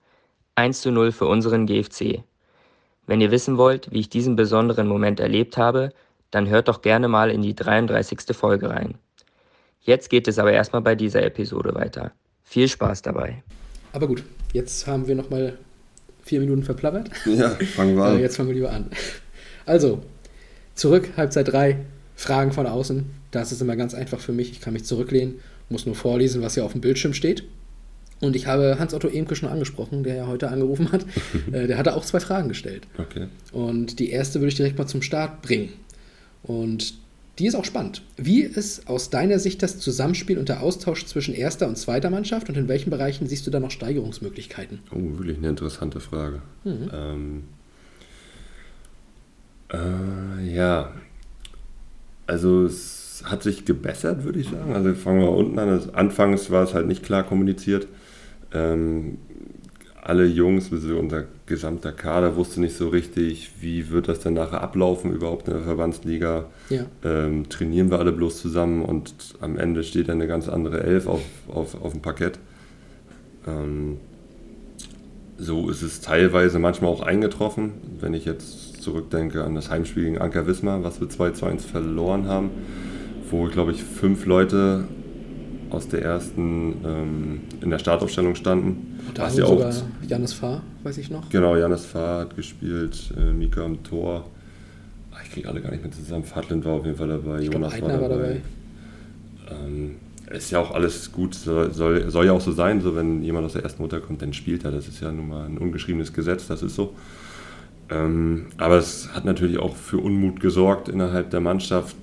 1 zu 0 für unseren GFC. Wenn ihr wissen wollt, wie ich diesen besonderen Moment erlebt habe, dann hört doch gerne mal in die 33. Folge rein. Jetzt geht es aber erstmal bei dieser Episode weiter. Viel Spaß dabei. Aber gut, jetzt haben wir nochmal vier Minuten verplappert. Ja, fangen wir an. jetzt fangen wir lieber an. Also, zurück, Halbzeit 3, Fragen von außen. Das ist immer ganz einfach für mich. Ich kann mich zurücklehnen, muss nur vorlesen, was hier auf dem Bildschirm steht. Und ich habe Hans-Otto Emke schon angesprochen, der ja heute angerufen hat. Äh, der hatte auch zwei Fragen gestellt. Okay. Und die erste würde ich direkt mal zum Start bringen. Und die ist auch spannend. Wie ist aus deiner Sicht das Zusammenspiel und der Austausch zwischen erster und zweiter Mannschaft und in welchen Bereichen siehst du da noch Steigerungsmöglichkeiten? Oh, wirklich eine interessante Frage. Mhm. Ähm, äh, ja, also es hat sich gebessert, würde ich sagen. Also fangen wir unten an. Also anfangs war es halt nicht klar kommuniziert. Ähm, alle Jungs, also unser gesamter Kader wusste nicht so richtig, wie wird das denn nachher ablaufen überhaupt in der Verbandsliga. Ja. Ähm, trainieren wir alle bloß zusammen und am Ende steht dann eine ganz andere Elf auf, auf, auf dem Parkett. Ähm, so ist es teilweise manchmal auch eingetroffen, wenn ich jetzt zurückdenke an das Heimspiel gegen Anker Wismar, was wir 2 zu 1 verloren haben, wo, glaube ich, fünf Leute aus der ersten ähm, in der Startaufstellung standen. Da Was haben ja auch sogar Janis Fahr, weiß ich noch. Genau, Janis Fahr hat gespielt, äh, Mika am Tor. Ah, Ich kriege alle gar nicht mehr zusammen. Fadlin war auf jeden Fall dabei, Ich Jonas Eitner war dabei. Ähm, ist ja auch alles gut, soll, soll, soll ja auch so sein, so wenn jemand aus der ersten Mutter kommt, dann spielt er. Das ist ja nun mal ein ungeschriebenes Gesetz, das ist so. Ähm, aber es hat natürlich auch für Unmut gesorgt innerhalb der Mannschaft.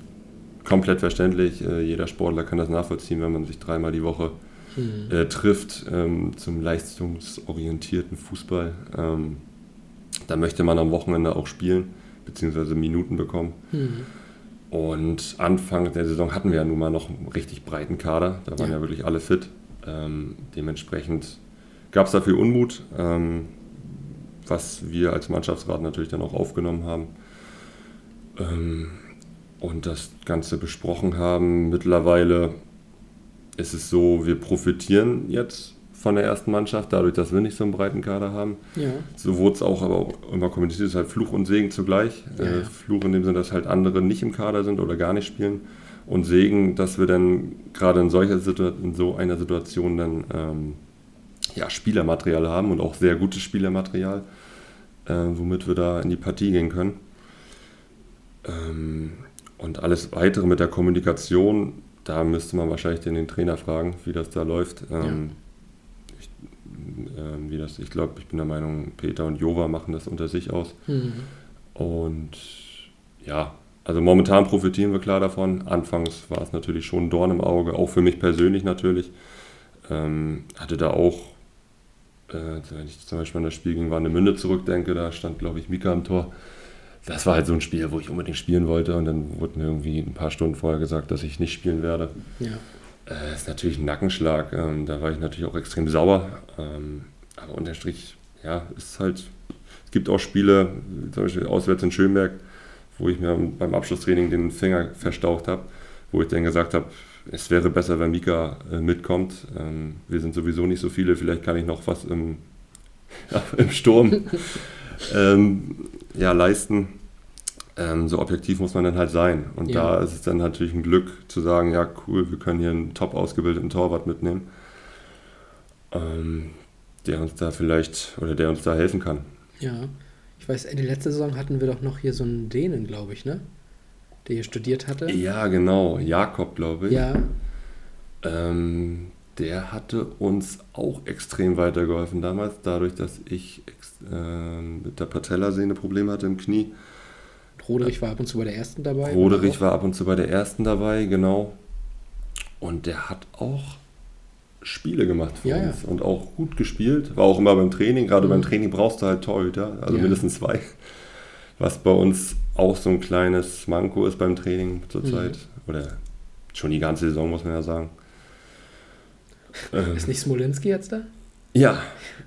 Komplett verständlich. Äh, jeder Sportler kann das nachvollziehen, wenn man sich dreimal die Woche Hm. äh, trifft ähm, zum leistungsorientierten Fußball. Ähm, da möchte man am Wochenende auch spielen, beziehungsweise Minuten bekommen. Hm. Und Anfang der Saison hatten wir ja nun mal noch einen richtig breiten Kader. Da waren Ja. ja, wirklich alle fit. Ähm, dementsprechend gab es dafür Unmut, ähm, was wir als Mannschaftsrat natürlich dann auch aufgenommen haben. Ähm, und das Ganze besprochen haben. Mittlerweile ist es so, wir profitieren jetzt von der ersten Mannschaft, dadurch, dass wir nicht so einen breiten Kader haben. Ja. So wurde es auch aber auch immer kommuniziert, es ist halt Fluch und Segen zugleich. Ja, Äh. Fluch in dem Sinne, dass halt andere nicht im Kader sind oder gar nicht spielen. Und Segen, dass wir dann gerade in, solcher in so einer Situation dann ähm, ja, Spielermaterial haben und auch sehr gutes Spielermaterial, äh, womit wir da in die Partie gehen können. Ähm, und alles weitere mit der Kommunikation, da müsste man wahrscheinlich den, Trainer fragen, wie das da läuft. Ähm, ich, ähm, wie das, ich glaube, ich bin der Meinung, Peter und Jova machen das unter sich aus. Hm. Und ja, also momentan profitieren wir klar davon. Anfangs war es natürlich schon ein Dorn im Auge, auch für mich persönlich natürlich. Ähm, hatte da auch, äh, wenn ich zum Beispiel an das Spiel gegen Warnemünde zurückdenke, da stand, glaube ich, Mika am Tor. Das war halt so ein Spiel, wo ich unbedingt spielen wollte und dann wurde mir irgendwie ein paar Stunden vorher gesagt, dass ich nicht spielen werde. Ja. Äh, ist natürlich ein Nackenschlag. Ähm, da war ich natürlich auch extrem sauer. Ähm, aber unterm Strich, ja, ist halt. Es gibt auch Spiele, zum Beispiel auswärts in Schönberg, wo ich mir beim Abschlusstraining den Finger verstaucht habe, wo ich dann gesagt habe, es wäre besser, wenn Mika äh, mitkommt. Ähm, wir sind sowieso nicht so viele, vielleicht kann ich noch was im, ja, im Sturm ähm, ja, leisten. Ähm, so objektiv muss man dann halt sein. Und ja. da ist es dann natürlich ein Glück zu sagen, ja cool, wir können hier einen top ausgebildeten Torwart mitnehmen, ähm, der uns da vielleicht oder der uns da helfen kann. Ja, ich weiß, die letzte Saison hatten wir doch noch hier so einen Dänen, glaube ich, ne? Der hier studiert hatte. Ja, genau, Jakob, glaube ich. Ja. Ähm, der hatte uns auch extrem weitergeholfen damals, dadurch, dass ich äh, mit der Patellasehne Probleme hatte im Knie Roderich war ab und zu bei der ersten dabei. Roderich war ab und zu bei der ersten dabei, genau. Und der hat auch Spiele gemacht für ja, uns ja. und auch gut gespielt. War auch immer beim Training. Gerade mhm. beim Training brauchst du halt Torhüter, also ja. mindestens zwei. Was bei uns auch so ein kleines Manko ist beim Training zurzeit. Mhm. Oder schon die ganze Saison, muss man ja sagen. Ist nicht Smolinski jetzt da? Ja,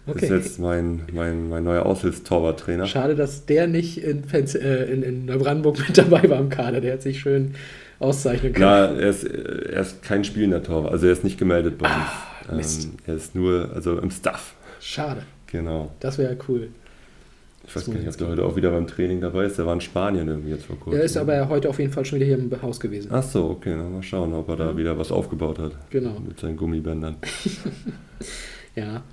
okay. ist jetzt mein, mein, mein neuer Aushilfstorwarttrainer. Schade, dass der nicht in, äh, in, in Neubrandenburg mit dabei war im Kader. Der hat sich schön auszeichnen können. Na, er ist, er ist kein spielender Torwart, also er ist nicht gemeldet bei ah, uns. Ähm, er ist nur also im Staff. Schade. Genau. Das wäre cool. Ich weiß gar nicht, ob der heute auch wieder beim Training dabei ist. Der war in Spanien irgendwie jetzt vor kurzem. Er ist aber heute auf jeden Fall schon wieder hier im Haus gewesen. Ach so, okay. Dann mal schauen, ob er da wieder was aufgebaut hat. Genau. Mit seinen Gummibändern. ja,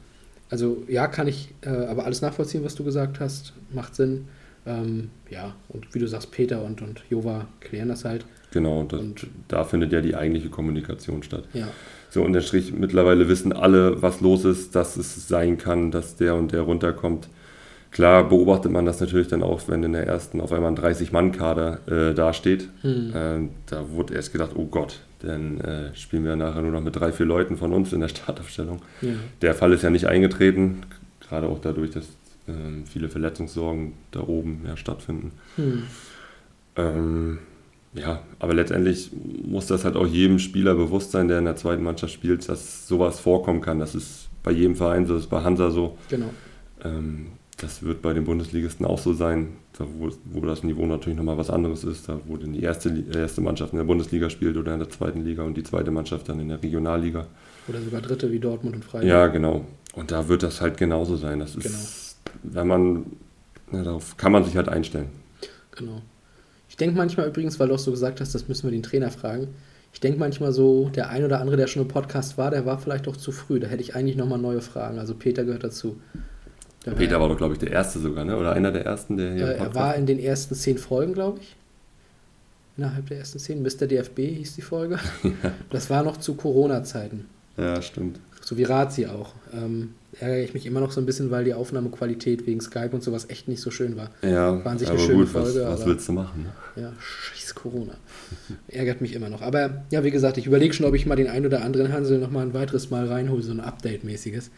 also ja, kann ich äh, aber alles nachvollziehen, was du gesagt hast. Macht Sinn. Ähm, ja, und wie du sagst, Peter und, und Jova klären das halt. Genau, das, und da findet ja die eigentliche Kommunikation statt. Ja. So unter Strich, mittlerweile wissen alle, was los ist, dass es sein kann, dass der und der runterkommt. Klar beobachtet man das natürlich dann auch, wenn in der ersten auf einmal ein 30-Mann-Kader äh, dasteht. Hm. Äh, da wurde erst gedacht, oh Gott, dann äh, spielen wir nachher nur noch mit drei, vier Leuten von uns in der Startaufstellung. Ja. Der Fall ist ja nicht eingetreten, gerade auch dadurch, dass ähm, viele Verletzungssorgen da oben ja, stattfinden. Hm. Ähm, ja, aber letztendlich muss das halt auch jedem Spieler bewusst sein, der in der zweiten Mannschaft spielt, dass sowas vorkommen kann. Das ist bei jedem Verein so, das ist bei Hansa so. Genau. Ähm, das wird bei den Bundesligisten auch so sein, da wo, wo das Niveau natürlich nochmal was anderes ist, da wo dann die erste, erste Mannschaft in der Bundesliga spielt oder in der zweiten Liga und die zweite Mannschaft dann in der Regionalliga. Oder sogar dritte wie Dortmund und Freiburg. Ja, genau. Und da wird das halt genauso sein. Das ist, genau. wenn man, ja, darauf kann man sich halt einstellen. Genau. Ich denke manchmal übrigens, weil du auch so gesagt hast, das müssen wir den Trainer fragen. Ich denke manchmal so, der ein oder andere, der schon im Podcast war, der war vielleicht auch zu früh. Da hätte ich eigentlich nochmal neue Fragen. Also Peter gehört dazu. Der Peter war doch, glaube ich, der Erste sogar, ne? oder einer der Ersten, der hier. Äh, er war in den ersten zehn Folgen, glaube ich. Innerhalb der ersten zehn. Mr. DFB hieß die Folge. Das war noch zu Corona-Zeiten. Ja, stimmt. So wie Razi auch. Ähm, ärgere ich mich immer noch so ein bisschen, weil die Aufnahmequalität wegen Skype und sowas echt nicht so schön war. Ja, war an sich eine schöne gut, Folge. Was, was aber, willst du machen? Ne? Ja, scheiß Corona. Ärgert mich immer noch. Aber ja, wie gesagt, ich überlege schon, ob ich mal den einen oder anderen Hansel noch mal ein weiteres Mal reinhole, so ein Update-mäßiges.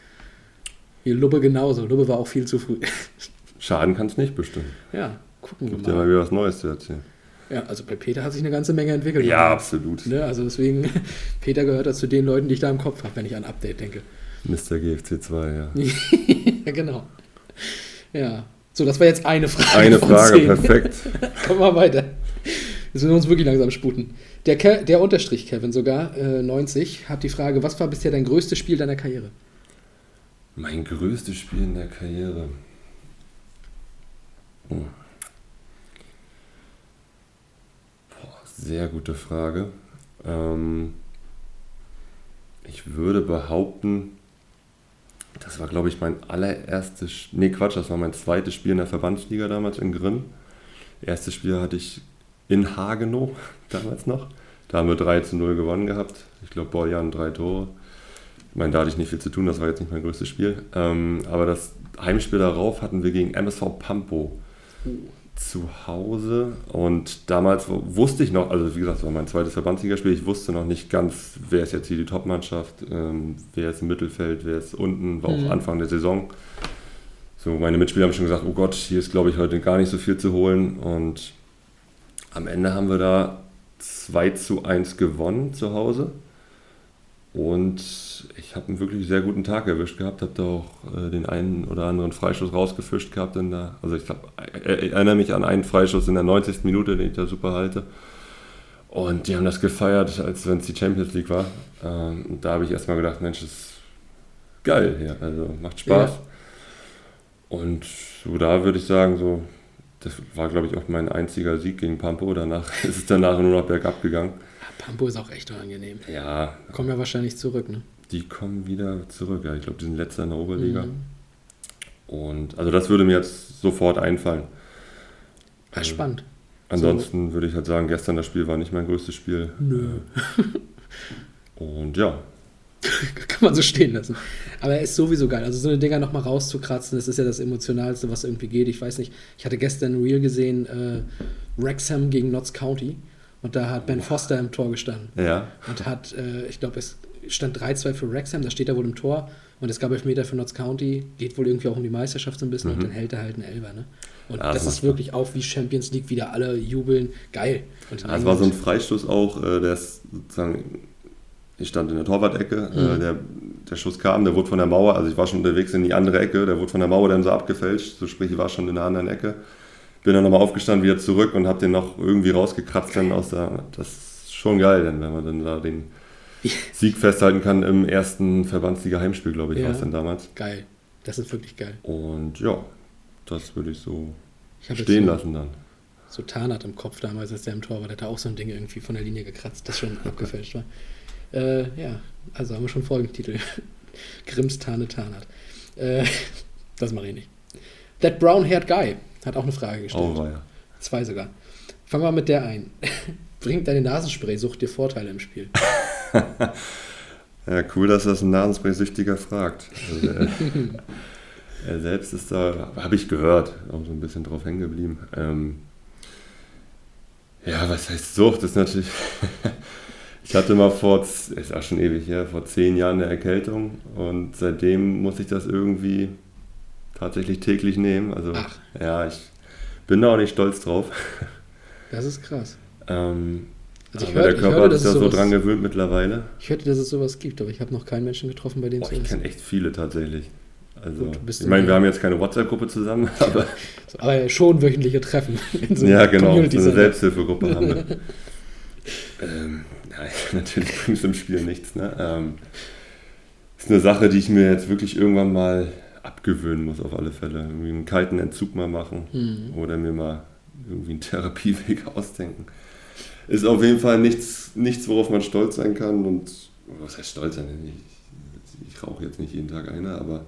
Wie Lubbe genauso. Lubbe war auch viel zu früh. Schaden kann es nicht bestimmen. Ja, gucken Gibt wir mal. dir mal wieder was Neues zu erzählen. Ja, also bei Peter hat sich eine ganze Menge entwickelt. Ja, absolut. Ne? Also deswegen, Peter gehört zu den Leuten, die ich da im Kopf habe, wenn ich an Update denke. Mr. GFC 2, ja. ja, genau. Ja. So, das war jetzt eine Frage. Eine Frage, 10. perfekt. Kommen wir weiter. Wir müssen uns wirklich langsam sputen. Der, Ke der Unterstrich, Kevin, sogar, äh, 90, hat die Frage, was war bisher dein größtes Spiel deiner Karriere? Mein größtes Spiel in der Karriere. Hm. Boah, sehr gute Frage. Ähm, ich würde behaupten, das war, glaube ich, mein allererstes, nee, Quatsch, das war mein zweites Spiel in der Verbandsliga damals in Grimm. Erstes Spiel hatte ich in Hagenow damals noch. Da haben wir 3 zu 0 gewonnen gehabt. Ich glaube, Borjan drei Tore. Ich meine, da hatte ich nicht viel zu tun, das war jetzt nicht mein größtes Spiel. Ähm, aber das Heimspiel darauf hatten wir gegen MSV Pampo zu Hause. Und damals wusste ich noch, also wie gesagt, das war mein zweites Verbandsligaspiel, ich wusste noch nicht ganz, wer ist jetzt hier die Topmannschaft, ähm, wer ist im Mittelfeld, wer ist unten, war auch mhm. Anfang der Saison. So, meine Mitspieler haben schon gesagt, oh Gott, hier ist, glaube ich, heute gar nicht so viel zu holen. Und am Ende haben wir da 2 zu 1 gewonnen zu Hause. Und ich habe einen wirklich sehr guten Tag erwischt gehabt, habe da auch äh, den einen oder anderen Freischuss rausgefischt gehabt. In der, also ich, glaub, äh, ich erinnere mich an einen Freischuss in der 90. Minute, den ich da super halte. Und die haben das gefeiert, als wenn es die Champions League war. Ähm, und da habe ich erstmal gedacht, Mensch, das ist geil hier, also macht Spaß. Ja. Und so da würde ich sagen, so, das war glaube ich auch mein einziger Sieg gegen Pampo. Danach ist es danach nur noch bergab gegangen. Pampo ist auch echt unangenehm. Ja. Kommen ja wahrscheinlich zurück, ne? Die kommen wieder zurück, ja. Ich glaube, die sind letzter in der Oberliga. Mhm. Und also das würde mir jetzt sofort einfallen. Ja, spannend. Ansonsten so. würde ich halt sagen, gestern das Spiel war nicht mein größtes Spiel. Nö. Und ja. Kann man so stehen lassen. Aber er ist sowieso geil. Also so eine Dinger nochmal rauszukratzen, das ist ja das Emotionalste, was irgendwie geht. Ich weiß nicht, ich hatte gestern ein Reel gesehen, äh, Wrexham gegen Notts County. Und da hat Ben Foster im Tor gestanden. Ja. Und hat, äh, ich glaube, es stand 3-2 für Wrexham, da steht er wohl im Tor. Und es gab Elfmeter für Notts County, geht wohl irgendwie auch um die Meisterschaft so ein bisschen mhm. und dann hält er halt einen Elfer. Ne? Und ja, das, das ist wirklich auch wie Champions League, wieder alle jubeln. Geil. Und ja, es war so ein Freistoß auch, äh, der ist sozusagen, ich stand in der Torwart-Ecke, äh, mhm. der, der Schuss kam, der wurde von der Mauer, also ich war schon unterwegs in die andere Ecke, der wurde von der Mauer dann so abgefälscht, so sprich, ich war schon in der anderen Ecke. Bin dann nochmal aufgestanden, wieder zurück und habe den noch irgendwie rausgekratzt dann aus der, das ist schon geil, denn wenn man dann da den Sieg festhalten kann im ersten Verbandsliga Heimspiel, glaube ich, ja. war es dann damals. Geil, das ist wirklich geil. Und ja, das würde ich so ich stehen so, lassen dann. So Tarnat im Kopf damals, als der im Tor war, der hat auch so ein Ding irgendwie von der Linie gekratzt, das schon abgefälscht war. Äh, ja, also haben wir schon Folgentitel. Grimms Tarne Tarnat. Äh, das mache ich nicht. That Brown-Haired Guy hat auch eine Frage gestellt. Oh, ja. Zwei sogar. Fangen wir mit der ein. Bringt deine Nasenspray-Sucht dir Vorteile im Spiel? ja, cool, dass das ein Nasenspray-Süchtiger fragt. Also, äh, er selbst ist da, habe ich gehört, auch so ein bisschen drauf hängen geblieben. Ähm, ja, was heißt Sucht? Das ist natürlich. ich hatte mal vor, ist auch schon ewig her, vor zehn Jahren eine Erkältung und seitdem muss ich das irgendwie tatsächlich täglich nehmen. Also, Ach. ja, ich bin da auch nicht stolz drauf. Das ist krass. Ähm, also aber hör, der Körper hörte, hat sich da so dran gewöhnt mittlerweile. Ich hörte, dass es sowas gibt, aber ich habe noch keinen Menschen getroffen, bei dem es Ich kenne echt viele tatsächlich. Also, Gut, ich meine, wir haben jetzt keine WhatsApp-Gruppe zusammen, aber. aber schon wöchentliche Treffen. So ja, genau, so eine Selbsthilfegruppe haben wir. ähm, nein, natürlich bringt es im Spiel nichts. Ne? Ähm, ist eine Sache, die ich mir jetzt wirklich irgendwann mal abgewöhnen muss, auf alle Fälle. Irgendwie einen kalten Entzug mal machen mhm. oder mir mal irgendwie einen Therapieweg ausdenken. Ist auf jeden Fall nichts, nichts worauf man stolz sein kann. Und was heißt stolz sein? Ich, ich rauche jetzt nicht jeden Tag eine, aber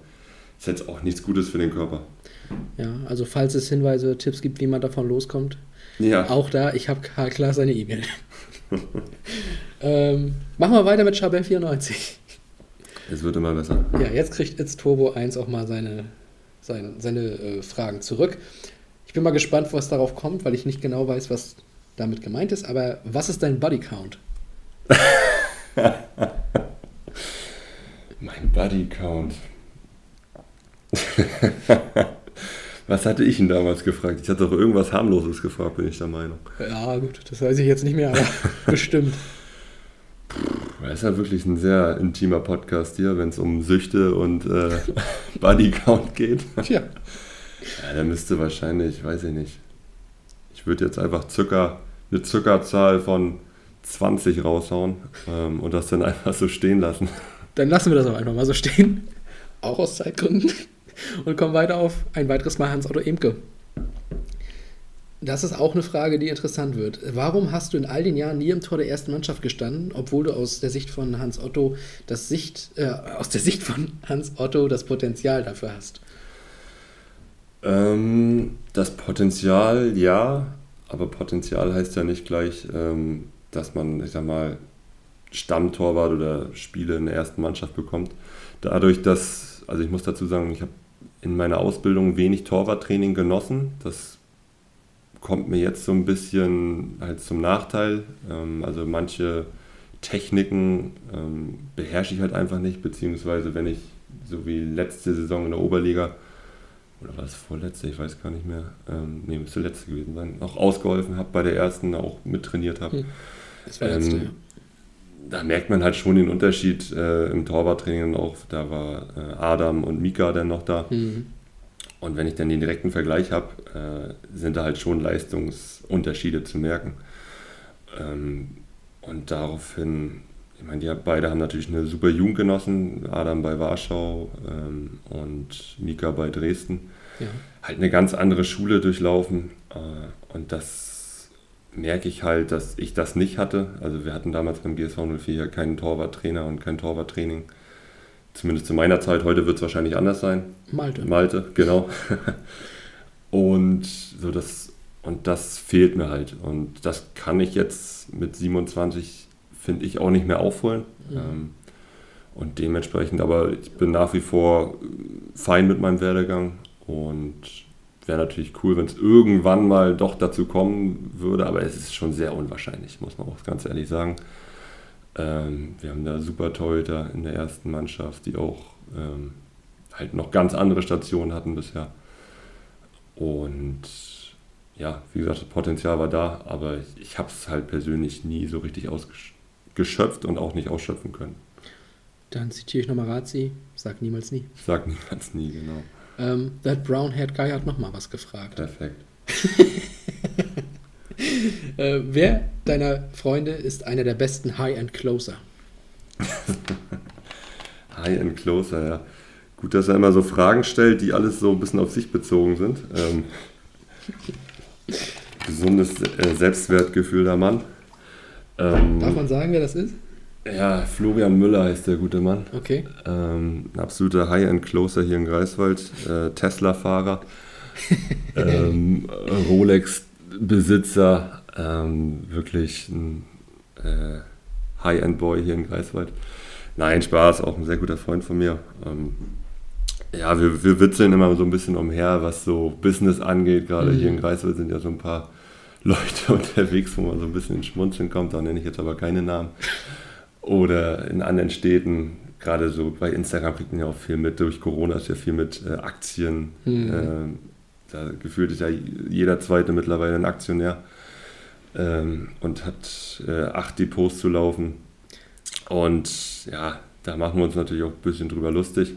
ist jetzt auch nichts Gutes für den Körper. Ja, also falls es Hinweise, Tipps gibt, wie man davon loskommt, ja. auch da, ich habe klar seine E-Mail. ähm, machen wir weiter mit Chabel 94. Es wird immer besser. Ja, jetzt kriegt It's Turbo 1 auch mal seine, seine, seine äh, Fragen zurück. Ich bin mal gespannt, was darauf kommt, weil ich nicht genau weiß, was damit gemeint ist. Aber was ist dein Body Count? mein Body Count. Was hatte ich ihn damals gefragt? Ich hatte doch irgendwas harmloses gefragt, bin ich der Meinung. Ja, gut, das weiß ich jetzt nicht mehr, aber bestimmt. Das ist ja wirklich ein sehr intimer Podcast hier, wenn es um Süchte und äh, Bodycount geht. Tja. Ja, der müsste wahrscheinlich, weiß ich nicht. Ich würde jetzt einfach Zucker, eine Zuckerzahl von 20 raushauen ähm, und das dann einfach so stehen lassen. Dann lassen wir das auch einfach mal so stehen. Auch aus Zeitgründen. Und kommen weiter auf ein weiteres Mal Hans-Otto Imke. Das ist auch eine Frage, die interessant wird. Warum hast du in all den Jahren nie im Tor der ersten Mannschaft gestanden, obwohl du aus der Sicht von Hans Otto das Sicht, äh, aus der Sicht von Hans Otto das Potenzial dafür hast? Ähm, das Potenzial, ja, aber Potenzial heißt ja nicht gleich, ähm, dass man, ich sag mal, Stammtorwart oder Spiele in der ersten Mannschaft bekommt. Dadurch, dass, also ich muss dazu sagen, ich habe in meiner Ausbildung wenig Torwarttraining genossen. Das kommt mir jetzt so ein bisschen halt zum Nachteil. Ähm, also manche Techniken ähm, beherrsche ich halt einfach nicht, beziehungsweise wenn ich so wie letzte Saison in der Oberliga oder war es vorletzte, ich weiß gar nicht mehr, ähm, nee, müsste letzte gewesen sein, auch ausgeholfen habe bei der ersten, auch mittrainiert habe. Hm. Das war letzte, ähm, da merkt man halt schon den Unterschied äh, im Torwarttraining auch. Da war äh, Adam und Mika dann noch da. Mhm. Und wenn ich dann den direkten Vergleich habe, äh, sind da halt schon Leistungsunterschiede zu merken. Ähm, und daraufhin, ich meine, die beide haben natürlich eine super Jugend genossen. Adam bei Warschau ähm, und Mika bei Dresden. Ja. Halt eine ganz andere Schule durchlaufen. Äh, und das merke ich halt, dass ich das nicht hatte. Also wir hatten damals beim GSV 04 keinen Torwarttrainer und kein Torwarttraining. Zumindest zu meiner Zeit. Heute wird es wahrscheinlich anders sein. Malte. Malte, genau. und so das und das fehlt mir halt. Und das kann ich jetzt mit 27, finde ich, auch nicht mehr aufholen. Ähm, und dementsprechend, aber ich bin nach wie vor fein mit meinem Werdegang und wäre natürlich cool, wenn es irgendwann mal doch dazu kommen würde, aber es ist schon sehr unwahrscheinlich, muss man auch ganz ehrlich sagen. Ähm, wir haben da super Torhüter in der ersten Mannschaft, die auch ähm, halt noch ganz andere Stationen hatten bisher. Und ja, wie gesagt, das Potenzial war da, aber ich, ich habe es halt persönlich nie so richtig ausgeschöpft und auch nicht ausschöpfen können. Dann zitiere ich nochmal Razi, sag niemals nie. Sag niemals nie, genau. Ähm, that brown-haired guy hat nochmal was gefragt. Perfekt. Äh, wer deiner Freunde ist einer der besten High-End-Closer? High and Closer, ja. Gut, dass er immer so Fragen stellt, die alles so ein bisschen auf sich bezogen sind. Ähm, gesundes äh, Selbstwertgefühl der Mann. Ähm, Darf man sagen, wer das ist? ja, Florian Müller heißt der gute Mann. Okay. Ähm, ein absoluter High-End-Closer hier in Greifswald. Äh, Tesla-Fahrer. ähm, Rolex-Besitzer. Ähm, wirklich ein äh, High-End-Boy hier in Greifswald. Nein, Spaß, auch ein sehr guter Freund von mir. Ähm, ja, wir, wir witzeln immer so ein bisschen umher, was so Business angeht. Gerade hier in Greifswald sind ja so ein paar Leute unterwegs, wo man so ein bisschen ins Schmunzeln kommt. Da nenne ich jetzt aber keine Namen. Oder in anderen Städten, gerade so bei Instagram kriegt man ja auch viel mit. Durch Corona ist ja viel mit äh, Aktien. Ähm, da gefühlt ist ja jeder Zweite mittlerweile ein Aktionär ähm, und hat äh, acht Depots zu laufen. Und ja, da machen wir uns natürlich auch ein bisschen drüber lustig.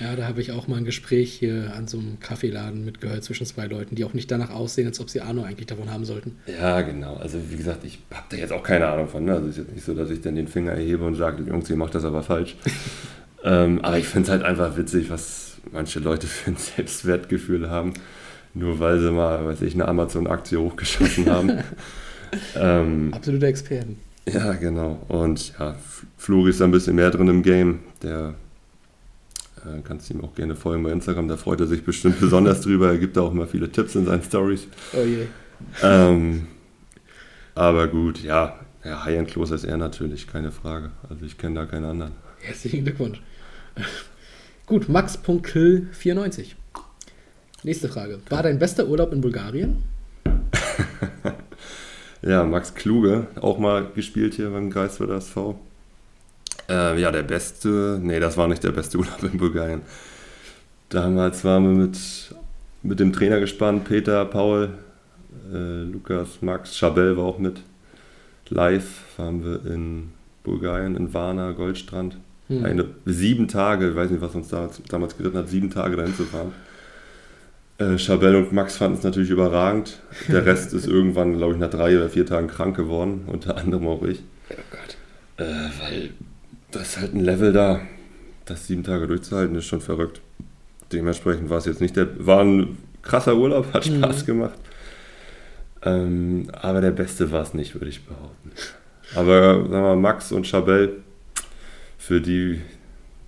Ja, da habe ich auch mal ein Gespräch hier an so einem Kaffeeladen mitgehört zwischen zwei Leuten, die auch nicht danach aussehen, als ob sie Ahnung eigentlich davon haben sollten. Ja, genau. Also wie gesagt, ich habe da jetzt auch keine Ahnung von. Ne? Also es ist jetzt nicht so, dass ich dann den Finger erhebe und sage, Jungs, ihr macht das aber falsch. ähm, aber ich finde es halt einfach witzig, was manche Leute für ein Selbstwertgefühl haben, nur weil sie mal, weiß ich, eine Amazon-Aktie hochgeschossen haben. ähm, Absolute Experten. ja, genau. Und ja, Flori ist da ein bisschen mehr drin im Game. Der äh, kannst ihm auch gerne folgen bei Instagram. Da freut er sich bestimmt besonders drüber. Er gibt da auch immer viele Tipps in seinen Stories. Oh je. Ähm, aber gut, ja, ja High-End Kloster ist er natürlich, keine Frage. Also ich kenne da keinen anderen. Herzlichen Glückwunsch. Gut, Max.kill94. Nächste Frage. War dein bester Urlaub in Bulgarien? Ja, Max Kluge, auch mal gespielt hier beim Greifswalder SV. Äh, ja, der beste, nee, das war nicht der beste Urlaub in Bulgarien. Damals waren wir mit, mit dem Trainer gespannt, Peter, Paul, äh, Lukas, Max, Chabel war auch mit. Live waren wir in Bulgarien, in Varna, Goldstrand. Hm. Eine, sieben Tage, ich weiß nicht, was uns damals, damals geritten hat, sieben Tage dahin zu fahren. Äh, Chabelle und Max fanden es natürlich überragend. Der Rest ist irgendwann, glaube ich, nach drei oder vier Tagen krank geworden, unter anderem auch ich. Oh Gott. Äh, weil das ist halt ein Level da, das sieben Tage durchzuhalten, ist schon verrückt. Dementsprechend war es jetzt nicht der, war ein krasser Urlaub, hat Spaß gemacht. Ähm, aber der beste war es nicht, würde ich behaupten. Aber sagen wir mal, Max und Chabelle, für die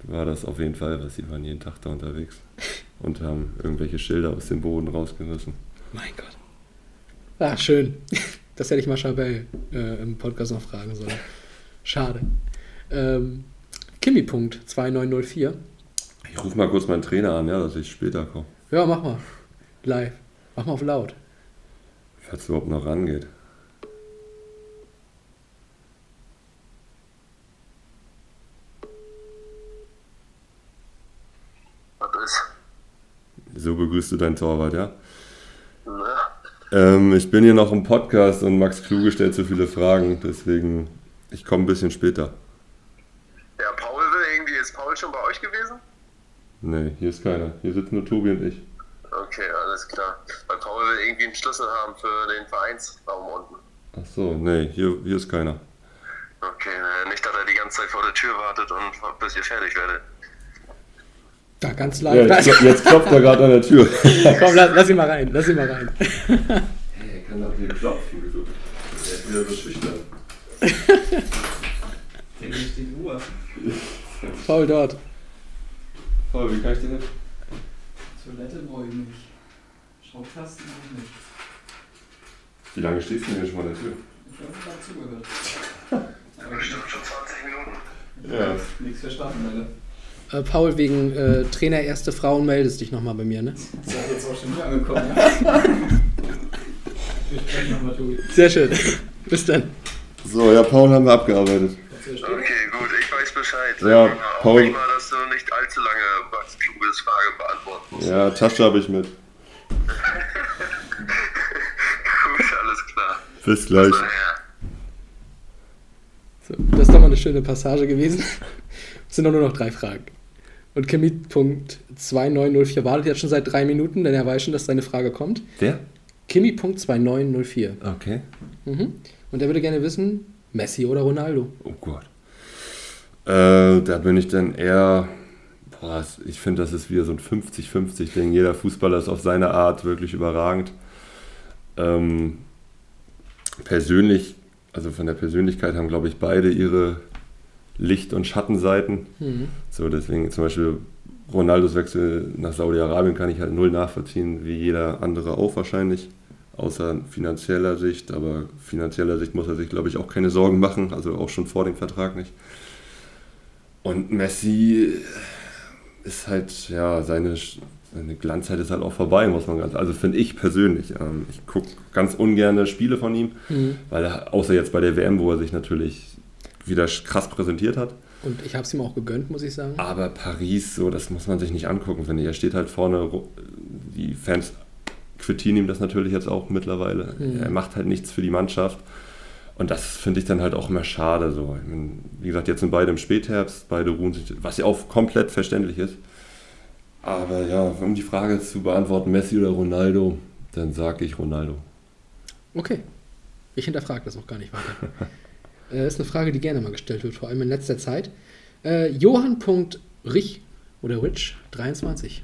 war das auf jeden Fall, was sie waren jeden Tag da unterwegs und haben irgendwelche Schilder aus dem Boden rausgerissen. Mein Gott. Ah, schön. Das hätte ich mal Chabelle äh, im Podcast noch fragen sollen. Schade. Ähm, Kimi.2904. Ich rufe mal kurz meinen Trainer an, ja, dass ich später komme. Ja, mach mal. Live. Mach mal auf laut. Falls es überhaupt noch rangeht. Was ist? So begrüßt du deinen Torwart, ja? Ähm, ich bin hier noch im Podcast und Max Kluge stellt so viele Fragen, deswegen Ich komme ein bisschen später. Ja, Paul will irgendwie, ist Paul schon bei euch gewesen? Nee, hier ist keiner. Hier sitzen nur Tobi und ich. Okay, alles klar. Weil Paul will irgendwie einen Schlüssel haben für den Vereinsraum unten. Ach so, nee, hier, hier ist keiner. Okay, nicht, dass er die ganze Zeit vor der Tür wartet und bis ihr fertig werdet. Da ganz Ja, live. jetzt, jetzt klopft er gerade an der Tür. Komm, lass, lass ihn mal rein. Lass ihn mal rein. Hey, er kann doch hier klopfen. Er ist wieder so schüchtern. Paul dort. Paul, wie kann ich dir helfen? Toilette brauche ich nicht. Schraubkasten brauche ich nicht. Wie lange stehst du denn hier schon an der Tür? Ich habe gerade zugehört. Aber Bestimmt schon 20 Minuten. Ja. nichts verstanden, Alter. Äh, Paul, wegen äh, Trainer erste Frauen meldest dich nochmal bei mir, ne? Das ist jetzt auch schon wieder angekommen. Ja? Wir sprechen nochmal, Tobi. Sehr schön. Bis dann. So, ja, Paul haben wir abgearbeitet. Okay, gut, ich weiß Bescheid. Ja, Paul- Hoffe ich mal, dass du nicht allzu lange Max Kluges Frage beantworten musst. Ja, Tasche habe ich mit. Gut, alles klar. Bis gleich. Naja. So, das ist doch mal eine schöne Passage gewesen. Es sind doch nur noch drei Fragen. Und Kimi.2904 wartet jetzt schon seit drei Minuten, denn er weiß schon, dass seine Frage kommt. Wer? Kimi.2904. Okay. Mhm. Und er würde gerne wissen, Messi oder Ronaldo? Oh Gott. Äh, da bin ich dann eher. Boah, ich finde, das ist wieder so ein 50-50-Ding. Jeder Fußballer ist auf seine Art wirklich überragend. Ähm, persönlich, also von der Persönlichkeit haben, glaube ich, beide ihre Licht- und Schattenseiten. Mhm. So, deswegen zum Beispiel Ronaldos Wechsel nach Saudi-Arabien kann ich halt null nachvollziehen, wie jeder andere auch wahrscheinlich. Außer finanzieller Sicht, aber finanzieller Sicht muss er sich, glaube ich, auch keine Sorgen machen, also auch schon vor dem Vertrag nicht. Und Messi ist halt, ja, seine, seine Glanzzeit ist halt auch vorbei, muss man ganz, also finde ich persönlich. Ähm, ich gucke ganz ungerne Spiele von ihm, Mhm. weil er, außer jetzt bei der WM, wo er sich natürlich wieder krass präsentiert hat. Und ich habe es ihm auch gegönnt, muss ich sagen. Aber Paris, so, das muss man sich nicht angucken, finde ich. Er steht halt vorne, die Fans quittieren ihm das natürlich jetzt auch mittlerweile. Mhm. Er macht halt nichts für die Mannschaft. Und das finde ich dann halt auch immer schade. So. Ich mein, wie gesagt, jetzt sind beide im Spätherbst, beide ruhen sich, was ja auch komplett verständlich ist. Aber ja, um die Frage zu beantworten, Messi oder Ronaldo, dann sage ich Ronaldo. Okay. Ich hinterfrage das auch gar nicht weiter. äh, ist eine Frage, die gerne mal gestellt wird, vor allem in letzter Zeit. Äh, Johann.rich oder Rich 23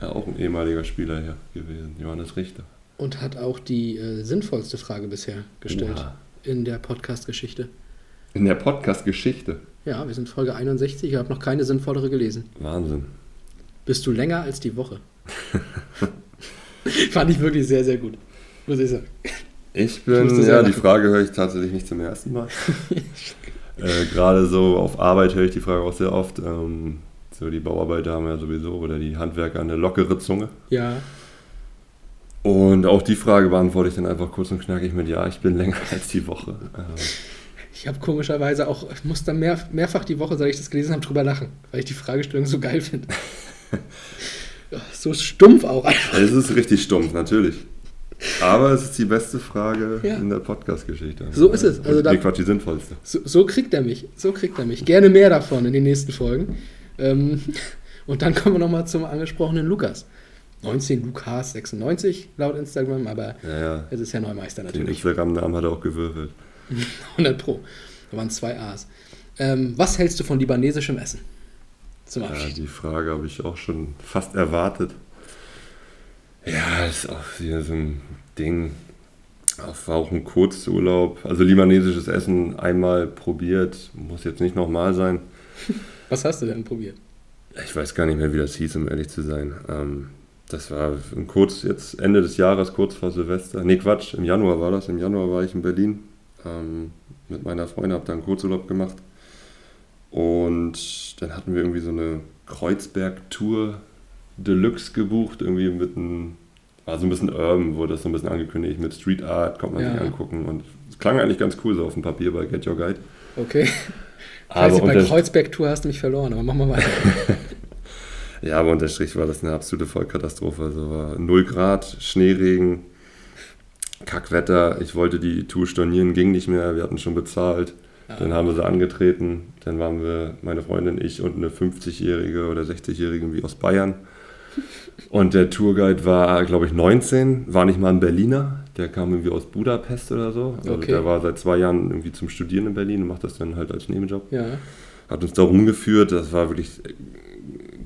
Ja, auch ein ehemaliger Spieler hier gewesen, Johannes Richter. und hat auch die äh, sinnvollste Frage bisher gestellt Oha. in der Podcast-Geschichte. In der Podcast-Geschichte. Ja, wir sind Folge 61, ich habe noch keine sinnvollere gelesen. Wahnsinn. Bist du länger als die Woche? Fand ich wirklich sehr, sehr gut. Muss ich sagen. Ich bin, ja, die. Frage höre ich tatsächlich nicht zum ersten Mal. äh, Gerade so auf Arbeit höre ich die Frage auch sehr oft. Ähm, so die Bauarbeiter haben ja sowieso oder die Handwerker eine lockere Zunge. Ja, Und auch die Frage beantworte ich dann einfach kurz und knackig mit Ja, ich bin länger als die Woche. Ähm, ich habe komischerweise auch, ich muss dann mehr, mehrfach die Woche, seit ich das gelesen habe, drüber lachen, weil ich die Fragestellung so geil finde. So stumpf auch einfach. es ist richtig stumpf, natürlich. Aber es ist die beste Frage Ja. in der Podcast-Geschichte. So ist es. Also Und da- nee, Quatsch, die sinnvollste. So, so kriegt er mich. So kriegt er mich. Gerne mehr davon in den nächsten Folgen. Ähm, und dann kommen wir nochmal zum angesprochenen Lukas. 19 Lukas 96 laut Instagram, aber Ja, ja. es ist ja Neumeister Den natürlich. Instagram-Namen hat er auch gewürfelt. 100 Pro. Da waren zwei A's. Ähm, was hältst du von libanesischem Essen? Zum Ja, Abschied. die Frage habe ich auch schon fast erwartet. Ja, ist auch wieder so ein Ding. Auch- War auch ein Kurzurlaub. Also libanesisches Essen einmal probiert, muss jetzt nicht nochmal sein. Was hast du denn probiert? Ich weiß gar nicht mehr, wie das hieß, um ehrlich zu sein. Ähm, das war ein kurz, jetzt Ende des Jahres, kurz vor Silvester. Nee, Quatsch, im Januar war das. Im Januar war ich in Berlin ähm, mit meiner Freundin, habe da einen Kurzurlaub gemacht. Und dann hatten wir irgendwie so eine Kreuzberg-Tour Deluxe gebucht, irgendwie mit einem, war so ein bisschen urban, wurde das so ein bisschen angekündigt, mit Street Art, konnte man Ja. sich angucken. Und es klang eigentlich ganz cool so auf dem Papier bei Get Your Guide. Okay. Aber Also bei unter- Kreuzberg-Tour hast du mich verloren, aber machen wir weiter. Ja, aber unterm Strich war das eine absolute Vollkatastrophe. Also war 0 Grad, Schneeregen, Kackwetter. Ich wollte die Tour stornieren, ging nicht mehr. Wir hatten schon bezahlt. Dann haben wir sie angetreten. Dann waren wir, meine Freundin, ich und eine 50-Jährige oder 60-Jährige wie aus Bayern. Und der Tourguide war, glaube ich, 19, war nicht mal ein Berliner. Der kam irgendwie aus Budapest oder so. Also Okay. der war seit zwei Jahren irgendwie zum Studieren in Berlin und macht das dann halt als Nebenjob. Ja. Hat uns da rumgeführt. Das war wirklich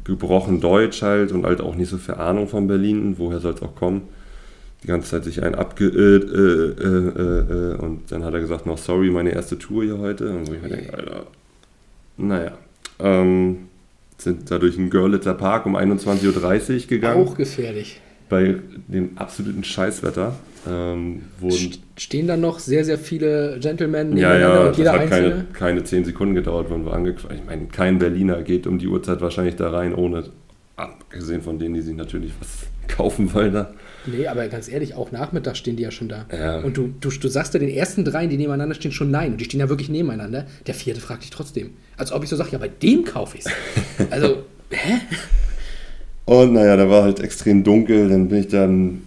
gebrochen Deutsch halt und halt auch nicht so viel Ahnung von Berlin. Woher soll es auch kommen? Die ganze Zeit sich einen abgeirrt äh, äh, äh, äh, und dann hat er gesagt, noch sorry, meine erste Tour hier heute. Und wo ich mir denke, Alter, naja. Ähm, sind da durch den Görlitzer Park um 21.30 Uhr gegangen. Auch gefährlich. Bei dem absoluten Scheißwetter. Ähm, Stehen dann noch sehr, sehr viele Gentlemen ja, nebeneinander ja, und das jeder hat einzelne. keine, keine 10 Sekunden gedauert, wenn wir angequatscht. Ich meine, kein Berliner geht um die Uhrzeit wahrscheinlich da rein, ohne, abgesehen von denen, die sich natürlich was kaufen wollen da. Nee, aber ganz ehrlich, auch nachmittags stehen die ja schon da. Ja. Und du, du, du sagst ja den ersten dreien, die nebeneinander stehen, schon nein. Und die stehen ja wirklich nebeneinander. Der vierte fragt dich trotzdem. Als ob ich so sage, ja, bei dem kaufe ich es. Also, hä? Und naja, da war halt extrem dunkel, dann bin ich dann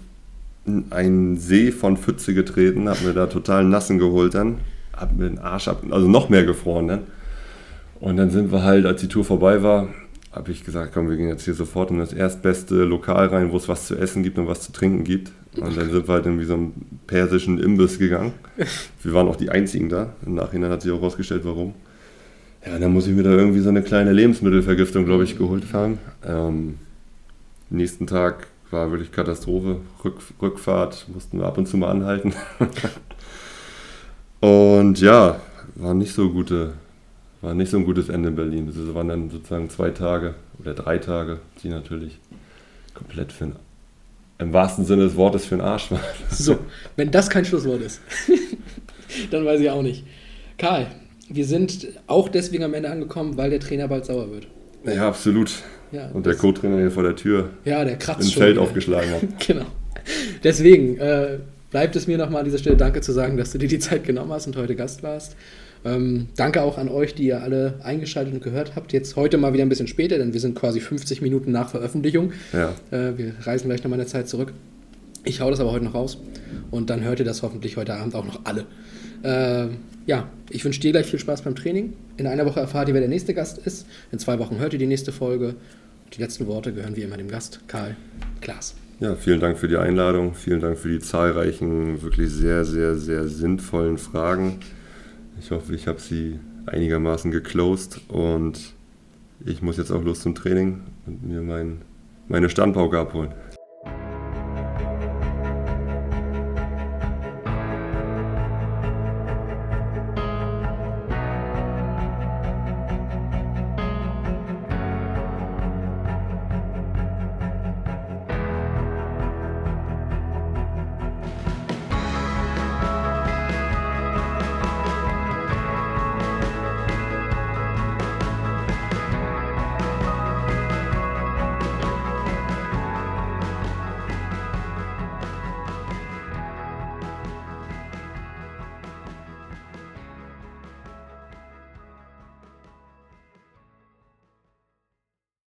in einen See von Pfütze getreten, hab mir da total nassen geholt dann, hab mir den Arsch ab, also noch mehr gefroren dann. Und dann sind wir halt, als die Tour vorbei war, habe ich gesagt, komm, wir gehen jetzt hier sofort in das erstbeste Lokal rein, wo es was zu essen gibt und was zu trinken gibt. Und dann sind wir halt in so einen persischen Imbiss gegangen. Wir waren auch die einzigen da. Im Nachhinein hat sich auch rausgestellt, warum. Ja, dann muss ich mir da irgendwie so eine kleine Lebensmittelvergiftung, glaube ich, geholt haben. Ähm, nächsten Tag war wirklich Katastrophe. Rück, Rückfahrt mussten wir ab und zu mal anhalten. und ja, war nicht so gute, war nicht so ein gutes Ende in Berlin. Das waren dann sozusagen zwei Tage oder drei Tage, die natürlich komplett für ein, im wahrsten Sinne des Wortes für den Arsch waren. So, wenn das kein Schlusswort ist, dann weiß ich auch nicht. Karl, wir sind auch deswegen am Ende angekommen, weil der Trainer bald sauer wird. Ja, absolut. Ja, Und der Co-Trainer hier vor der Tür Ja, der kratzt ins Feld wieder. aufgeschlagen hat. Genau. Deswegen äh, bleibt es mir nochmal an dieser Stelle Danke zu sagen, dass du dir die Zeit genommen hast und heute Gast warst. Ähm, danke auch an euch, die ihr alle eingeschaltet und gehört habt. Jetzt heute mal wieder ein bisschen später, denn wir sind quasi 50 Minuten nach Veröffentlichung. Ja. Äh, wir reisen gleich nochmal eine Zeit zurück. Ich hau das aber heute noch raus. Und dann hört ihr das hoffentlich heute Abend auch noch alle. Äh, ja, ich wünsche dir gleich viel Spaß beim Training. In einer Woche erfahrt ihr, wer der nächste Gast ist. In zwei Wochen hört ihr die nächste Folge. Die letzten Worte gehören wie immer dem Gast, Karl Klaas. Ja, vielen Dank für die Einladung, vielen Dank für die zahlreichen, wirklich sehr, sehr, sehr sinnvollen Fragen. Ich hoffe, ich habe sie einigermaßen geclosed und ich muss jetzt auch los zum Training und mir mein, meine Standpauke abholen.